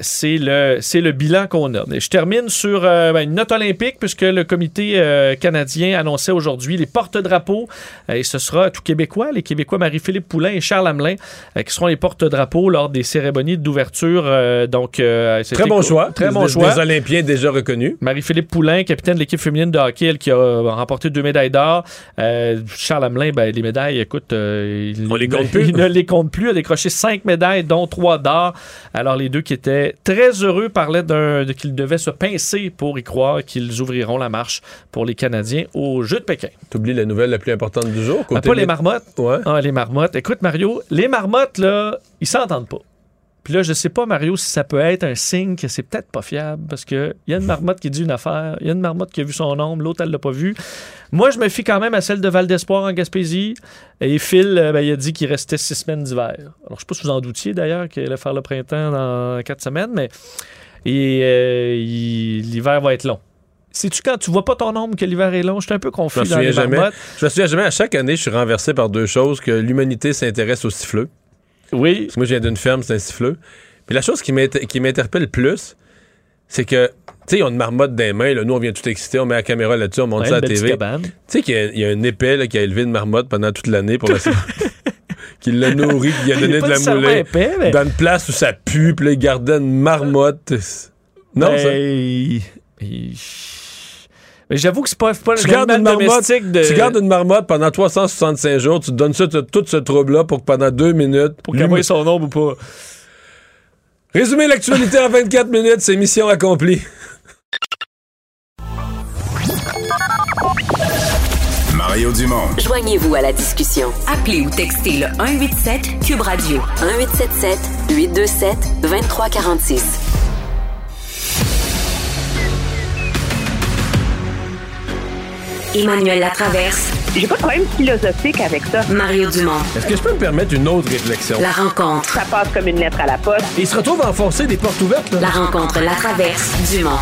C'est le le bilan qu'on a. Et je termine sur ben, une note olympique puisque le comité euh, canadien annonçait aujourd'hui les porte-drapeaux euh, et ce sera tout québécois, les Québécois Marie-Philippe Poulain et Charles Hamelin euh, qui seront les porte-drapeaux lors des cérémonies d'ouverture. donc Très bon choix. Très Des- bon des choix. Olympiens déjà reconnus. Marie-Philippe Poulain, capitaine de l'équipe féminine de hockey, elle qui a remporté deux médailles d'or. Charles Hamelin, ben, les médailles, écoute, il, On les compte plus. il ne les compte plus. Il a décroché cinq médailles, dont trois d'or. Alors, les deux qui étaient très heureux parlaient d'un, de- qu'ils devaient se pincer pour y croire qu'ils ouvriront la marche pour les Canadiens aux Jeux de Pékin. T'oublies la nouvelle la plus importante du jour. Ah, côté pas les marmottes. Ouais. Ah, les marmottes. Écoute, Mario, les marmottes, là, ils s'entendent pas. Puis là, je sais pas, Mario, si ça peut être un signe que c'est peut-être pas fiable, parce qu'il y a une marmotte qui dit une affaire, il y a une marmotte qui a vu son ombre, l'autre, elle l'a pas vu. Moi, je me fie quand même à celle de Val d'Espoir en Gaspésie. Et Phil, euh, ben, il a dit qu'il restait six semaines d'hiver. Alors, je sais pas si vous en doutiez, d'ailleurs, qu'il allait faire le printemps dans quatre semaines, mais et, euh, l'hiver va être long. Sais-tu quand tu vois pas ton ombre que l'hiver est long? Je suis un peu confus dans les jamais. Je me souviens jamais. À chaque année, je suis renversé par deux choses que l'humanité s'intéresse aux siffleux. Oui. Parce que moi, je viens d'une ferme, c'est un siffleux. Puis la chose qui m'inter- qui m'interpelle le plus, c'est que, tu sais, ils ont une marmotte dans les mains. Là. Nous, on vient tout exciter, on met la caméra là-dessus, on monte Ouais, ça à la TV. Tu sais qu'il y a, il y a un épais là, qui a élevé une marmotte pendant toute l'année pour la qui l'a nourri, qui lui a donné de la moulée. épais, mais- Dans une place où ça pue, puis là, il gardait une marmotte. Non, Ben, ça. il- Mais j'avoue que c'est pas, pas Tu gardes, une marmotte, de... tu gardes une marmotte pendant 365 jours, tu te donnes ça, tout ce trouble-là pour que pendant deux minutes. Pour qu'elle voie son ombre ou pas. Résumer l'actualité en 24 minutes, c'est mission accomplie. Mario Dumont. Joignez-vous à la discussion. Appelez ou textez le 187 Cube Radio 1877 827 2346. Emmanuel Latraverse. J'ai pas de problème philosophique avec ça. Mario Dumont. Est-ce que je peux me permettre une autre réflexion? La rencontre. Ça passe comme une lettre à la poste. Et il se retrouve à enfoncer des portes ouvertes. Là. La rencontre Latraverse. Dumont.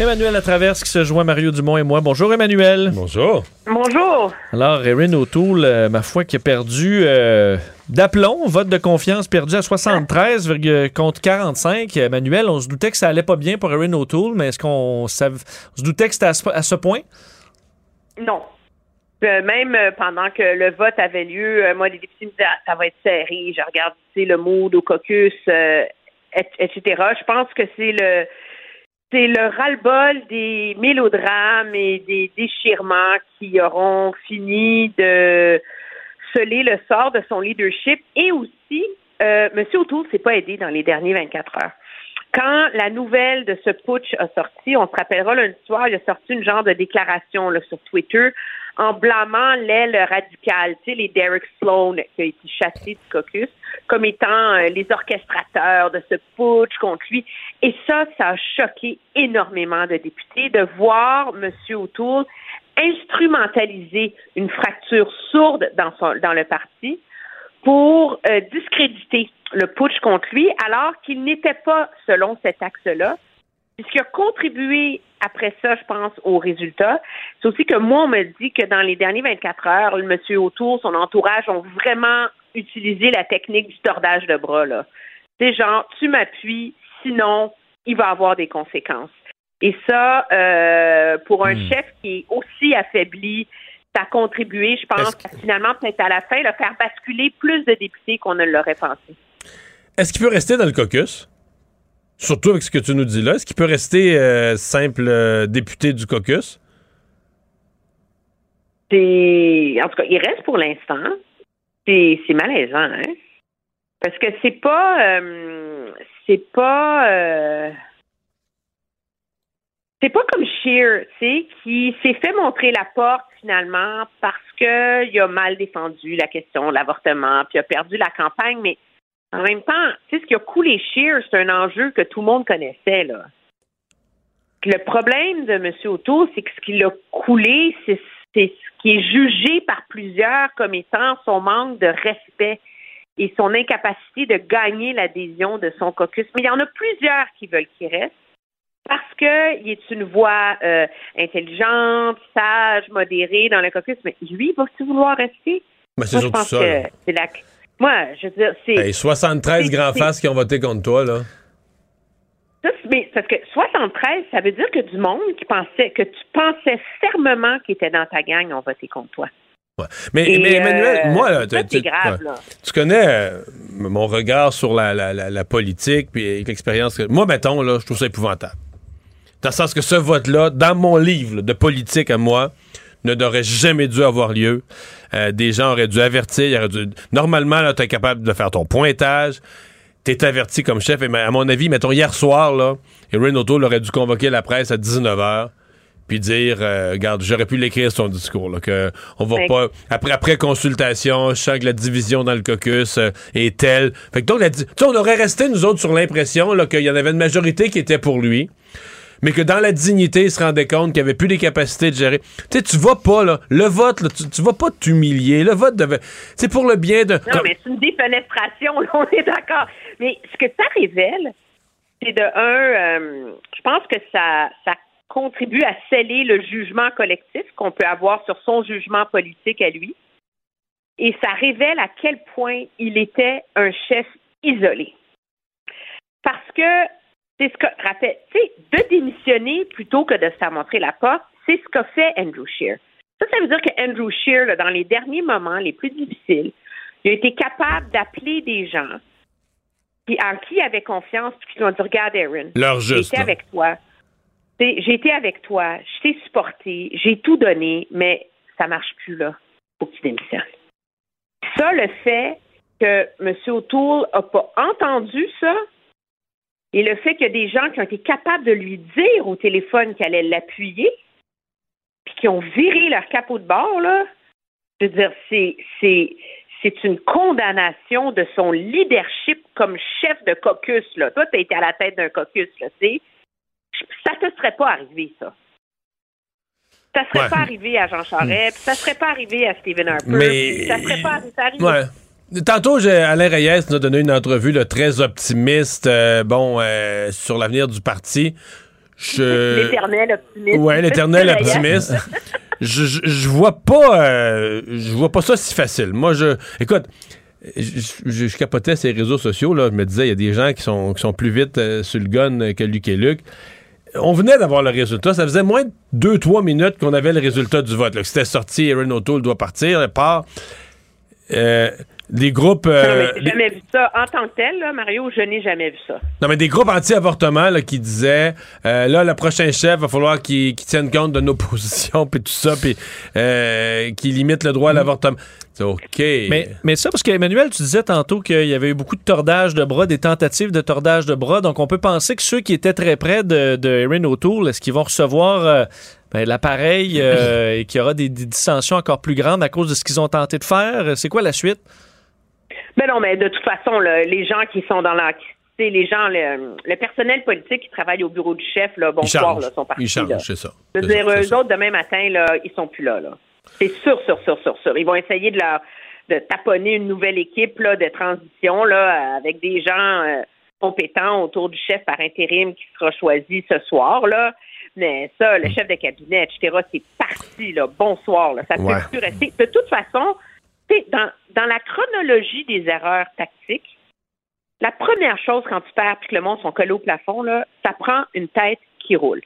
Emmanuel Latraverse qui se joint Mario Dumont et moi. Bonjour Emmanuel. Bonjour. Bonjour. Alors, Erin O'Toole, euh, ma foi, qui a perdu euh, d'aplomb, vote de confiance perdu à 73 contre 45. Emmanuel, on se doutait que ça allait pas bien pour Erin O'Toole, mais est-ce qu'on se doutait que c'était à ce, à ce point? Non. Euh, même euh, pendant que le vote avait lieu, euh, moi, les députés me disaient Ah, ça va être serré. Je regarde, le mood au caucus, et- etc. Je pense que c'est le c'est le ras-le-bol des mélodrames et des déchirements qui auront fini de sceller le sort de son leadership et aussi, euh, M. O'Toole s'est pas aidé dans les derniers 24 heures. Quand la nouvelle de ce putsch a sorti, on se rappellera lundi soir, il a sorti une genre de déclaration là, sur Twitter en blâmant l'aile radicale, tu sais, les Derek Sloan qui a été chassé du caucus, comme étant euh, les orchestrateurs de ce putsch contre lui. Et ça, ça a choqué énormément de députés de voir M. O'Toole instrumentaliser une fracture sourde dans, son, dans le parti pour euh, discréditer le putsch contre lui, alors qu'il n'était pas selon cet axe-là, puisqu'il a contribué après ça, je pense, au résultat. C'est aussi que moi, on me dit que dans les derniers 24 heures, le monsieur autour, son entourage ont vraiment utilisé la technique du tordage de bras. Là. C'est genre, tu m'appuies, sinon, il va avoir des conséquences. Et ça, euh, pour un chef qui est aussi affaibli, ça a contribué, je pense, à finalement, peut-être à la fin, le faire basculer plus de députés qu'on ne l'aurait pensé. Est-ce qu'il peut rester dans le caucus? Surtout avec ce que tu nous dis là. Est-ce qu'il peut rester euh, simple euh, député du caucus? C'est, en tout cas, il reste pour l'instant. C'est, c'est malaisant, hein? Parce que c'est pas, euh, c'est pas, c'est pas comme Shear, tu sais, qui s'est fait montrer la porte finalement parce que il a mal défendu la question de l'avortement, puis a perdu la campagne, mais en même temps, tu sais, ce qui a coulé Shear, c'est un enjeu que tout le monde connaissait, là. Le problème de M. O'Toole, c'est que ce qui l'a coulé, c'est ce qui est jugé par plusieurs comme étant son manque de respect et son incapacité de gagner l'adhésion de son caucus. Mais il y en a plusieurs qui veulent qu'il reste parce qu'il est une voix euh, intelligente, sage, modérée dans le caucus. Mais lui, va-t-il vouloir rester? Ben, c'est surtout ça, c'est la... Moi, je veux dire, c'est... Hey, 73 c'est- grands faces qui ont voté contre toi, là. Ça, mais parce que 73, ça veut dire que du monde qui pensait, que tu pensais fermement qu'il était dans ta gang ont voté contre toi. Mais, mais Emmanuel, euh, moi, là, tu- grave, là. tu connais euh, mon regard sur la, la- la- la politique puis l'expérience. que- Moi, mettons, là, je trouve ça épouvantable. Dans le sens que ce vote-là, dans mon livre là, de politique à moi, ne n'aurait jamais dû avoir lieu. Euh, des gens auraient dû avertir. dû- Normalement, tu es capable de faire ton pointage. Tu es averti comme chef. Et à mon avis, mettons, hier soir, là, Erin O'Toole aurait dû convoquer la presse à 19h puis dire, euh, regarde, j'aurais pu l'écrire son discours, là, que on va pas, après, après consultation, je sens que la division dans le caucus euh, est telle. Fait que donc, la on aurait resté, nous autres, sur l'impression, là, qu'il y en avait une majorité qui était pour lui, mais que dans la dignité, il se rendait compte qu'il avait plus les capacités de gérer. Tu sais, tu vas pas, là, le vote, tu, tu vas pas t'humilier. Le vote devait, c'est pour le bien de... Non, mais c'est une défenestration, on est d'accord. Mais ce que ça révèle, c'est de un, euh, je pense que ça, ça contribue à sceller le jugement collectif qu'on peut avoir sur son jugement politique à lui. Et ça révèle à quel point il était un chef isolé. Parce que c'est ce que, rappelle, tu sais, de démissionner plutôt que de se faire montrer la porte, c'est ce qu'a fait Andrew Scheer. Ça, ça veut dire que Andrew Scheer, là, dans les derniers moments les plus difficiles, il a été capable d'appeler des gens qui, en qui il avait confiance, puis qui lui ont dit Regarde, Aaron, j'ai été là. avec toi. J'ai été avec toi, je t'ai supporté, j'ai tout donné, mais ça marche plus, là. Faut que tu démissionnes. Ça, le fait que M. O'Toole n'a pas entendu ça, et le fait qu'il y a des gens qui ont été capables de lui dire au téléphone qu'elle allait l'appuyer, puis qui ont viré leur capot de bord, là, je veux dire, c'est, c'est, c'est une condamnation de son leadership comme chef de caucus. Là. Toi, tu as été à la tête d'un caucus, là, tu sais. Ça te serait pas arrivé, ça. Ça serait Ouais. pas arrivé à Jean Charest, ça serait pas arrivé à Stephen Harper, Mais- ça serait pas ça arrive. Ouais. Tantôt, Alain Reyes nous a donné une entrevue là, très optimiste euh, bon, euh, sur l'avenir du parti. Je... L'éternel optimiste. Ouais, l'éternel optimiste. je, je, je vois pas euh, je vois pas ça si facile. Moi, je. Écoute. Je, capotais ces réseaux sociaux, là. Je me disais, il y a des gens qui sont, qui sont plus vite sur le gun que Luc et Luc. On venait d'avoir le résultat. Ça faisait moins de 2-3 minutes qu'on avait le résultat du vote. C'était sorti, Erin O'Toole doit partir, elle part. Euh, des groupes. Non, euh, mais j'ai jamais vu ça. En tant que tel, là, Mario, je n'ai jamais vu ça. non, mais des groupes anti-avortement là, qui disaient euh, là, le prochain chef, va falloir qu'il qu'il tienne compte de nos positions, puis tout ça, puis euh, qu'il limite le droit à l'avortement. C'est OK. Mais, mais ça, parce qu'Emmanuel, tu disais tantôt qu'il y avait eu beaucoup de tordage de bras, des tentatives de tordage de bras. Donc, on peut penser que ceux qui étaient très près de, de Erin O'Toole, est-ce qu'ils vont recevoir euh, ben, l'appareil euh, et qu'il y aura des, des dissensions encore plus grandes à cause de ce qu'ils ont tenté de faire? C'est quoi la suite? Mais non, mais de toute façon, là, les gens qui sont dans la. tu sais, Les gens, le, le personnel politique qui travaille au bureau du chef, là, bonsoir, là, sont partis. Ils changent, c'est ça. Je veux dire, eux ça. autres, demain matin, là, ils sont plus là. là. C'est sûr, sûr, sûr, sûr, sûr. Ils vont essayer de leur de taponner une nouvelle équipe là, de transition là, avec des gens euh, compétents autour du chef par intérim qui sera choisi ce soir. Là. Mais ça, le chef de cabinet, etc., c'est parti, là. Bonsoir. Là. Ça peut Ouais. plus rester. De toute façon, dans, dans la chronologie des erreurs tactiques, la première chose quand tu perds puis que le monde sont collés au plafond, là, ça prend une tête qui roule.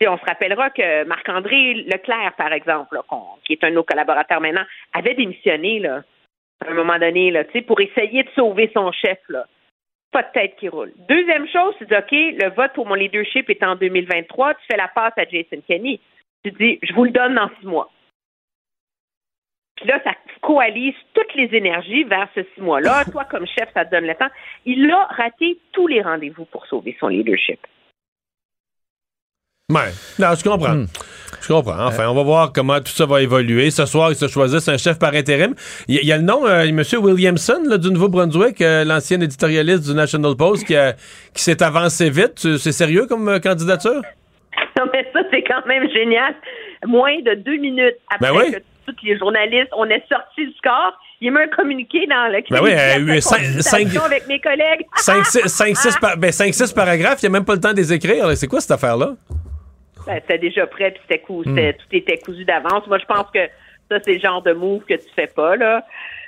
Tu on se rappellera que Marc-André Leclerc, par exemple, qui est un de nos collaborateurs maintenant, avait démissionné là, à un moment donné là, tu pour essayer de sauver son chef. Là. Pas de tête qui roule. Deuxième chose, c'est OK, le vote pour mon leadership est en 2023, tu fais la passe à Jason Kenney. Tu dis, je vous le donne dans six mois. Puis là, ça coalise toutes les énergies vers ce six mois-là. Toi, comme chef, ça te donne le temps. Il a raté tous les rendez-vous pour sauver son leadership. Ouais. Non, je comprends. Hmm. Je comprends. Enfin, on va voir comment tout ça va évoluer. Ce soir, ils se choisissent un chef par intérim. Il y, a- il y a le nom, euh, M. Williamson, là, du Nouveau-Brunswick, euh, l'ancien éditorialiste du National Post, qui, a- qui s'est avancé vite. C'est sérieux comme euh, candidature? Non, mais ça, c'est quand même génial. Moins de deux minutes après Ben oui. que tous les journalistes, on est sorti du score, il met un communiqué dans le Ben oui, euh, après eu cinq- consultation cinq- avec mes collègues. 5-6 par, ben, cinq, six paragraphes, il n'y a même pas le temps de les écrire. C'est quoi cette affaire-là? Ben, c'était déjà prêt, puis c'était cou- Hmm. tout était cousu d'avance. Moi, je pense que ça, c'est le genre de move que tu fais pas, là.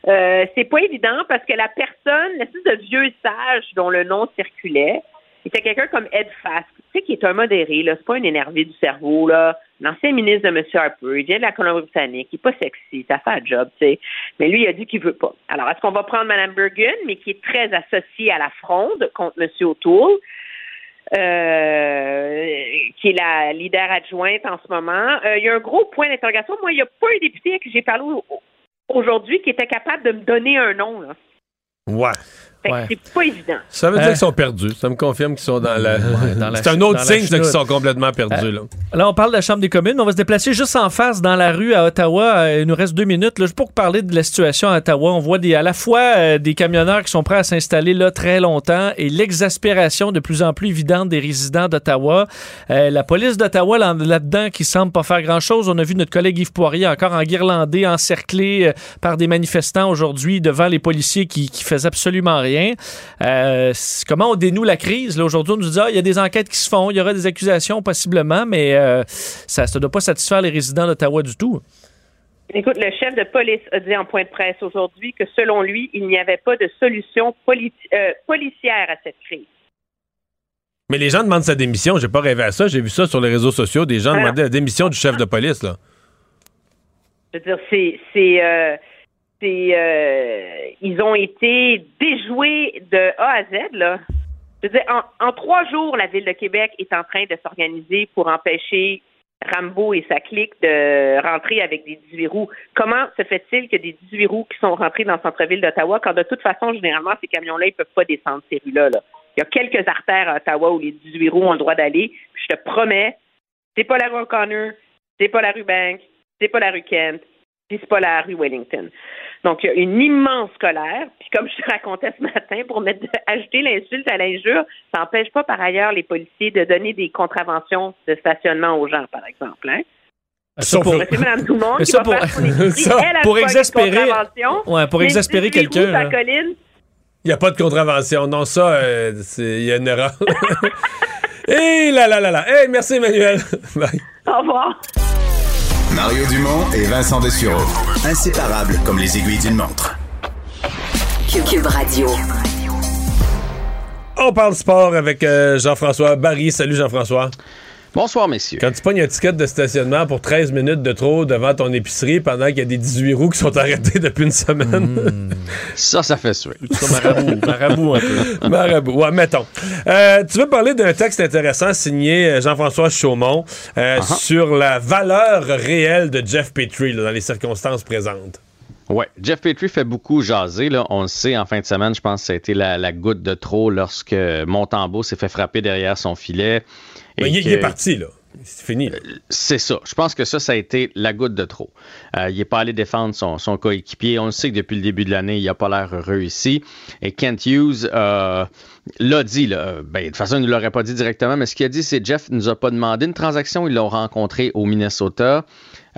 Euh, c'est pas évident parce que la personne, l'espèce de vieux sage dont le nom circulait, était quelqu'un comme Ed Fask, tu sais, qui est un modéré, là. C'est pas un énervé du cerveau, là. L'ancien ministre de M. Harper, il vient de la Colombie-Britannique, il est pas sexy, ça fait un job, tu sais. Mais lui, il a dit qu'il veut pas. Alors, est-ce qu'on va prendre Mme Bergen, mais qui est très associée à la fronde contre M. O'Toole? euh, qui est la leader adjointe en ce moment? Euh, il y a un gros point d'interrogation. Moi, il n'y a pas un député à qui j'ai parlé au- aujourd'hui qui était capable de me donner un nom. Là. Ouais. Que c'est pas évident. Ça veut dire Euh. qu'ils sont perdus. Ça me confirme qu'ils sont dans la. C'est un autre signe qu'ils sont complètement perdus. Euh, là. Là, on parle de la Chambre des communes, mais on va se déplacer juste en face dans la rue à Ottawa. Euh, Il nous reste deux minutes. Là, juste pour parler de la situation à Ottawa, on voit des, à la fois euh, des camionneurs qui sont prêts à s'installer là très longtemps et l'exaspération de plus en plus évidente des résidents d'Ottawa. Euh, la police d'Ottawa là- là-dedans qui semble pas faire grand-chose. On a vu notre collègue Yves Poirier encore enguirlandé, encerclé euh, par des manifestants aujourd'hui devant les policiers qui, qui faisaient absolument rien. Euh, comment on dénoue la crise? Là, aujourd'hui, on nous dit ah, il y a des enquêtes qui se font, il y aura des accusations possiblement, mais euh, ça ne doit pas satisfaire les résidents d'Ottawa du tout. Écoute, le chef de police a dit en point de presse aujourd'hui que selon lui, il n'y avait pas de solution politi- euh, policière à cette crise. Mais les gens demandent sa démission. J'ai pas rêvé à ça. J'ai vu ça sur les réseaux sociaux. Des gens Alors- demandaient la démission du chef de police. Là. Je veux dire, c'est, c'est, euh, c'est, euh, ils ont été déjoués de A à Z, là. Je en, trois jours, la Ville de Québec est en train de s'organiser pour empêcher Rambo et sa clique de rentrer avec des 18 roues. Comment se fait-il que des 18 roues qui sont rentrés dans le centre-ville d'Ottawa, quand de toute façon, généralement, ces camions-là, ils peuvent pas descendre ces rues-là, là? Il y a quelques artères à Ottawa où les 18 roues ont le droit d'aller. Je te promets, c'est pas la rue O'Connor, c'est pas la rue Bank, c'est pas la rue Kent, puis c'est pas la rue Wellington. Donc, il y a une immense colère. Puis comme je te racontais ce matin, pour mettre, ajouter l'insulte à l'injure, ça n'empêche pas par ailleurs les policiers de donner des contraventions de stationnement aux gens, par exemple. Hein? Ça pour, pour- monsieur, madame, tout le monde, Mais qui ça pour- exaspérer-. Ouais, pour exaspérer 18 roues quelqu'un, colline, Il n'y a pas de contravention. Non, ça, euh, il y a une erreur. Et là, là, là, là. Hey, merci, Emmanuel. Bye. Au revoir. Mario Dumont et Vincent Dessureau. Inséparables comme les aiguilles d'une montre. Cube Radio. On parle sport avec euh, Jean-François Barry. Salut, Jean-François. Bonsoir, messieurs. Quand tu pognes un ticket de stationnement pour 13 minutes de trop devant ton épicerie pendant qu'il y a des 18 roues qui sont arrêtés depuis une semaine. Ça, ça fait suer. marabout, marabout un peu. Marabout, ouais, mettons. Euh, tu veux parler d'un texte intéressant signé euh, Jean-François Chaumont euh, Uh-huh. sur la valeur réelle de Jeff Petrie là, dans les circonstances présentes. Ouais, Jeff Petrie fait beaucoup jaser. Là. On le sait, en fin de semaine, je pense que ça a été la, la goutte de trop lorsque Montembeau s'est fait frapper derrière son filet. Mais il, que- est parti, là. C'est fini. là. C'est ça. Je pense que ça, ça a été la goutte de trop. Euh, il n'est pas allé défendre son, son coéquipier. On le sait que depuis le début de l'année, il n'a pas l'air heureux ici. Et Kent Hughes euh, l'a dit. Là. Ben, de toute façon, il ne l'aurait pas dit directement, mais ce qu'il a dit, c'est Jeff ne nous a pas demandé une transaction. Ils l'ont rencontré au Minnesota.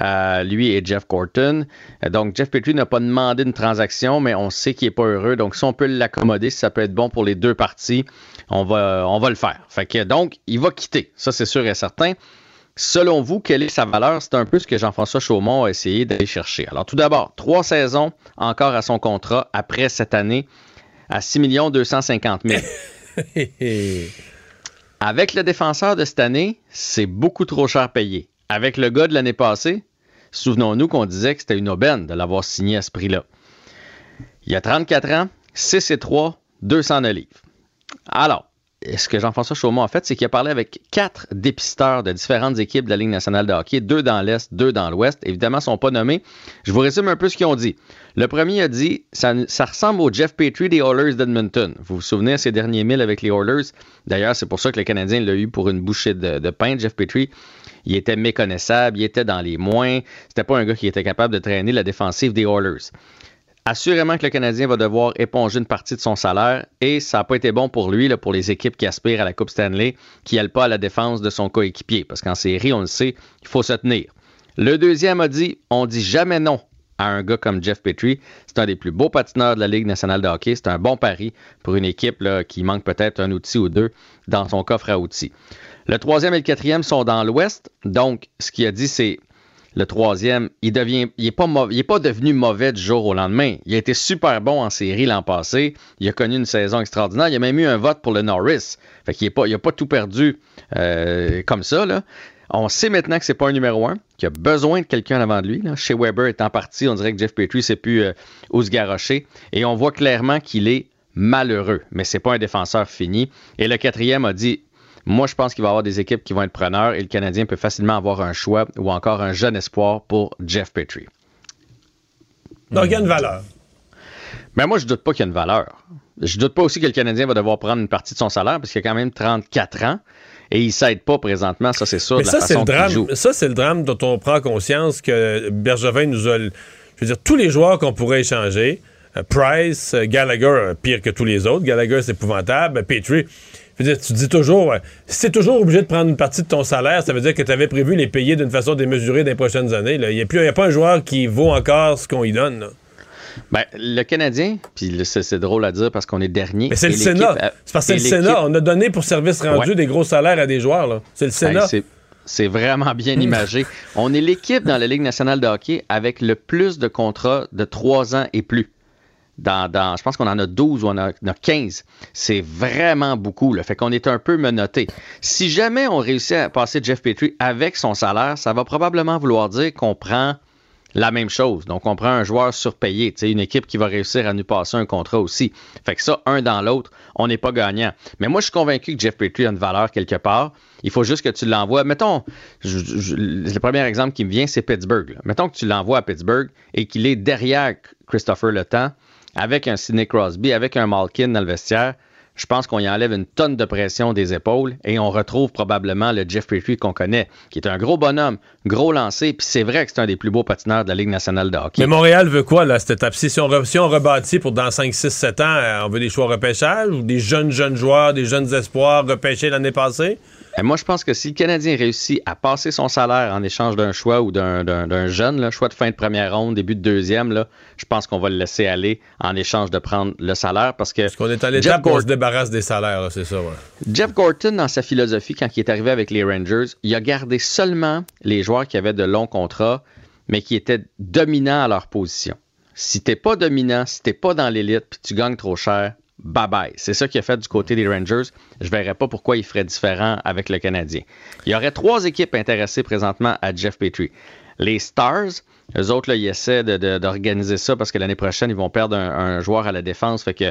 euh, lui et Jeff Corton. Euh, Donc, Jeff Petrie n'a pas demandé une transaction, mais on sait qu'il n'est pas heureux. Donc, si on peut l'accommoder, si ça peut être bon pour les deux parties, on va, on va le faire. Fait que, donc, il va quitter. Ça, c'est sûr et certain. Selon vous, quelle est sa valeur? C'est un peu ce que Jean-François Chaumont a essayé d'aller chercher. Alors, tout d'abord, trois saisons encore à son contrat après cette année à 6 250 000. Avec le défenseur de cette année, c'est beaucoup trop cher payé. Avec le gars de l'année passée, souvenons-nous qu'on disait que c'était une aubaine de l'avoir signé à ce prix-là. Il y a 34 ans, 6 et 3, 209 livres. Alors, ce que Jean-François Chaumont a fait, c'est qu'il a parlé avec quatre dépisteurs de différentes équipes de la Ligue nationale de hockey, deux dans l'Est, deux dans l'Ouest. Évidemment, ils ne sont pas nommés. Je vous résume un peu ce qu'ils ont dit. Le premier a dit ça, ressemble au Jeff Petrie des Oilers d'Edmonton. Vous vous souvenez ces derniers milles avec les Oilers? D'ailleurs, c'est pour ça que le Canadien l'a eu pour une bouchée de, de pain, Jeff Petrie. Il était méconnaissable, il était dans les moins. C'était pas un gars qui était capable de traîner la défensive des Oilers. Assurément que le Canadien va devoir éponger une partie de son salaire et ça n'a pas été bon pour lui, là, pour les équipes qui aspirent à la Coupe Stanley, qui n'aillent pas à la défense de son coéquipier. Parce qu'en série, on le sait, il faut se tenir. Le deuxième a dit on dit jamais non à un gars comme Jeff Petrie. C'est un des plus beaux patineurs de la Ligue nationale de hockey. C'est un bon pari pour une équipe là, qui manque peut-être un outil ou deux dans son coffre à outils. Le troisième et le quatrième sont dans l'Ouest. Donc, ce qu'il a dit, c'est le troisième, il devient, il est pas devenu mauvais du jour au lendemain. Il a été super bon en série l'an passé. Il a connu une saison extraordinaire. Il a même eu un vote pour le Norris. Fait il a pas tout perdu euh, comme ça. On sait maintenant que c'est pas un numéro un, qu'il a besoin de quelqu'un avant de lui. Chez Weber est en partie, on dirait que Jeff Petrie sait plus euh, où se. Et on voit clairement qu'il est malheureux, mais c'est pas un défenseur fini. Et le quatrième a dit moi, je pense qu'il va y avoir des équipes qui vont être preneurs et le Canadien peut facilement avoir un choix ou encore un jeune espoir pour Jeff Petrie. Donc, il y a une valeur. Mais moi, je doute pas qu'il y a une valeur. Je doute pas aussi que le Canadien va devoir prendre une partie de son salaire parce qu'il a quand même 34 ans et il s'aide pas présentement, ça c'est sûr, Mais de ça, c'est le drame. joue. Ça, c'est le drame dont on prend conscience que Bergevin nous a. Je veux dire, tous les joueurs qu'on pourrait échanger, euh, Price, euh, Gallagher, euh, pire que tous les autres. Gallagher, c'est épouvantable. Petrie. Je veux dire, tu dis toujours, si t'es toujours obligé de prendre une partie de ton salaire, ça veut dire que tu avais prévu les payer d'une façon démesurée dans les prochaines années. là. Il n'y a, plus- il y a pas un joueur qui vaut encore ce qu'on lui donne. là. Ben, le Canadien, puis c'est drôle à dire parce qu'on est dernier. Mais c'est le Sénat. C'est parce que c'est le Sénat. On a donné pour service rendu Ouais. des gros salaires à des joueurs. C'est le Sénat. c'est- c'est vraiment bien imagé. On est l'équipe dans la Ligue nationale de hockey avec le plus de contrats de 3 ans et plus. Dans, je pense qu'on en a 12 ou on en a, on a 15. C'est vraiment beaucoup. Là. Fait qu'on est un peu menotté. Si jamais on réussit à passer Jeff Petrie avec son salaire, ça va probablement vouloir dire qu'on prend la même chose. Donc, on prend un joueur surpayé, une équipe qui va réussir à nous passer un contrat aussi. Fait que ça, un dans l'autre, on n'est pas gagnant. Mais moi, je suis convaincu que Jeff Petrie a une valeur quelque part. Il faut juste que tu l'envoies. Mettons, le premier exemple qui me vient, c'est Pittsburgh. là. Mettons que tu l'envoies à Pittsburgh et qu'il est derrière Christopher Le Temps, avec un Sidney Crosby, avec un Malkin dans le vestiaire. je pense qu'on y enlève une tonne de pression des épaules et on retrouve probablement le Jeff Petrie qu'on connaît, qui est un gros bonhomme, gros lancé, puis c'est vrai que c'est un des plus beaux patineurs de la Ligue nationale de hockey. Mais Montréal veut quoi, là, cette étape? Si on, si on rebâtit pour dans 5, 6, 7 ans, euh, on veut des choix repêchage ou des jeunes, jeunes joueurs, des jeunes espoirs repêchés l'année passée? Moi, je pense que si le Canadien réussit à passer son salaire en échange d'un choix ou d'un jeune, là, choix de fin de première ronde, début de deuxième, là, je pense qu'on va le laisser aller en échange de prendre le salaire parce que. Parce qu'on est à l'étape où on se débarrasse des salaires, c'est ça, ouais. Jeff Gorton, dans sa philosophie, quand il est arrivé avec les Rangers, il a gardé seulement les joueurs qui avaient de longs contrats, mais qui étaient dominants à leur position. Si t'es pas dominant, si t'es pas dans l'élite, puis tu gagnes trop cher, bye bye. C'est ça qu'il a fait du côté des Rangers. Je ne verrais pas pourquoi il ferait différent avec le Canadien. Il y aurait trois équipes intéressées présentement à Jeff Petrie. Les Stars, eux autres, là, ils essaient d'organiser ça parce que l'année prochaine, ils vont perdre un, joueur à la défense. Fait que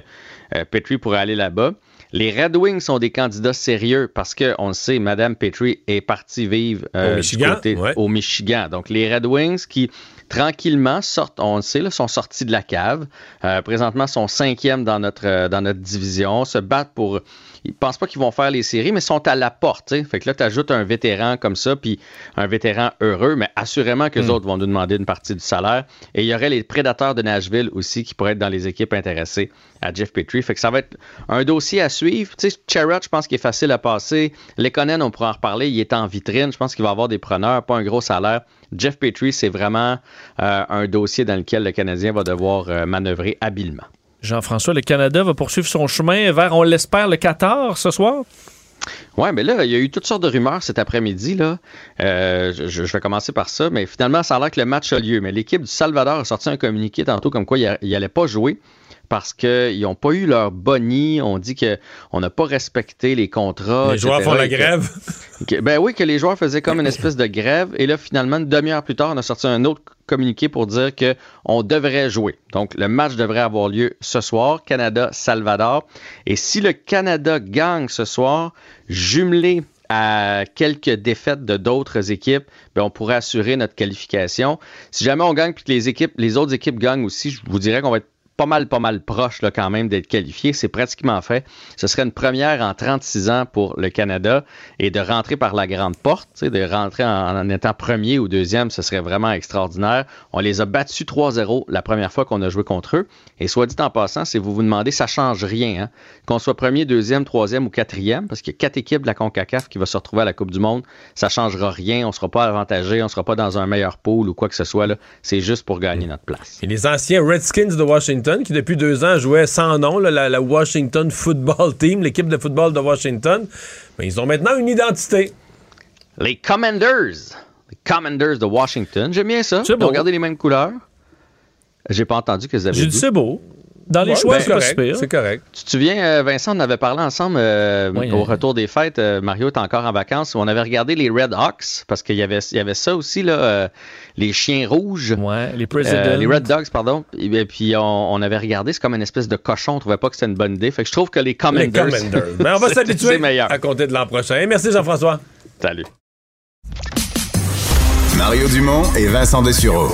euh, Petrie pourrait aller là-bas. Les Red Wings sont des candidats sérieux parce qu'on le sait, Madame Petrie est partie vivre euh, au, Michigan, au Michigan. Donc, les Red Wings qui tranquillement sortent, on le sait, sont sortis de la cave. Euh, présentement, sont cinquièmes dans notre, euh, dans notre division, se battent pour. Ils pensent pas qu'ils vont faire les séries, mais sont à la porte. Fait que là, tu ajoutes un vétéran comme ça, puis un vétéran heureux, mais assurément que les hmm. autres vont nous demander une partie du salaire. Et il y aurait les prédateurs de Nashville aussi qui pourraient être dans les équipes intéressées à Jeff Petrie. Fait que ça va être un dossier à suivre. Tu sais, je pense qu'il est facile à passer. Lekonen, on pourra en reparler. Il est en vitrine. Je pense qu'il va avoir des preneurs, pas un gros salaire. Jeff Petrie, c'est vraiment euh, un dossier dans lequel le Canadien va devoir euh, manœuvrer habilement. Jean-François, le Canada va poursuivre son chemin vers, on l'espère, le Qatar ce soir? Oui, mais là, il y a eu toutes sortes de rumeurs cet après-midi. Là. Euh, je, vais commencer par ça, mais finalement, ça a l'air que le match a lieu. Mais l'équipe du Salvador a sorti un communiqué tantôt comme quoi il n'allait pas jouer parce qu'ils n'ont pas eu leur boni. On dit qu'on n'a pas respecté les contrats. Les joueurs font la grève. ben oui, que les joueurs faisaient comme une espèce de grève. Et là, finalement, une demi-heure plus tard, on a sorti un autre communiqué pour dire qu'on devrait jouer. Donc, le match devrait avoir lieu ce soir, Canada-Salvador. Et si le Canada gagne ce soir, jumelé à quelques défaites de d'autres équipes, ben on pourrait assurer notre qualification. Si jamais on gagne puis que les équipes, les autres équipes gagnent aussi, je vous dirais qu'on va être pas mal, pas mal proche là, quand même d'être qualifié. C'est pratiquement fait. Ce serait une première en 36 ans pour le Canada et de rentrer par la grande porte, de rentrer en, étant premier ou deuxième, ce serait vraiment extraordinaire. On les a battus 3-0 la première fois qu'on a joué contre eux. Et soit dit en passant, si vous vous demandez, ça change rien. Hein. Qu'on soit premier, deuxième, troisième ou quatrième, parce qu'il y a quatre équipes de la CONCACAF qui vont se retrouver à la Coupe du Monde, ça changera rien. On ne sera pas avantagé, on ne sera pas dans un meilleur pool ou quoi que ce soit. C'est juste pour gagner notre place. Et les anciens Redskins de Washington qui depuis deux ans jouait sans nom, la, Washington Football Team, l'équipe de football de Washington. Mais ils ont maintenant une identité. Les Commanders. Les Commanders de Washington. J'aime bien ça. Ils ont gardé les mêmes couleurs. J'ai pas entendu que vous avez dit. dit. c'est beau. Dans les choix, ben, c'est correct. Tu te souviens, euh, Vincent, on avait parlé ensemble euh, au retour des fêtes. Euh, Mario est encore en vacances. On avait regardé les Red Hawks parce qu'il y avait, y avait ça aussi, là, les chiens rouges. Ouais, les Presidents. les Red Dogs, pardon. Et, puis on, avait regardé, c'est comme une espèce de cochon. On trouvait pas que c'était une bonne idée. Fait que je trouve que les Commanders. Les Commanders. Ben, on va s'habituer à compter de l'an prochain. Merci Jean-François. Salut. Mario Dumont et Vincent Dessureau.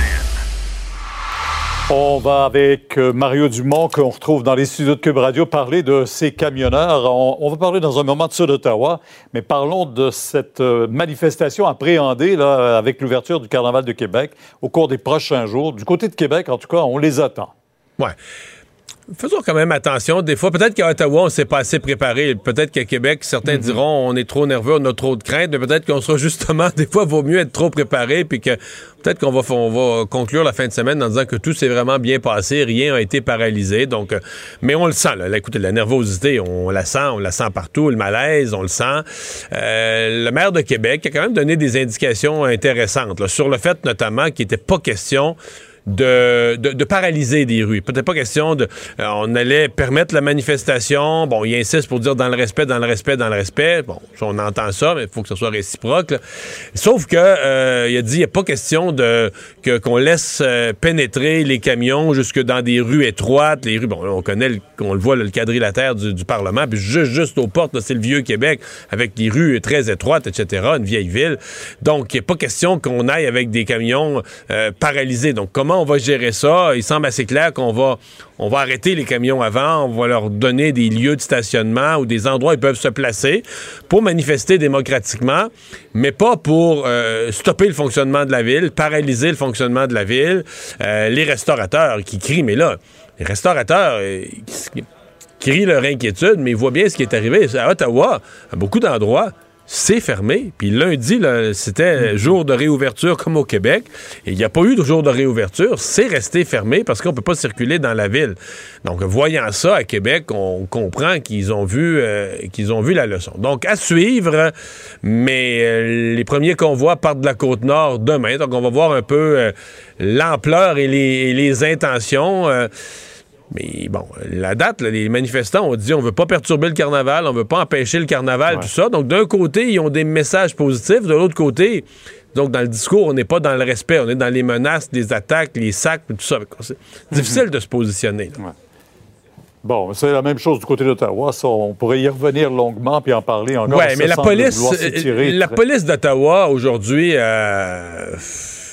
On va avec euh, Mario Dumont, qu'on retrouve dans les studios de Cube Radio, parler de ces camionneurs. On, va parler dans un moment de ça d'Ottawa, mais parlons de cette euh, manifestation appréhendée là, avec l'ouverture du Carnaval de Québec au cours des prochains jours. Du côté de Québec, en tout cas, on les attend. Ouais faisons quand même attention. Des fois, peut-être qu'à Ottawa, on s'est pas assez préparé. Peut-être qu'à Québec, certains mhm. diront on est trop nerveux, on a trop de crainte, mais peut-être qu'on sera justement, des fois, vaut mieux être trop préparé, puis que peut-être qu'on va, on va conclure la fin de semaine en disant que tout s'est vraiment bien passé, rien n'a été paralysé. Donc, euh, mais on le sent, là. Écoutez, la nervosité, on la sent, on la sent partout, le malaise, on le sent. Euh, le maire de Québec a quand même donné des indications intéressantes, sur le fait notamment qu'il n'était pas question de, de, de paralyser des rues. Peut-être pas question de... euh, on allait permettre la manifestation. Bon, il insiste pour dire dans le respect, dans le respect, dans le respect. Bon, on entend ça, mais il faut que ce soit réciproque. Sauf que euh, il a dit, il n'y a pas question de que qu'on laisse euh, pénétrer les camions jusque dans des rues étroites. Les rues, bon, on connaît, le- on le voit, là, le quadrilatère du, du Parlement, puis juste, juste aux portes, c'est le vieux Québec, avec des rues très étroites, etc., une vieille ville. Donc, il n'y a pas question qu'on aille avec des camions euh, paralysés. Donc, comment on va gérer ça? Il semble assez clair qu'on va, arrêter les camions avant, on va leur donner des lieux de stationnement ou des endroits où ils peuvent se placer pour manifester démocratiquement, mais pas pour euh, stopper le fonctionnement de la ville, paralyser le fonctionnement de la ville. Euh, les restaurateurs qui crient, mais là, les restaurateurs euh, qui, qui rient leur inquiétude, mais ils voient bien ce qui est arrivé. À Ottawa, à beaucoup d'endroits, c'est fermé. Puis lundi, c'était jour de réouverture comme au Québec. Et il n'y a pas eu de jour de réouverture. C'est resté fermé parce qu'on ne peut pas circuler dans la ville. Donc, voyant ça à Québec, on comprend qu'ils ont vu euh, qu'ils ont vu la leçon. Donc, à suivre, mais euh, les premiers convois partent de la côte nord demain. Donc, on va voir un peu euh, l'ampleur et les, et les intentions. Mais bon, la date, là, les manifestants ont dit on veut pas perturber le carnaval, on veut pas empêcher le carnaval, tout ça. Donc, d'un côté, ils ont des messages positifs. De l'autre côté, donc dans le discours, on n'est pas dans le respect, on est dans les menaces, les attaques, les sacs, tout ça. C'est difficile de se positionner. Bon, c'est la même chose du côté d'Ottawa. On pourrait y revenir longuement puis en parler encore. Ça mais la police, euh, la police d'Ottawa aujourd'hui, euh,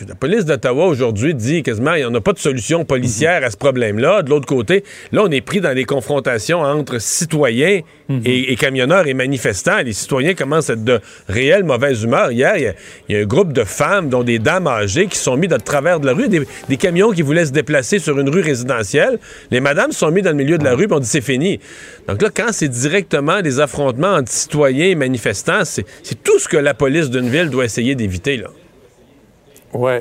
la police d'Ottawa aujourd'hui dit quasiment il n'y en a pas de solution policière à ce problème-là. De l'autre côté, là, on est pris dans des confrontations entre citoyens et, et camionneurs et manifestants. Les citoyens commencent à être de réelle mauvaise humeur. Hier, il y a- il y, a un groupe de femmes, dont des dames âgées, qui sont mis de travers de la rue, des, des camions qui voulaient se déplacer sur une rue résidentielle. Les madames sont mis dans le milieu de la rue, puis on dit c'est fini. Donc là, quand c'est directement des affrontements entre citoyens et manifestants, c'est c'est tout ce que la police d'une ville doit essayer d'éviter. là. Oui.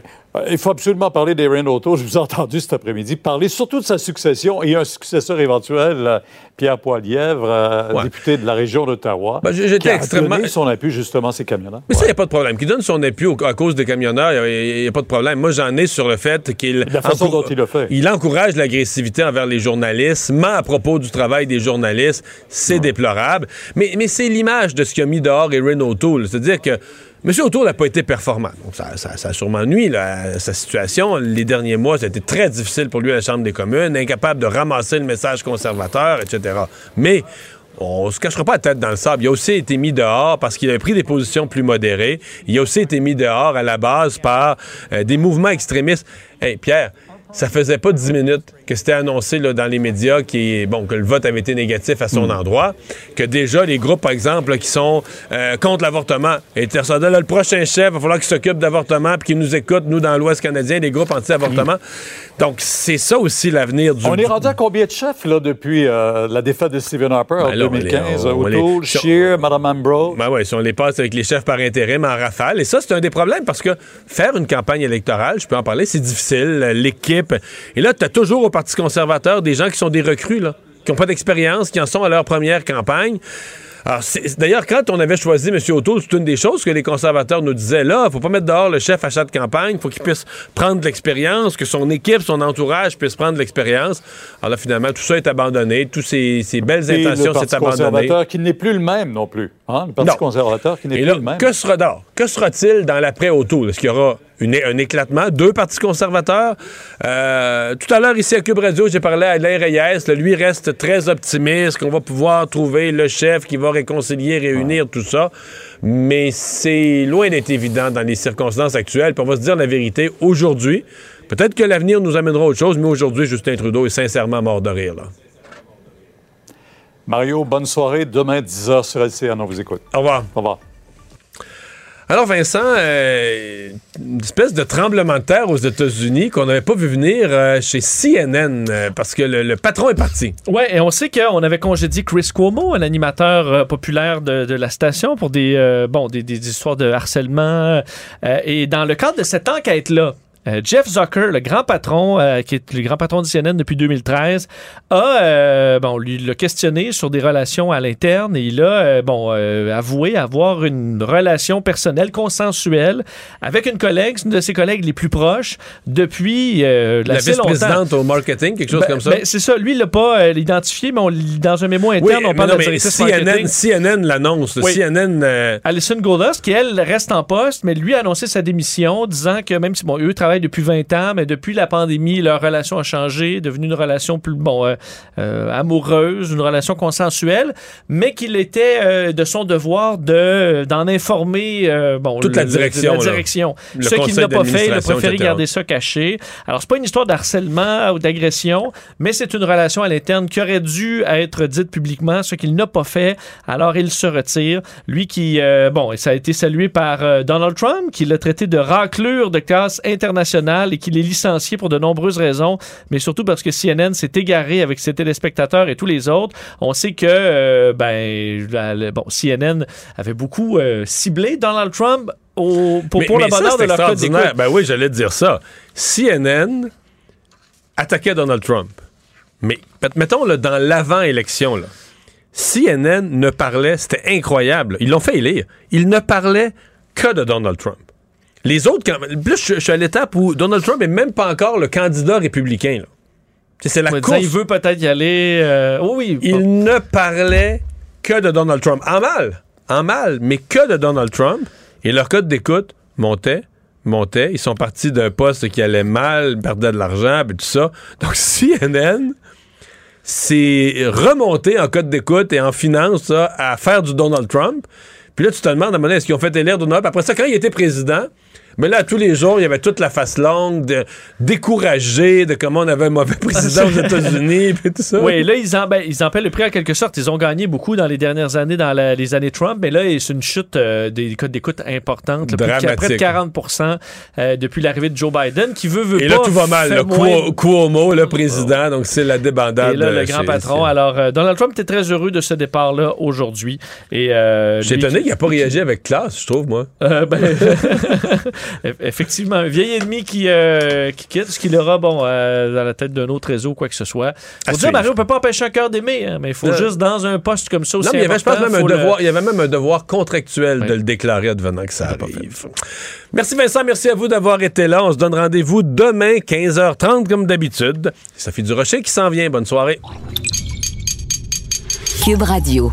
Il faut absolument parler d'Erin Auto. Je vous ai entendu cet après-midi parler surtout de sa succession et un successeur éventuel, euh, Pierre Poilièvre, euh, Ouais. député de la région d'Ottawa, Ben, j'étais qui extrêmement- donné son appui justement ces camionneurs. Mais ça, il n'y a pas de problème. Qu'il donne son appui au- à cause des camionneurs, il n'y a, pas de problème. Moi, j'en ai sur le fait qu'il. La façon dont il le fait. Il encourage l'agressivité envers les journalistes, ment à propos du travail des journalistes. C'est déplorable. Mais, mais c'est l'image de ce qu'a mis dehors Erin O'Toole. C'est-à-dire que. M. O'Toole n'a pas été performant. Donc, ça, ça, ça a sûrement nuit à sa situation. Les derniers mois, ça a été très difficile pour lui à la Chambre des communes, incapable de ramasser le message conservateur, etc. Mais on se cachera pas la tête dans le sable. Il a aussi été mis dehors parce qu'il avait pris des positions plus modérées. Il a aussi été mis dehors à la base par euh, des mouvements extrémistes. Hey, Pierre, ça faisait pas dix minutes que c'était annoncé là, dans les médias qui, bon, que le vote avait été négatif à son endroit, que déjà les groupes, par exemple, là, qui sont euh, contre l'avortement, étaient là, le prochain chef, il va falloir qu'il s'occupe d'avortement puis qu'il nous écoute, nous, dans l'Ouest canadien, les groupes anti-avortement. Donc, c'est ça aussi l'avenir du... On est rendu à combien de chefs là, depuis euh, la défaite de Stephen Harper en Ben là, on les- 2015? on- on les- Scheer, Mme Ambrose? Ben oui, si on les passe avec les chefs par intérim en rafale. Et ça, c'est un des problèmes parce que faire une campagne électorale, je peux en parler, c'est difficile. euh, Et là, tu as toujours au Parti conservateur des gens qui sont des recrues, là, qui n'ont pas d'expérience, qui en sont à leur première campagne. D'ailleurs, quand on avait choisi M. O'Toole, c'est une des choses que les conservateurs nous disaient. Là, faut pas mettre dehors le chef achat de campagne. faut qu'il puisse prendre de l'expérience, que son équipe, son entourage puisse prendre de l'expérience. Alors là, finalement, tout ça est abandonné. Tous ces, ces belles Et intentions, le Parti c'est abandonné. conservateur qui n'est plus le même non plus. Hein? Le Parti Non. conservateur qui n'est plus là, le même. que sera-t-il dans l'après-auto? Est-ce qu'il y aura une- un éclatement? Deux partis conservateurs? Euh, tout à l'heure, ici à Cube Radio, j'ai parlé à Alain Reyes. Lui reste très optimiste qu'on va pouvoir trouver le chef qui va réconcilier, réunir tout ça. Mais c'est loin d'être évident dans les circonstances actuelles. Puis on va se dire la vérité aujourd'hui. Peut-être que l'avenir nous amènera autre chose, mais aujourd'hui, Justin Trudeau est sincèrement mort de rire. Là. Mario, bonne soirée. Demain, 10h sur LCN. On vous écoute. Au revoir. Au revoir. Alors, Vincent, euh, une espèce de tremblement de terre aux États-Unis qu'on n'avait pas vu venir euh, chez CNN euh, parce que le, patron est parti. Ouais, et on sait qu'on avait congédié Chris Cuomo, un animateur populaire de, la station, pour des, des, histoires de harcèlement. Et dans le cadre de cette enquête-là, Euh, Jeff Zucker, le grand patron, euh, qui est le grand patron de CNN depuis 2013, a, euh, bon, lui l'a questionné sur des relations à l'interne et il a, bon, avoué avoir une relation personnelle consensuelle avec une collègue, une de ses collègues les plus proches, depuis La longtemps. vice-présidente au marketing, quelque chose Ben- comme ça? ben, c'est ça. Lui, il l'a pas identifié, mais on, dans un mémo oui, interne, on parle non, de la mais CNN. CNN l'annonce. Oui. CNN. Alison Goldust, qui elle reste en poste, mais lui a annoncé sa démission, disant que même si bon, eux travaillent depuis 20 ans, mais depuis la pandémie, leur relation a changé, devenue une relation plus bon euh, euh, amoureuse, une relation consensuelle, mais qu'il était euh, de son devoir de d'en informer bon Toute le- la direction, la direction. Ce qu'il n'a pas fait, il a préféré garder ça caché. Alors c'est pas une histoire d'harcèlement ou d'agression, mais c'est une relation à l'interne qui aurait dû être dite publiquement, ce qu'il n'a pas fait. Alors il se retire. Lui qui, bon, et ça a été salué par Donald Trump, qui l'a traité de raclure de classe internationale et qui l'est licencié pour de nombreuses raisons, mais surtout parce que CNN s'est égaré avec ses téléspectateurs et tous les autres. On sait que, euh, ben, la- bon, CNN avait beaucoup euh, ciblé Donald Trump au- pour, mais- pour mais le ça, bonheur c'est de leur code d'écoute. Ben oui, j'allais te dire ça. CNN attaquait Donald Trump. Mais met- mettons là, dans l'avant-élection, là, CNN ne parlait, c'était incroyable. Ils l'ont fait élire. Il ne parlait que de Donald Trump. Les autres, quand, plus je, je suis à l'étape où Donald Trump est même pas encore le candidat républicain. C'est la course. il veut peut-être y aller. euh, oh oui, Il ne parlait que de Donald Trump. En mal. En mal, mais que de Donald Trump. Et leur code d'écoute montait, montait. Ils sont partis d'un poste qui allait mal, perdaient de l'argent, puis tout ça. Donc CNN c'est remonté en code d'écoute et en finance à faire du Donald Trump. Puis là, tu te demandes à est-ce qu'ils ont fait élire Donald Trump? Après ça, quand il était président, mais là, tous les jours, il y avait toute la face longue, de, découragé de comment on avait un mauvais président aux États-Unis, puis tout ça. Oui, là, ils en, ben, ils en paient le prix en quelque sorte. Ils ont gagné beaucoup dans les dernières années, dans la- les années Trump, mais là, c'est une chute euh, des codes d'écoute importante. là, de- près de Dramatique. 40 euh, depuis l'arrivée de Joe Biden, qui veut, veut Et pas. là, tout va mal. là. moins- Cuo- Cuomo, le président, donc c'est la débandade. Et là, le euh, grand patron. Alors, euh, Donald Trump était très heureux de ce départ-là aujourd'hui. Et Je suis étonné qui- qu'il n'a pas réagi avec classe, je trouve, moi. Ben, effectivement, un vieil ennemi qui, euh, qui quitte, ce qu'il aura, bon, euh, dans la tête d'un autre réseau, quoi que ce soit. Faut dire. Mario, on peut pas empêcher un cœur d'aimer, hein, mais il faut Non. juste, dans un poste comme ça aussi Non, mais il y avait, je pense, important, même un le- devoir, il y avait même un devoir contractuel de le déclarer advenant que ça arrive. Merci Vincent, merci à vous d'avoir été là. On se donne rendez-vous demain, 15h30, comme d'habitude. Sophie Durocher qui s'en vient. Bonne soirée. Cube Radio.